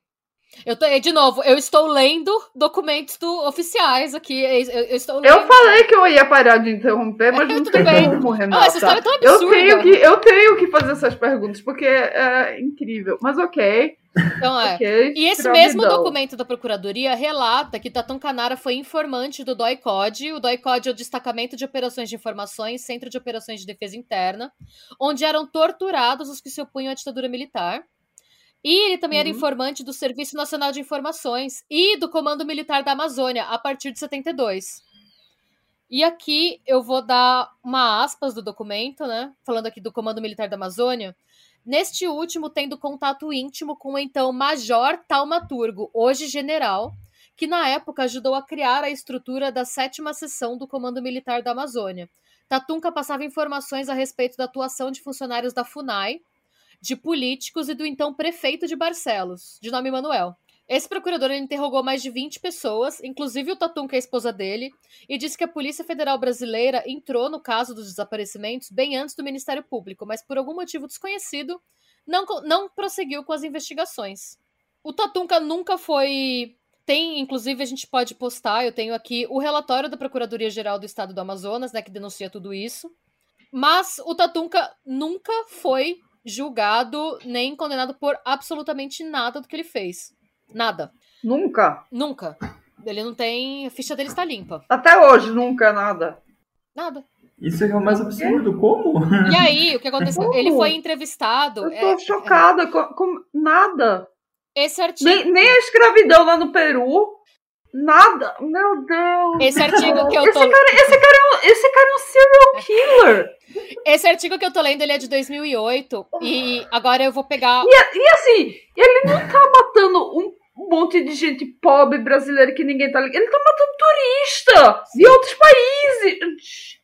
Eu tô, de novo, eu estou lendo documentos do, oficiais aqui. Eu, eu, estou lendo. Eu falei que eu ia parar de interromper, mas não tem bem. como, Renata. Ah, essa história é tão absurda. Eu tenho, que, eu tenho que fazer essas perguntas, porque é incrível. Mas ok. Então é. Okay, e esse mesmo documento da Procuradoria relata que Tatum Canara foi informante do DOI-CODE. O DOI-CODE é o Destacamento de Operações de Informações, Centro de Operações de Defesa Interna, onde eram torturados os que se opunham à ditadura militar. E ele também uhum. era informante do Serviço Nacional de Informações e do Comando Militar da Amazônia a partir de 72. E aqui eu vou dar uma aspas do documento, né? Falando aqui do Comando Militar da Amazônia. Neste último, tendo contato íntimo com o então Major Taumaturgo, hoje general, que na época ajudou a criar a estrutura da sétima seção do Comando Militar da Amazônia. Tatunca passava informações a respeito da atuação de funcionários da FUNAI, de políticos e do então prefeito de Barcelos, de nome Manuel. Esse procurador interrogou mais de 20 pessoas, inclusive o Tatum, que é a esposa dele, e disse que a Polícia Federal Brasileira entrou no caso dos desaparecimentos bem antes do Ministério Público, mas por algum motivo desconhecido não, não prosseguiu com as investigações. O Tatunca nunca foi. Tem, inclusive, a gente pode postar, eu tenho aqui o relatório da Procuradoria-Geral do Estado do Amazonas, né, que denuncia tudo isso. Mas o Tatunca nunca foi julgado nem condenado por absolutamente nada do que ele fez. Nada. Nunca? Nunca. Ele não tem. A ficha dele está limpa. Até hoje, nunca nada. Nada. Isso é o mais absurdo, como? E aí, o que aconteceu? Como? Ele foi entrevistado. Eu tô é, chocada é... com, com, nada. Esse artigo. Nem, nem, a escravidão lá no Peru. Nada. Meu Deus. Esse artigo que eu tô. Esse cara, esse cara, é, um, esse cara é um serial killer. Esse artigo que eu tô lendo, ele é de 2008. E agora eu vou pegar. E, e assim, ele não tá matando um monte de gente pobre brasileira que ninguém tá ligando. Ele tá matando turista de outros países.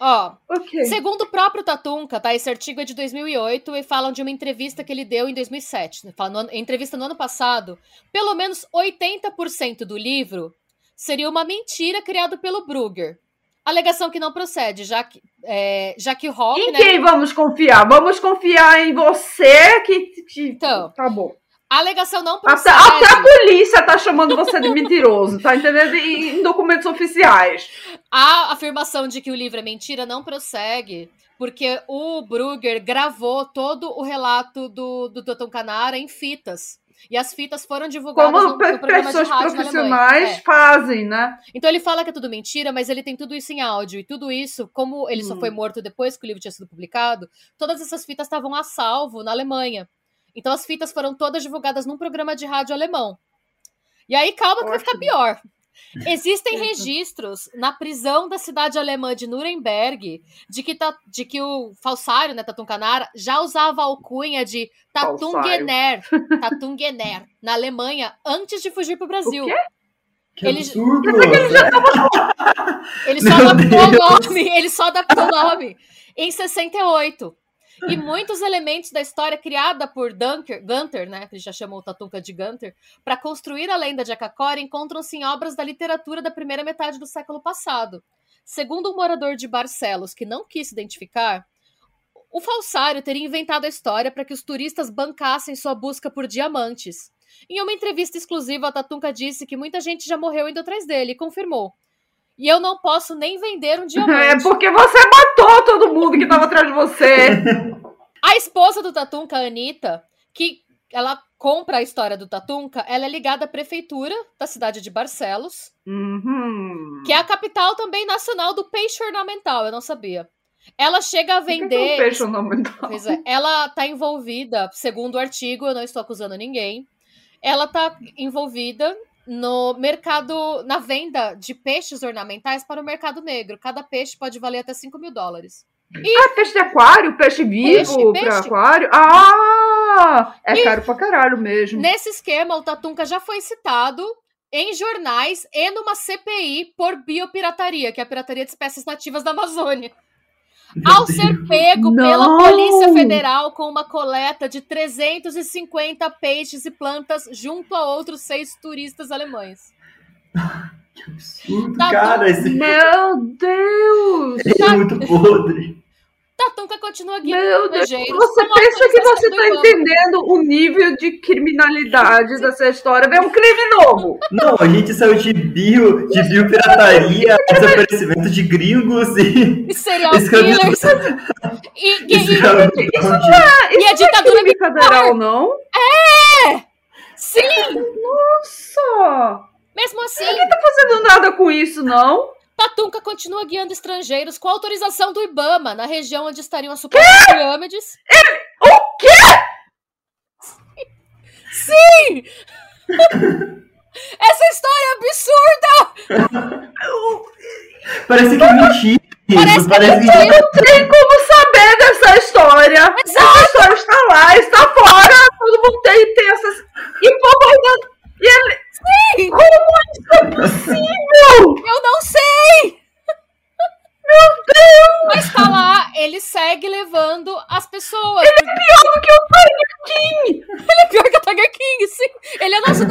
Ó, okay. segundo o próprio Tatunka, tá? Esse artigo é de 2008 e falam de uma entrevista que ele deu em 2007. Falam, entrevista no ano passado. Pelo menos 80% do livro seria uma mentira criada pelo Brugger. Alegação que não procede, já que, é, já que o Rock. Em né, quem vamos confiar? Vamos confiar em você que. que... Então. Tá bom. A alegação não procede. Até, até, a polícia tá chamando você de mentiroso, tá entendendo? Em, em documentos oficiais. A afirmação de que o livro é mentira não prossegue, porque o Brugger gravou todo o relato do, do Canara em fitas. E as fitas foram divulgadas Como no, no programa pessoas de rádio profissionais é. fazem, né? Então ele fala que é tudo mentira, mas ele tem tudo isso em áudio. E tudo isso, como ele hum. só foi morto depois que o livro tinha sido publicado, todas essas fitas estavam a salvo na Alemanha. Então as fitas foram todas divulgadas num programa de rádio alemão. E aí, calma que vai ficar pior. Existem <laughs> registros na prisão da cidade alemã de Nuremberg de que, ta, de que o falsário, né, Tatum Canara, já usava a alcunha de Tatungener, <laughs> Tatungener na Alemanha antes de fugir para o Brasil. Que ele, absurdo! Ele, só adaptou o nome, ele só adaptou o nome em 68. <laughs> E muitos elementos da história criada por Dunker, Gunter, né, que já chamou o Tatunka de Gunter, para construir a lenda de Akakori encontram-se em obras da literatura da primeira metade do século passado. Segundo um morador de Barcelos que não quis se identificar, o falsário teria inventado a história para que os turistas bancassem sua busca por diamantes. Em uma entrevista exclusiva, a Tatunka disse que muita gente já morreu indo atrás dele e confirmou: e eu não posso nem vender um <laughs> diamante. É porque você matou todo mundo que estava atrás de você. a esposa do Tatunka, a Anitta, que ela compra a história do Tatunka, ela é ligada à prefeitura da cidade de Barcelos, uhum. que é a capital também nacional do peixe ornamental, eu não sabia. Ela chega a vender. É um peixe ornamental? Pois é, ela está envolvida, segundo o artigo, eu não estou acusando ninguém. Ela está envolvida no mercado, na venda de peixes ornamentais para o mercado negro. Cada peixe pode valer até 5 mil dólares. E... Ah, peixe de aquário? Peixe vivo peixe, para aquário? Ah! É e caro pra caralho mesmo. Nesse esquema, o Tatunka já foi citado em jornais e numa CPI por biopirataria, que é a pirataria de espécies nativas da Amazônia ao ser pego Não. pela Polícia Federal com uma coleta de 350 peixes e plantas junto a outros seis turistas alemães. Que absurdo, tá cara. Esse... <laughs> Meu Deus! É tá... muito podre. Tatunka continua guiando Meu Deus, você pensa que você está entendendo o nível de criminalidade dessa história? É um crime novo. Não, a gente saiu de bio, de biopirataria, <laughs> desaparecimento de gringos e... E serial killers. e, <laughs> e, isso, não é, isso e a ditadura é federal, não? É! Sim! Nossa! Mesmo assim... Ninguém tá fazendo nada com isso, não? Tatunka continua guiando estrangeiros com autorização do Ibama na região onde estariam as supostas pirâmides. O quê? Sim! <laughs> Essa história é absurda! <laughs> Parece que é mentira. Parece, Parece que, que não tem como saber dessa história. Exato. Essa história está lá, está fora. Todo mundo tem, tem essas. E o povo ainda. E ele, Sim! Como isso é possível? Eu não sei! Meu Deus! Mas tá lá, ele segue levando as pessoas. Ele é pior do que o Tiger King! Ele é pior que o Tiger King, sim! Ele é, nosso,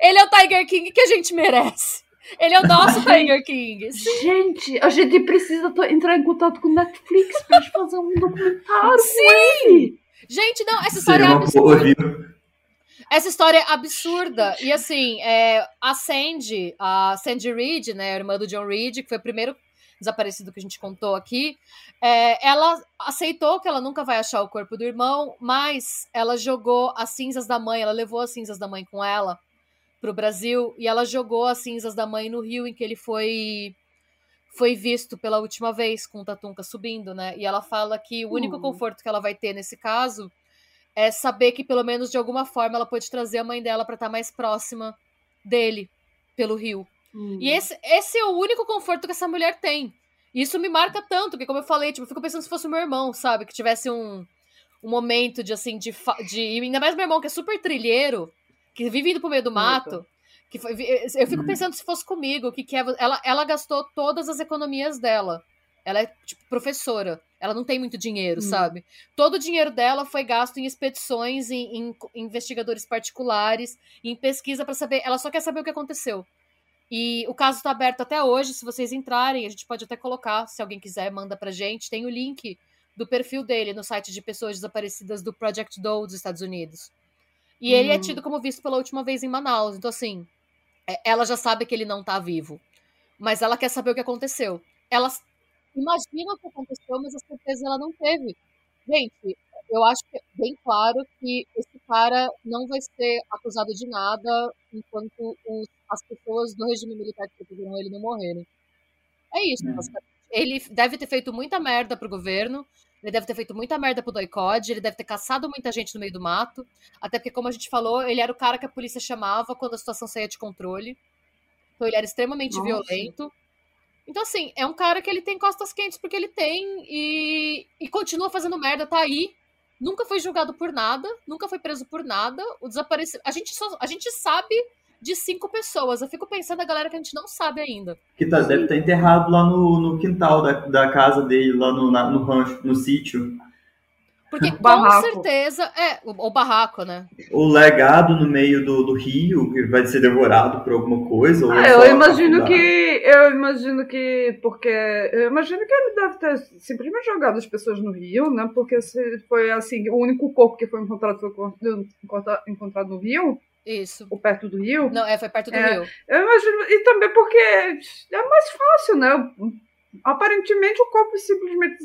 ele é o Tiger King que a gente merece. Ele é o nosso Tiger King. Sim. Gente, a gente precisa entrar em contato com o Netflix pra gente fazer um documentário. Sim! Gente, não, essa história é absurda. Essa história é absurda. E assim, é, a Sandy, a Sandy Reed, né, a irmã do John Reed, que foi o primeiro desaparecido que a gente contou aqui, é, ela aceitou que ela nunca vai achar o corpo do irmão, mas ela jogou as cinzas da mãe, ela levou as cinzas da mãe com ela para o Brasil e ela jogou as cinzas da mãe no rio em que ele foi foi visto pela última vez com o Tatunka subindo, né? E ela fala que o único uhum. conforto que ela vai ter nesse caso é saber que pelo menos de alguma forma ela pode trazer a mãe dela para estar tá mais próxima dele pelo rio. Uhum. E esse, esse é o único conforto que essa mulher tem. E isso me marca tanto, que como eu falei, tipo, eu fico pensando se fosse o meu irmão, sabe? Que tivesse um, um momento de assim, de, de. Ainda mais meu irmão, que é super trilheiro, que vive indo pro meio do mato. Que foi, eu fico uhum. pensando se fosse comigo, que, que é, ela, ela gastou todas as economias dela. Ela é, tipo, professora. Ela não tem muito dinheiro, hum. sabe? Todo o dinheiro dela foi gasto em expedições, em, em, investigadores particulares, em pesquisa para saber. Ela só quer saber o que aconteceu. E o caso está aberto até hoje. Se vocês entrarem, a gente pode até colocar, se alguém quiser, manda pra gente. Tem o link do perfil dele no site de pessoas desaparecidas do Project Doe dos Estados Unidos. E hum. ele é hum. tido como visto pela última vez em Manaus. Então, assim, é, ela já sabe que ele não tá vivo. Mas ela quer saber o que aconteceu. Ela imagina o que aconteceu, mas a certeza ela não teve. Gente, eu acho que é bem claro que esse cara não vai ser acusado de nada enquanto os, as pessoas do regime militar que protegeram ele não morrerem. É isso, é. Ele deve ter feito muita merda pro governo, ele deve ter feito muita merda pro doicode, ele deve ter caçado muita gente no meio do mato. Até porque, como a gente falou, ele era o cara que a polícia chamava quando a situação saía de controle. Então ele era extremamente Nossa. violento. Então, assim, é um cara que ele tem costas quentes porque ele tem e, e continua fazendo merda, tá aí. Nunca foi julgado por nada, nunca foi preso por nada. O desapareceu. A gente, só, a gente sabe de cinco pessoas. Eu fico pensando na galera que a gente não sabe ainda. Que tá, deve estar enterrado lá no, no quintal da, da casa dele, lá no, na, no rancho, no sítio. Porque <laughs> com certeza. É, o, o, barraco, né? O legado no meio do, do rio, que vai ser devorado por alguma coisa. Ou ah, eu imagino que. Eu imagino que. Porque. Eu imagino que ele deve ter simplesmente jogado as pessoas no rio, né? Porque se foi assim, o único corpo que foi encontrado foi encontrado no rio. Isso. Ou perto do rio? Não, é, foi perto do é, rio. Eu imagino. E também porque é mais fácil, né? Aparentemente o corpo simplesmente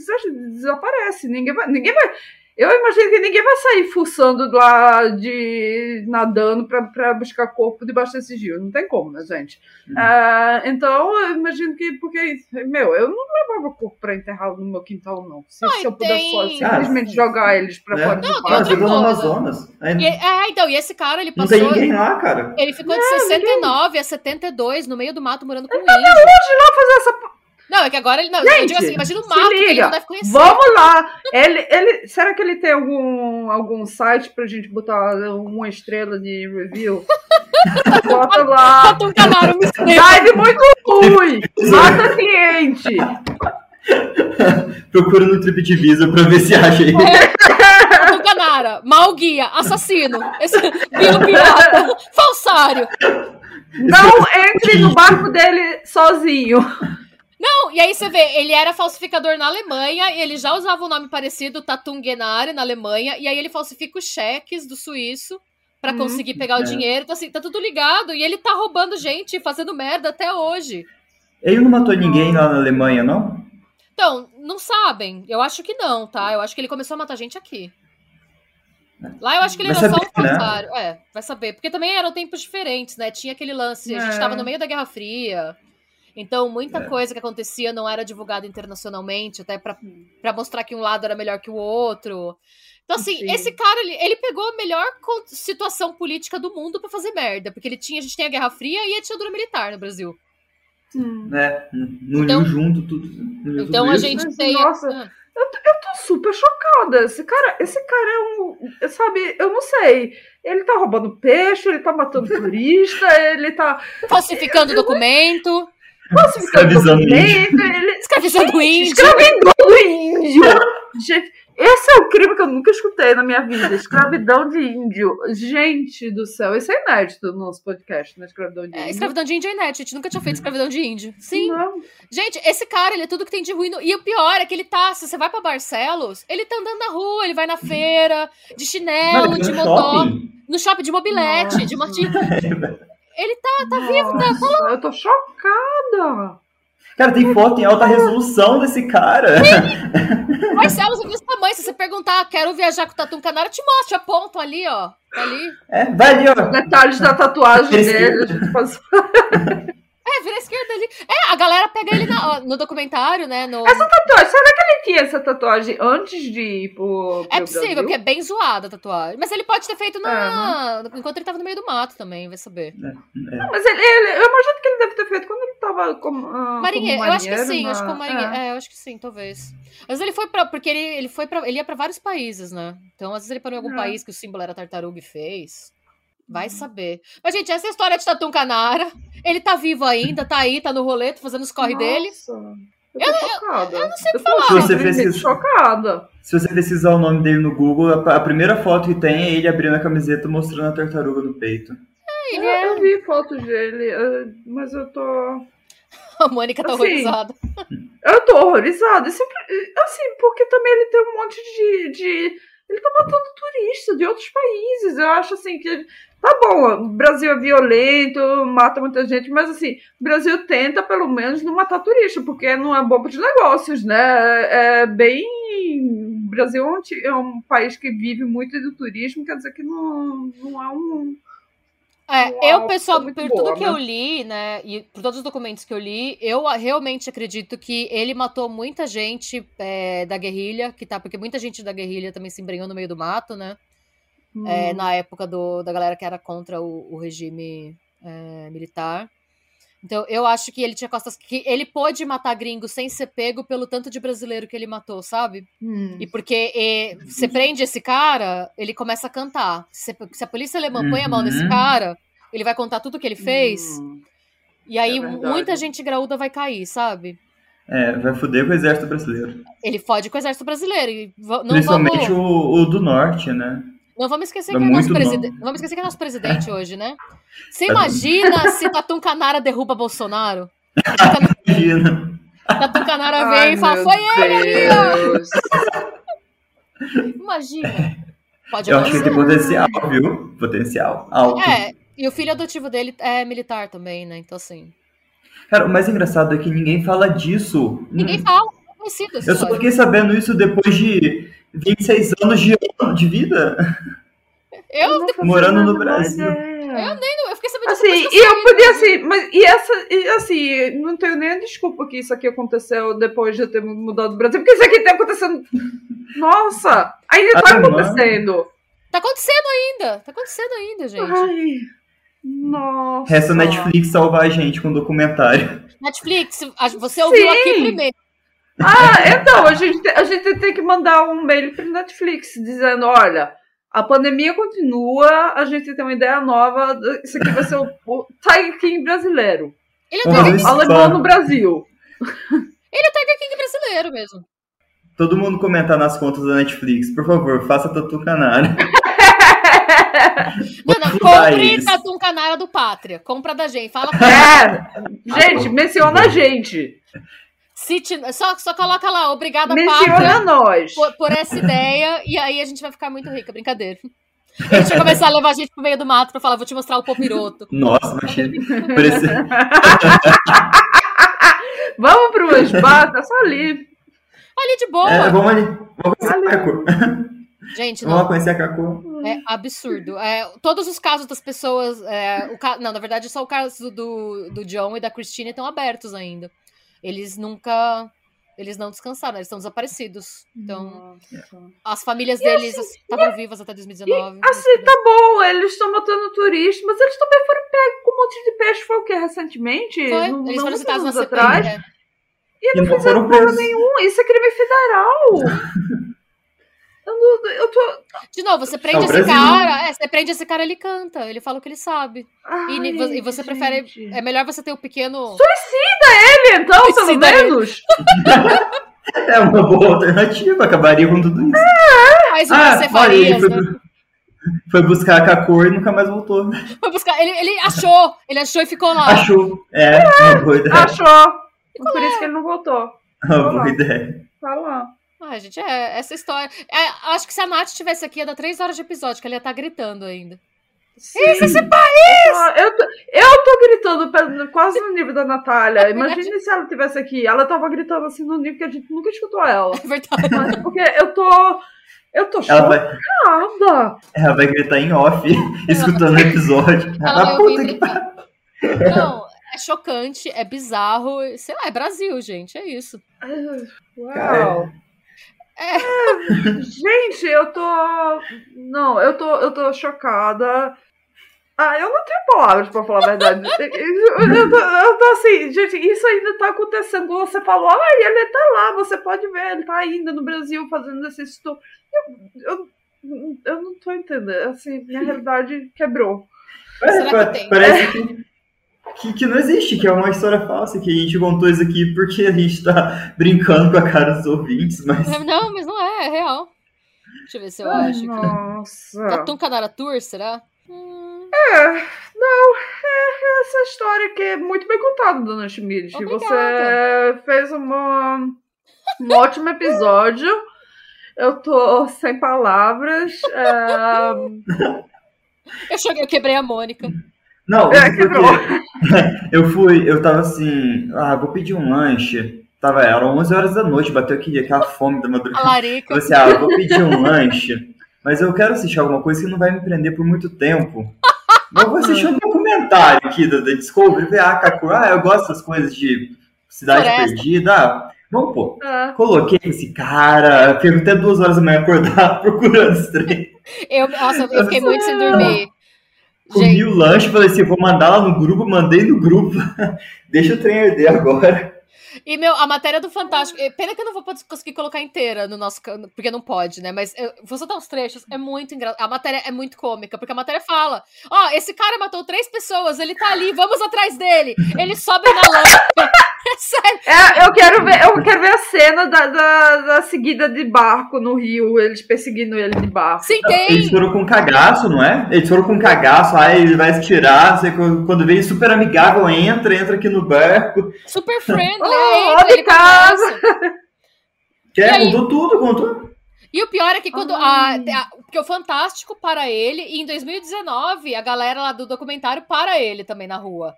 desaparece. Ninguém vai, ninguém vai. Eu imagino que ninguém vai sair fuçando lá de nadando para buscar corpo debaixo desse rio. Não tem como, né, gente? Hum. Uh, então, eu imagino que. Porque, meu, eu não levava corpo para enterrar no meu quintal, não. Se, Ai, se eu pudesse só simplesmente ah, jogar eles para é. fora não, do parque. no Amazonas. E, é, então, e esse cara, ele passou. Não tem ninguém lá, cara. Ele ficou de é, 69 ninguém... a 72 no meio do mato morando com ele. Ele tá hoje lá fazer essa não, é que agora ele não. Gente, eu digo assim, imagina o mato que ele não deve conhecer. Vamos lá. Ele, ele, será que ele tem algum, algum site pra gente botar uma estrela de review? <laughs> Bota lá. Bota um canal, Dive muito ruim. Mata cliente. Procura no TripAdvisor pra ver se acha aí. É. Canara, mal guia, assassino, esse pirata, falsário. Não entre no barco dele sozinho. Não, e aí você vê, ele era falsificador na Alemanha, e ele já usava o um nome parecido, Tatungenare, na Alemanha, e aí ele falsifica os cheques do suíço para hum, conseguir pegar é. o dinheiro. Então, assim, tá tudo ligado. E ele tá roubando gente, fazendo merda até hoje. Ele não matou ninguém lá na Alemanha, não? Então, não sabem. Eu acho que não, tá? Eu acho que ele começou a matar gente aqui. Lá eu acho que ele vai era saber, só um. Né? É, vai saber. Porque também eram tempos diferentes, né? Tinha aquele lance, a gente é. tava no meio da Guerra Fria. Então, muita é. coisa que acontecia não era divulgada internacionalmente, até para mostrar que um lado era melhor que o outro. Então, assim, Sim. esse cara, ele, ele pegou a melhor situação política do mundo para fazer merda. Porque ele tinha, a gente tem a Guerra Fria e a ditadura militar no Brasil. Hum. É, uniu então, junto tudo. Uniu então tudo a gente Mas, tem. Nossa, ah. eu, eu tô super chocada. Esse cara, esse cara é um. Sabe, eu não sei. Ele tá roubando peixe, ele tá matando <laughs> turista, ele tá. Falsificando documento. Escravizando índio. Ele... Escravizando índio. Escravizando índio. Gente, esse é o crime que eu nunca escutei na minha vida. Escravidão de índio. Gente do céu, isso é inédito no nosso podcast, né? Escravidão de é, índio. É, escravidão de índio é inédito. A gente nunca tinha feito escravidão de índio. Sim. Não. Gente, esse cara, ele é tudo que tem de ruim. No... E o pior é que ele tá, se você vai pra Barcelos, ele tá andando na rua, ele vai na feira, de chinelo, de motor. No shopping de mobilete, Nossa. de martim. <laughs> Ele tá, tá vivo, tá, tá Eu tô chocada. Cara, tem foto em alta resolução desse cara. Marcelo, você viu esse tamanho? Se você perguntar, quero viajar com o Tatu Canário, eu te mostro, aponto ali, ó. Tá ali. É, vai ali, ó. Detalhes da tatuagem dele. <laughs> É, vira a esquerda ali. É, a galera pega ele na, no documentário, né? No... Essa tatuagem, será que ele tinha essa tatuagem antes de ir pro. pro é possível, Brasil? porque é bem zoada a tatuagem. Mas ele pode ter feito na... É, né? enquanto ele tava no meio do mato também, vai saber. É, é. Não, mas ele, ele, eu imagino que ele deve ter feito quando ele tava como. Uh, marinheiro, como eu acho que sim, na... acho que marinheiro. É. é. eu acho que sim, talvez. Mas ele foi pra. Porque ele, ele foi para Ele ia pra vários países, né? Então, às vezes ele parou em algum é. país que o símbolo era tartaruga e fez. Vai uhum. saber. Mas, gente, essa história de Tatum Canara. Ele tá vivo ainda, tá aí, tá no rolê, fazendo os corre Nossa, dele. Eu, eu, eu, eu, não sei o que falar. Se você precisa, chocada. Se você precisar o nome dele no Google, a, a, primeira foto que tem é ele abrindo a camiseta mostrando a tartaruga no peito. É, ele é... Eu vi fotos dele, mas eu tô. <laughs> A Mônica tá assim, horrorizada. Eu tô horrorizada. Assim, porque também ele tem um monte de, de ele tá matando turista de outros países. Eu acho assim que. Tá bom, o Brasil é violento, mata muita gente, mas assim, o Brasil tenta pelo menos não matar turista, porque não é para os negócios, né? É bem. O Brasil é um país que vive muito do turismo, quer dizer que não, não é um é, eu, pessoal, por boa, tudo que né? eu li, né, e por todos os documentos que eu li, eu realmente acredito que ele matou muita gente é, da guerrilha, que tá, porque muita gente da guerrilha também se embrenhou no meio do mato, né, é, hum. é, na época do, da galera que era contra o, o regime é, militar. Então, eu acho que ele tinha costas. que ele pôde matar gringo sem ser pego pelo tanto de brasileiro que ele matou, sabe? Hum. E porque e, você prende esse cara, ele começa a cantar. Se, se a polícia alemã uhum. põe a mão nesse uhum. cara, ele vai contar tudo que ele fez. Hum. E aí, é muita gente graúda vai cair, sabe? É, vai foder com o exército brasileiro. Ele fode com o exército brasileiro. E não Principalmente vamos... o, o do norte, né? Não vamos esquecer, é que é nosso presidente. Vamos esquecer que é nosso presidente hoje, né? Você imagina se Tatum Canara derruba Bolsonaro? Imagina. Tatum Canara vem e fala: Foi ele ali, ó! Imagina. Pode Eu acho que tem potencial, viu? Potencial alto. É, e o filho adotivo dele é militar também, né? Então, assim. Cara, o mais engraçado é que ninguém fala disso. Ninguém hum. fala. É conhecido Eu só fiquei sabendo isso depois de 26 anos de, de vida. Eu, morando no Brasil. Eu nem eu fiquei sabendo assim, disso. E eu podia assim, mas e essa, e assim, não tenho nem a desculpa que isso aqui aconteceu depois de eu ter mudado do Brasil, porque isso aqui tá acontecendo. Nossa! Ainda tá acontecendo. Tá acontecendo ainda, tá acontecendo ainda, gente. Ai, nossa. Resta Netflix salvar a gente com um documentário. Netflix, você ouviu Sim. aqui primeiro. Ah, então, a gente, a gente tem que mandar um mail para Netflix dizendo: olha, a pandemia continua, a gente tem uma ideia nova, isso aqui vai ser o, o Tiger King brasileiro. Ele é o Tiger King alemão no Brasil. Ele é o Tiger King brasileiro mesmo. Todo mundo comentar nas contas da Netflix, por favor, faça Tatu Canário. <laughs> não, não, compre Tatu Canário do Pátria. Compra da gente. Fala É, gente, menciona a gente. Cite, só, só coloca lá, obrigada, Menciona Pátria, nós. Por, por, essa ideia, e aí a gente vai ficar muito rica, brincadeira. A gente vai começar a levar a gente pro meio do mato pra falar, vou te mostrar o popiroto. Nossa, imagina. Parece... <laughs> vamos pro esbar, tá só ali. Ali de boa. É, vamos ali. Vamos conhecer a Cacu. Gente, vamos conhecer a Cacu. É absurdo. É, todos os casos das pessoas. É, o ca... Não, na verdade, só o caso do, do John e da Christine estão abertos ainda eles nunca. Eles não descansaram, eles estão desaparecidos. Então, Nossa. as famílias e deles assim, estavam assim, vivas até 2019. E, assim, tá bom, eles estão matando turistas, mas eles também foram pegos com um monte de peixe, foi o que, recentemente? Foi, não, eles foram citados na CPI, atrás. É. E não, não fizeram porra nenhuma, isso é crime federal. <laughs> Eu, eu tô... De novo, você prende esse cara, é, você prende esse cara, ele canta, ele fala o que ele sabe. Ai, e, e, você gente. prefere. É melhor você ter o um pequeno. Suicida ele, então, Suicida pelo menos! <laughs> é uma boa alternativa, acabaria com tudo isso. É. Mas ah, você faria. Foi, né? foi buscar a Kakor e nunca mais voltou. Foi buscar. Ele, ele achou, ele achou e ficou lá. Achou, é, é uma boa ideia. Achou. Ficou Por lá. isso que ele não voltou. Uma boa ideia. Tá lá. Ah, gente, é essa história. É, acho que se a Nath estivesse aqui, ia dar três horas de episódio, que ela ia estar tá gritando ainda. Sim. Esse país! Eu tô, eu tô gritando quase no nível da Natália. Imagine se ela estivesse aqui. Ela tava gritando assim no nível que a gente nunca escutou ela. <laughs> É verdade. Mas porque eu tô. Eu tô ela chocada. Vai, ela vai gritar em off, <laughs> escutando o episódio. Ela, ah, puta que Não, é chocante, é bizarro. Sei lá, é Brasil, gente. É isso. Uau! É. É, gente, eu tô. Não, eu tô, eu tô chocada. Ah, eu não tenho palavras pra falar a verdade. <laughs> eu, tô, eu tô assim, gente, isso ainda tá acontecendo. Você falou, ah, ele tá lá, você pode ver, ele tá ainda no Brasil fazendo esse estudo. Eu, eu, eu não tô entendendo. Assim, minha <laughs> realidade quebrou. Parece, parece que que, que, não existe, que é uma história falsa, que a gente contou isso aqui porque a gente tá brincando com a cara dos ouvintes, mas. Não, mas não é, é real. Deixa eu ver se eu Ai, acho. Nossa. Tatum Canara Tour, será? Hum. É, não, é essa história que é muito bem contada, dona Schmidt. Obrigada. Você fez uma, um ótimo episódio. Eu tô sem palavras. É... Eu cheguei, eu quebrei a Mônica. Não, é, quebrou. <laughs> eu fui, eu tava assim, ah, vou pedir um lanche. Tava, eram 11 horas da noite, bateu aqui, aquela fome da madrugada. Falei assim, ah, eu vou pedir um lanche, mas eu quero assistir alguma coisa que não vai me prender por muito tempo. Eu vou assistir um documentário aqui da, da Discovery, ver, ah, Kakura, ah, eu gosto das coisas de Cidade Floresta. Perdida, ah, vamos pô. Ah. Coloquei esse cara, fico até duas horas da manhã acordado <laughs> procurando esse trem. Eu, nossa, eu fiquei muito sem dormir. Comi Gente. o lanche, falei assim, vou mandar lá no grupo, mandei no grupo. <laughs> Deixa o trem arder agora. E, meu, a matéria do Fantástico. Eh, pena que eu não vou conseguir colocar inteira no nosso. Porque não pode, né? Mas eu vou soltar uns trechos. É muito engraçado. A matéria é muito cômica, porque a matéria fala: Ó, oh, esse cara matou três pessoas, ele tá ali, vamos atrás dele. Ele sobe na lâmpada. <laughs> É <laughs> sério. É, eu quero ver, eu quero ver a cena da, da, da, seguida de barco no rio, eles perseguindo ele de barco. Sim, tem. Eles foram com cagaço, não é? Eles foram com cagaço, aí ele vai se tirar, você, quando vem super amigável, entra, entra aqui no barco. Super friendly, <laughs> oh, entra, ele casa. Quer, mudou tudo, contou. E o pior é que quando. A, a, porque o Fantástico para ele, e em 2019, a galera lá do documentário para ele também na rua.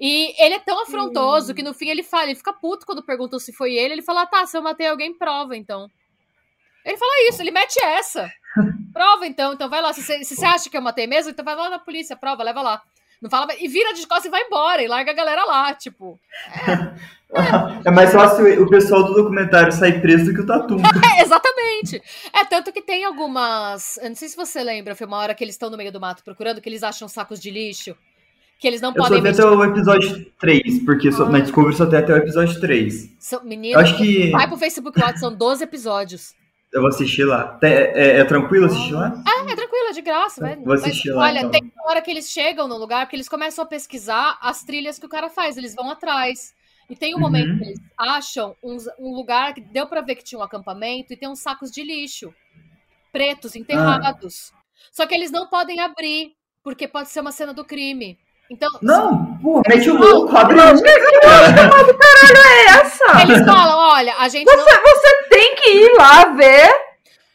E ele é tão afrontoso hum. que no fim ele fala, ele fica puto quando perguntam se foi ele. Ele fala, tá, se eu matei alguém, prova então. Ele fala isso, ele mete essa. <laughs> Prova então, então vai lá. Se você, se você acha que eu matei mesmo, então vai lá na polícia, prova, leva lá. Não fala, e vira de costas e vai embora, e larga a galera lá, tipo. É, é mais fácil o pessoal do documentário sair preso do que o Tatu. <laughs> é, exatamente. É tanto que tem algumas. Eu não sei se você lembra, foi uma hora que eles estão no meio do mato procurando, que eles acham sacos de lixo que eles não eu podem. Só até o episódio 3, porque ah. só, na Discovery só tem até o episódio 3. So, menino, acho que... vai pro Facebook Watch, são 12 episódios. Eu vou assistir lá. É, é, é tranquilo assistir lá? É, é tranquilo, é de graça, velho. Vou assistir Mas, lá. Olha, então. tem uma hora que eles chegam no lugar, porque eles começam a pesquisar as trilhas que o cara faz, eles vão atrás. E tem um uhum. momento que eles acham um, um lugar que deu para ver que tinha um acampamento e tem uns sacos de lixo pretos enterrados. Ah. Só que eles não podem abrir, porque pode ser uma cena do crime. Então, não, porra, mete o louco, abre Que <laughs> caralho é essa? Eles falam, olha, a gente você, não... você tem que ir lá ver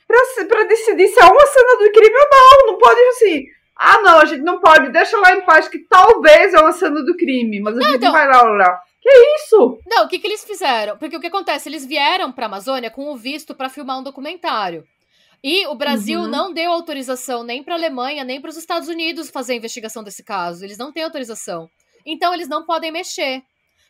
pra, pra decidir se é uma cena do crime ou não. Não pode assim. Ah, não, a gente não pode. Deixa lá em paz que talvez é uma cena do crime, mas a não, gente então... vai lá olhar. Que isso? Não, o que, que eles fizeram? Porque o que acontece? Eles vieram pra Amazônia com o visto para filmar um documentário. E o Brasil uhum. não deu autorização nem para a Alemanha, nem para os Estados Unidos fazer a investigação desse caso. Eles não têm autorização. Então, eles não podem mexer.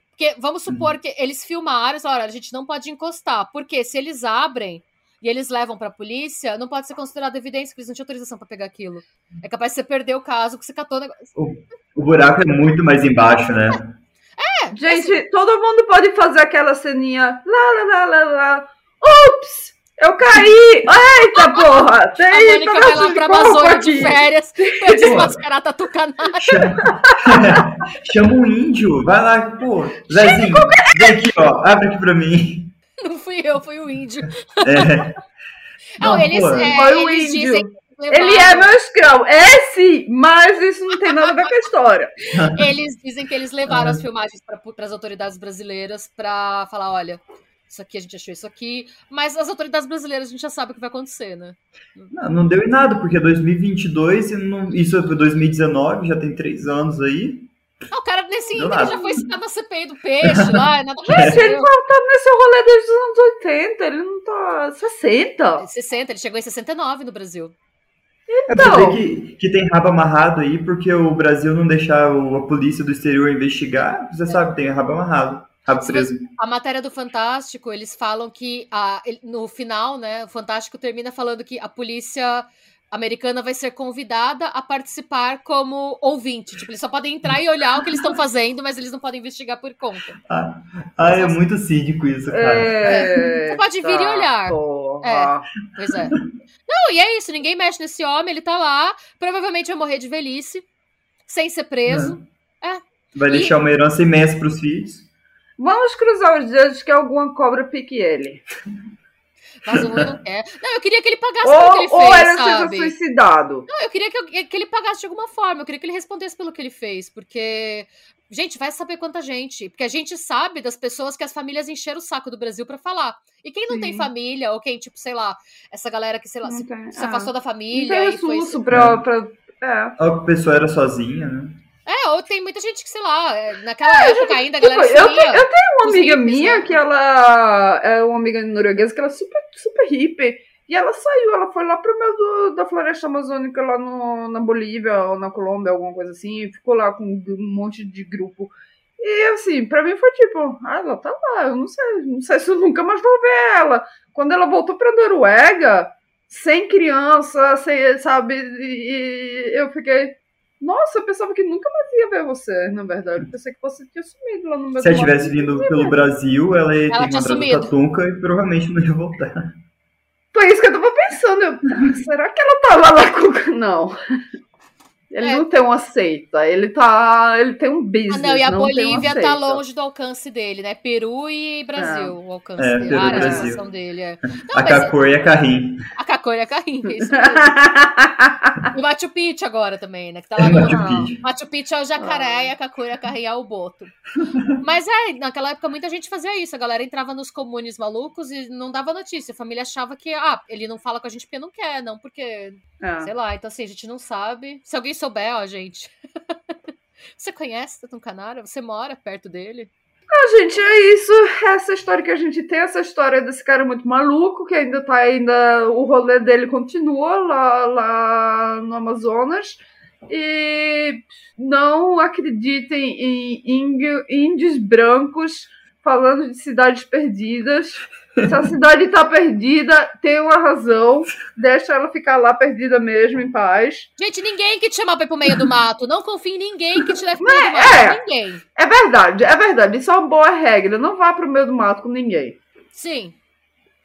Porque, vamos supor uhum. que eles filmaram, olha, a gente não pode encostar. Porque se eles abrem e eles levam para a polícia, não pode ser considerado evidência, porque eles não tinham autorização para pegar aquilo. É capaz de você perder o caso que você catou o negócio. O, o buraco é muito mais embaixo, né? <laughs> É! Gente, assim... todo mundo pode fazer aquela ceninha. Lá, lá, lá, lá, lá. Ups! Eu caí! Eita porra! Tem, a Mônica vai lá pra Amazônia de férias pra desmascarar tatucanagem. Chama, <laughs> chama um índio, vai lá, pô. Zezinho, vem aqui, ó, abre aqui pra mim. Não fui eu, foi o índio. É. <laughs> Não, não eles, é, foi o eles índio. dizem ele é meu escravo. É sim, mas isso não tem nada a ver com a história. Eles dizem que eles levaram as filmagens para as autoridades brasileiras para falar: olha, isso aqui, a gente achou isso aqui, mas as autoridades brasileiras a gente já sabe o que vai acontecer, né? Não, não deu em nada, porque 2022, e não, isso é 2019, já tem três anos aí. Ah, o cara nesse índio já foi citado na CPI do peixe lá, nada <laughs> Gente, ele tá nesse rolê desde os anos 80, ele não tá. 60. 60, ele chegou em 69 no Brasil. Então. É que, que tem rabo amarrado aí, porque o Brasil não deixar a polícia do exterior investigar, você é. sabe, tem rabo amarrado. Rabo preso. A matéria do Fantástico, eles falam que a, no final, né, o Fantástico termina falando que a polícia americana vai ser convidada a participar como ouvinte. Tipo, eles só podem entrar e olhar o que eles estão fazendo, mas eles não podem investigar por conta. Ah, ah é muito cínico isso, cara. É, Você pode vir e olhar. Porra. É, pois é. Não, e é isso, ninguém mexe nesse homem, ele tá lá, provavelmente vai morrer de velhice, sem ser preso. É. Vai e... deixar uma herança imensa pros filhos. Vamos cruzar os dedos que alguma cobra pique ele. Mas o Rui não quer. Não, eu queria que ele pagasse ou, pelo que ele fez, ou era sabe? suicidado. Não, eu queria que, eu, que ele pagasse de alguma forma. Eu queria que ele respondesse pelo que ele fez. Porque, gente, vai saber quanta gente. Porque a gente sabe das pessoas que as famílias encheram o saco do Brasil para falar. E quem não Sim. tem família, ou quem, tipo, sei lá, essa galera que, sei lá, se, se, afastou ah. da família. Não tem recurso foi... pra, pra... É. A pessoa era sozinha, né? É, ou tem muita gente que, sei lá, é, naquela é, época ainda a galera tipo, eu, tenho, eu tenho uma amiga minha né? que ela é uma amiga norueguesa que ela é super, super hippie. E ela saiu, ela foi lá pro meio do, da floresta amazônica, lá no, na Bolívia ou na Colômbia, alguma coisa assim, e ficou lá com um monte de grupo. E assim, pra mim foi tipo, ah, ela tá lá, eu não sei, não sei se eu nunca mais vou ver ela. Quando ela voltou pra Noruega, sem criança, sem, sabe, e eu fiquei, nossa, eu pensava que nunca mais ia ver você, na verdade. Eu pensei que você tinha sumido lá no meu Se ela tivesse vindo pelo Brasil, ela ia ela ter encontrado Tatunca e provavelmente não ia voltar. Foi isso que eu tava pensando. Eu, será que ela tava lá com. Não. Ele é. não tem um aceita, ele tá. Ele tem um business. Ah, não, e a não Bolívia um tá longe do alcance dele, né? Peru e Brasil, é. o alcance é, dele. Peru, a Brasil. dele. É. Não, a Cacor e a Carrim. A Cacor e a Carrim, é isso <laughs> o Machu Picchu agora também, né? Que tá lá no Machu Picchu. Machu Picchu é o jacaré ah. e a Cacor e a Carrim é o boto. Mas é, naquela época muita gente fazia isso. A galera entrava nos comunes malucos e não dava notícia. A família achava que, ah, ele não fala com a gente porque não quer, não porque. É. Sei lá, então assim, a gente não sabe. Se alguém souber, ó, gente. <laughs> Você conhece Canara? Você mora perto dele? Ah, gente, é isso. Essa história que a gente tem, essa história desse cara muito maluco, que ainda tá ainda. O rolê dele continua lá, lá no Amazonas. E não acreditem em índios brancos falando de cidades perdidas. Se a cidade tá perdida, tem uma razão. Deixa ela ficar lá perdida mesmo, em paz. Gente, ninguém que te chamar pra ir pro meio do mato. Não confie em ninguém que te leve pro meio do mato. É, ninguém. É verdade, é verdade. Isso é uma boa regra. Não vá pro meio do mato com ninguém. Sim.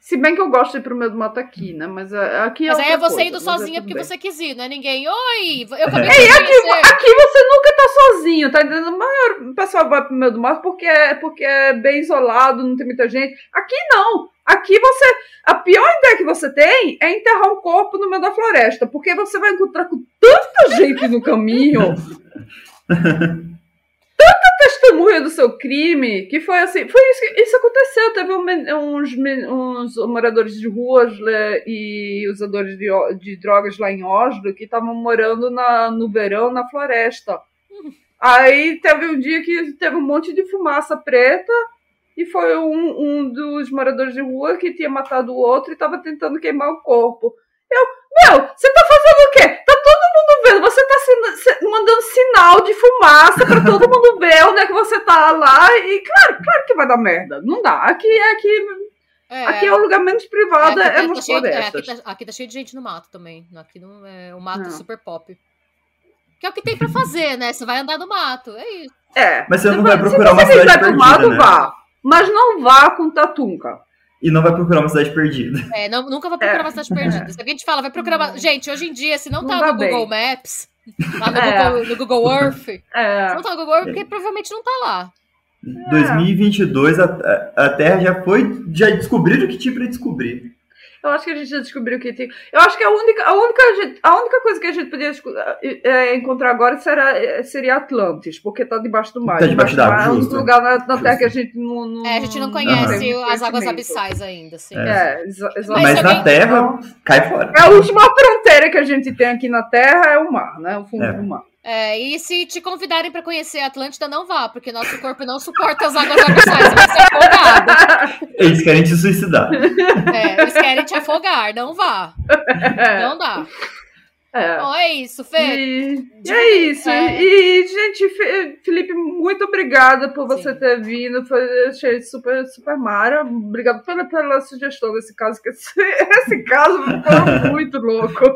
Se bem que eu gosto de ir pro meio do mato aqui, né? Mas é, aqui é Mas aí é você coisa, indo é sozinha porque bem. você quis ir, não é ninguém. Oi! Eu acabei Ei, aqui, aqui você nunca tá sozinho, tá entendendo? O maior pessoal vai pro meio do mato porque é, porque é bem isolado, não tem muita gente. Aqui não! Aqui você. A pior ideia que você tem é enterrar um corpo no meio da floresta, porque você vai encontrar com tanta gente no caminho. <laughs> tanta testemunha do seu crime que foi assim. Foi isso que isso aconteceu. Teve um, uns, uns moradores de ruas né, e usadores de, de drogas lá em Oslo que estavam morando na, no verão na floresta. Aí teve um dia que teve um monte de fumaça preta e foi um, um dos moradores de rua que tinha matado o outro e estava tentando queimar o corpo. Eu, meu, você tá fazendo o quê? Todo mundo vendo, você tá mandando sinal de fumaça pra todo mundo ver onde é que você tá lá. E claro, claro que vai dar merda. Não dá. Aqui é aqui. É, aqui é o lugar menos privado, é, é, tá, tá cheio, é, aqui, tá, aqui tá cheio de gente no mato também. Aqui não é o mato é super pop. Que é o que tem pra fazer, né? Você vai andar no mato, é isso. É. Mas você não vai procurar uma cidade perdida, mato, né? vá. Mas não vá com tatunca. E não vai procurar uma cidade perdida. É, não, nunca vai procurar é. uma cidade perdida. Se alguém te fala, vai procurar uma... Gente, hoje em dia, se não, não tá no bem. Google Maps, lá no, <laughs> é. Google, no Google <laughs> Earth, é. se não tá no Google Earth, porque provavelmente não tá lá. 2022, a, a Terra já foi, já descobriram o que tinha para descobrir. Eu acho que a gente já descobriu que tem. Eu acho que a única, a única, a única coisa que a gente podia é, encontrar agora será, seria Atlantis, porque tá debaixo do mar. Tá debaixo da água. É um lugar na, na Terra que a gente não, não, É, a gente não conhece uhum. as águas abissais ainda, sim. É, é exatamente. Mas, Mas na Terra, cai fora. É a última fronteira que a gente tem aqui na Terra é o mar, né? O fundo é. do mar. É, e se te convidarem para conhecer a Atlântida, não vá, porque nosso corpo não suporta as águas abissais, você vai ser afogado. Eles querem te suicidar. É, eles querem te afogar, não vá. Não dá. É. Bom, é isso, Fê. E, e é isso. É. E, gente, Felipe, muito obrigada por você Sim. ter vindo. Foi, achei super, super mara. Obrigada pela, pela sugestão desse caso, que esse, <laughs> esse caso ficou muito louco.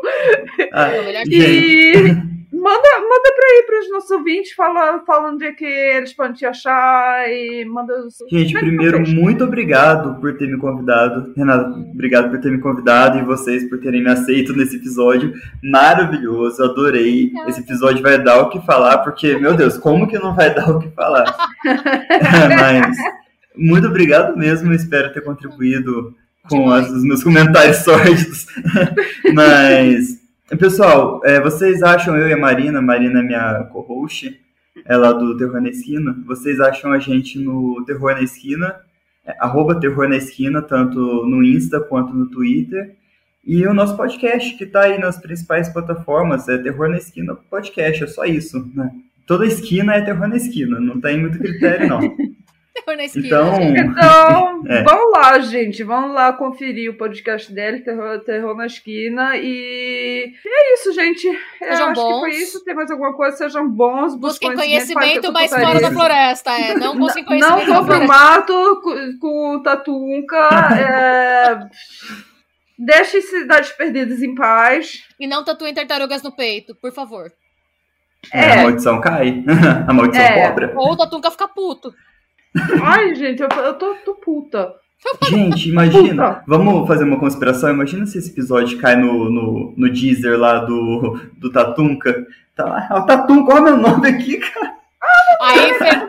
Ah, e. Manda, manda pra aí pros nossos ouvintes, fala, fala onde é que eles podem te achar e manda. Gente, primeiro, muito obrigado por ter me convidado. Renato, obrigado por ter me convidado e vocês por terem me aceito nesse episódio maravilhoso. Adorei. Esse episódio vai dar o que falar, porque, meu Deus, como que não vai <laughs> dar o que falar? <laughs> Mas, muito obrigado mesmo. Espero ter contribuído com as, os meus comentários <laughs> sórdidos. Mas. Pessoal, é, vocês acham eu e a Marina, Marina é minha co-host, ela do Terror na Esquina, vocês acham a gente no Terror na Esquina, é, arroba Terror na Esquina, tanto no Insta quanto no Twitter, e o nosso podcast, que está aí nas principais plataformas, é Terror na Esquina Podcast, é só isso, né? Toda esquina é Terror na Esquina, não tem muito critério, não. <laughs> Terror na esquina. Então, <laughs> então <laughs> é. vamos lá, gente. Vamos lá conferir o podcast dele, Terror, Terror na Esquina. E... e é isso, gente. Sejam Eu bons. acho que foi isso. Tem mais alguma coisa? Sejam bons. Busquem conhecimento, mas fora da floresta. É. Não busquem conhecimento. Não vão pro mato com, com tatunca. <laughs> é... Deixe cidades perdidas em paz. E não tatuem tartarugas no peito, por favor. É, a maldição cai. a maldição é. cobra. Ou o tatunca fica puto. Ai, gente, eu, eu tô, tô puta. Gente, imagina. Puta. Vamos fazer uma conspiração? Imagina se esse episódio cai no, no, no Deezer lá do, do Tatunca. Tá lá, o Tatunca, olha meu nome aqui, cara. Ah, Aí, Fê,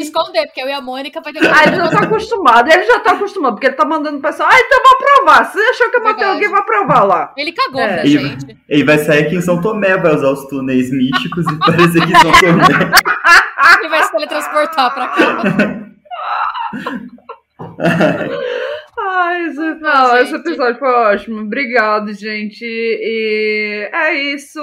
esconder, porque eu e a Mônica vai ter Ah, ele já tá acostumado, ele já tá acostumado, porque ele tá mandando o pessoal, ah, então vou aprovar. Você achou que eu matei alguém, vai aprovar lá. Ele cagou é. pra ele, gente. Ele vai sair aqui em São Tomé, vai usar os túneis místicos e <laughs> parecer que São <laughs> Tomé. Ele vai se teletransportar pra cá. Ai, isso, não, esse episódio foi ótimo. Obrigado, gente. E é isso.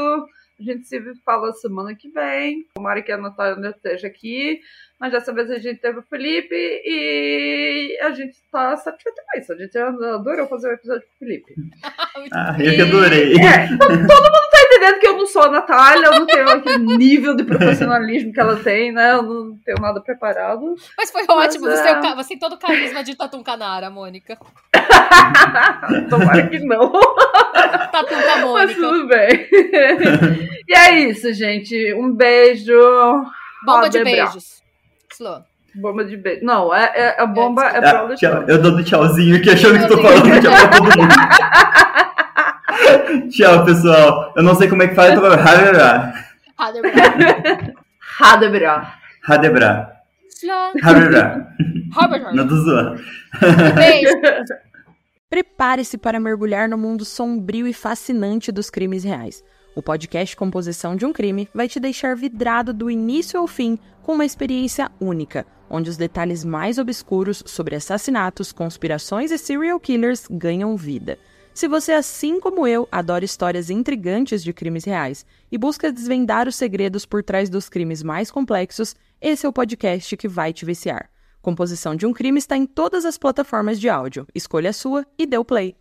A gente se fala semana que vem. Tomara que a Natália esteja aqui. Mas dessa vez a gente teve o Felipe e a gente tá satisfeito com isso. A gente adorou fazer o episódio com o Felipe. <laughs> ah, eu que adorei. É, todo mundo tá entendendo que eu não sou a Natália, eu não tenho aquele nível de profissionalismo que ela tem, né? Eu não tenho nada preparado. Mas foi ótimo, Mas, você, é... você tem todo o carisma de Tatum Canara, Mônica. <laughs> Tomara que não. Tatum com a Mônica. Mas tudo bem. e é isso, gente. Um beijo. Bomba de beijos. Slow. Bomba de beijo. Não, é, é, a bomba é, é pra tchau. Eu dou tchauzinho aqui achando que tô falando tchau pra todo mundo. <laughs> <laughs> tchau, pessoal. Eu não sei como é que fala, então. <laughs> Hadebra. Hadebra. Hadebra. Hadebra. Não tô zoando. <laughs> Prepare-se para mergulhar no mundo sombrio e fascinante dos crimes reais. O podcast Composição de um Crime vai te deixar vidrado do início ao fim com uma experiência única, onde os detalhes mais obscuros sobre assassinatos, conspirações e serial killers ganham vida. Se você, assim como eu, adora histórias intrigantes de crimes reais e busca desvendar os segredos por trás dos crimes mais complexos, esse é o podcast que vai te viciar. Composição de um Crime está em todas as plataformas de áudio. Escolha a sua e dê o play.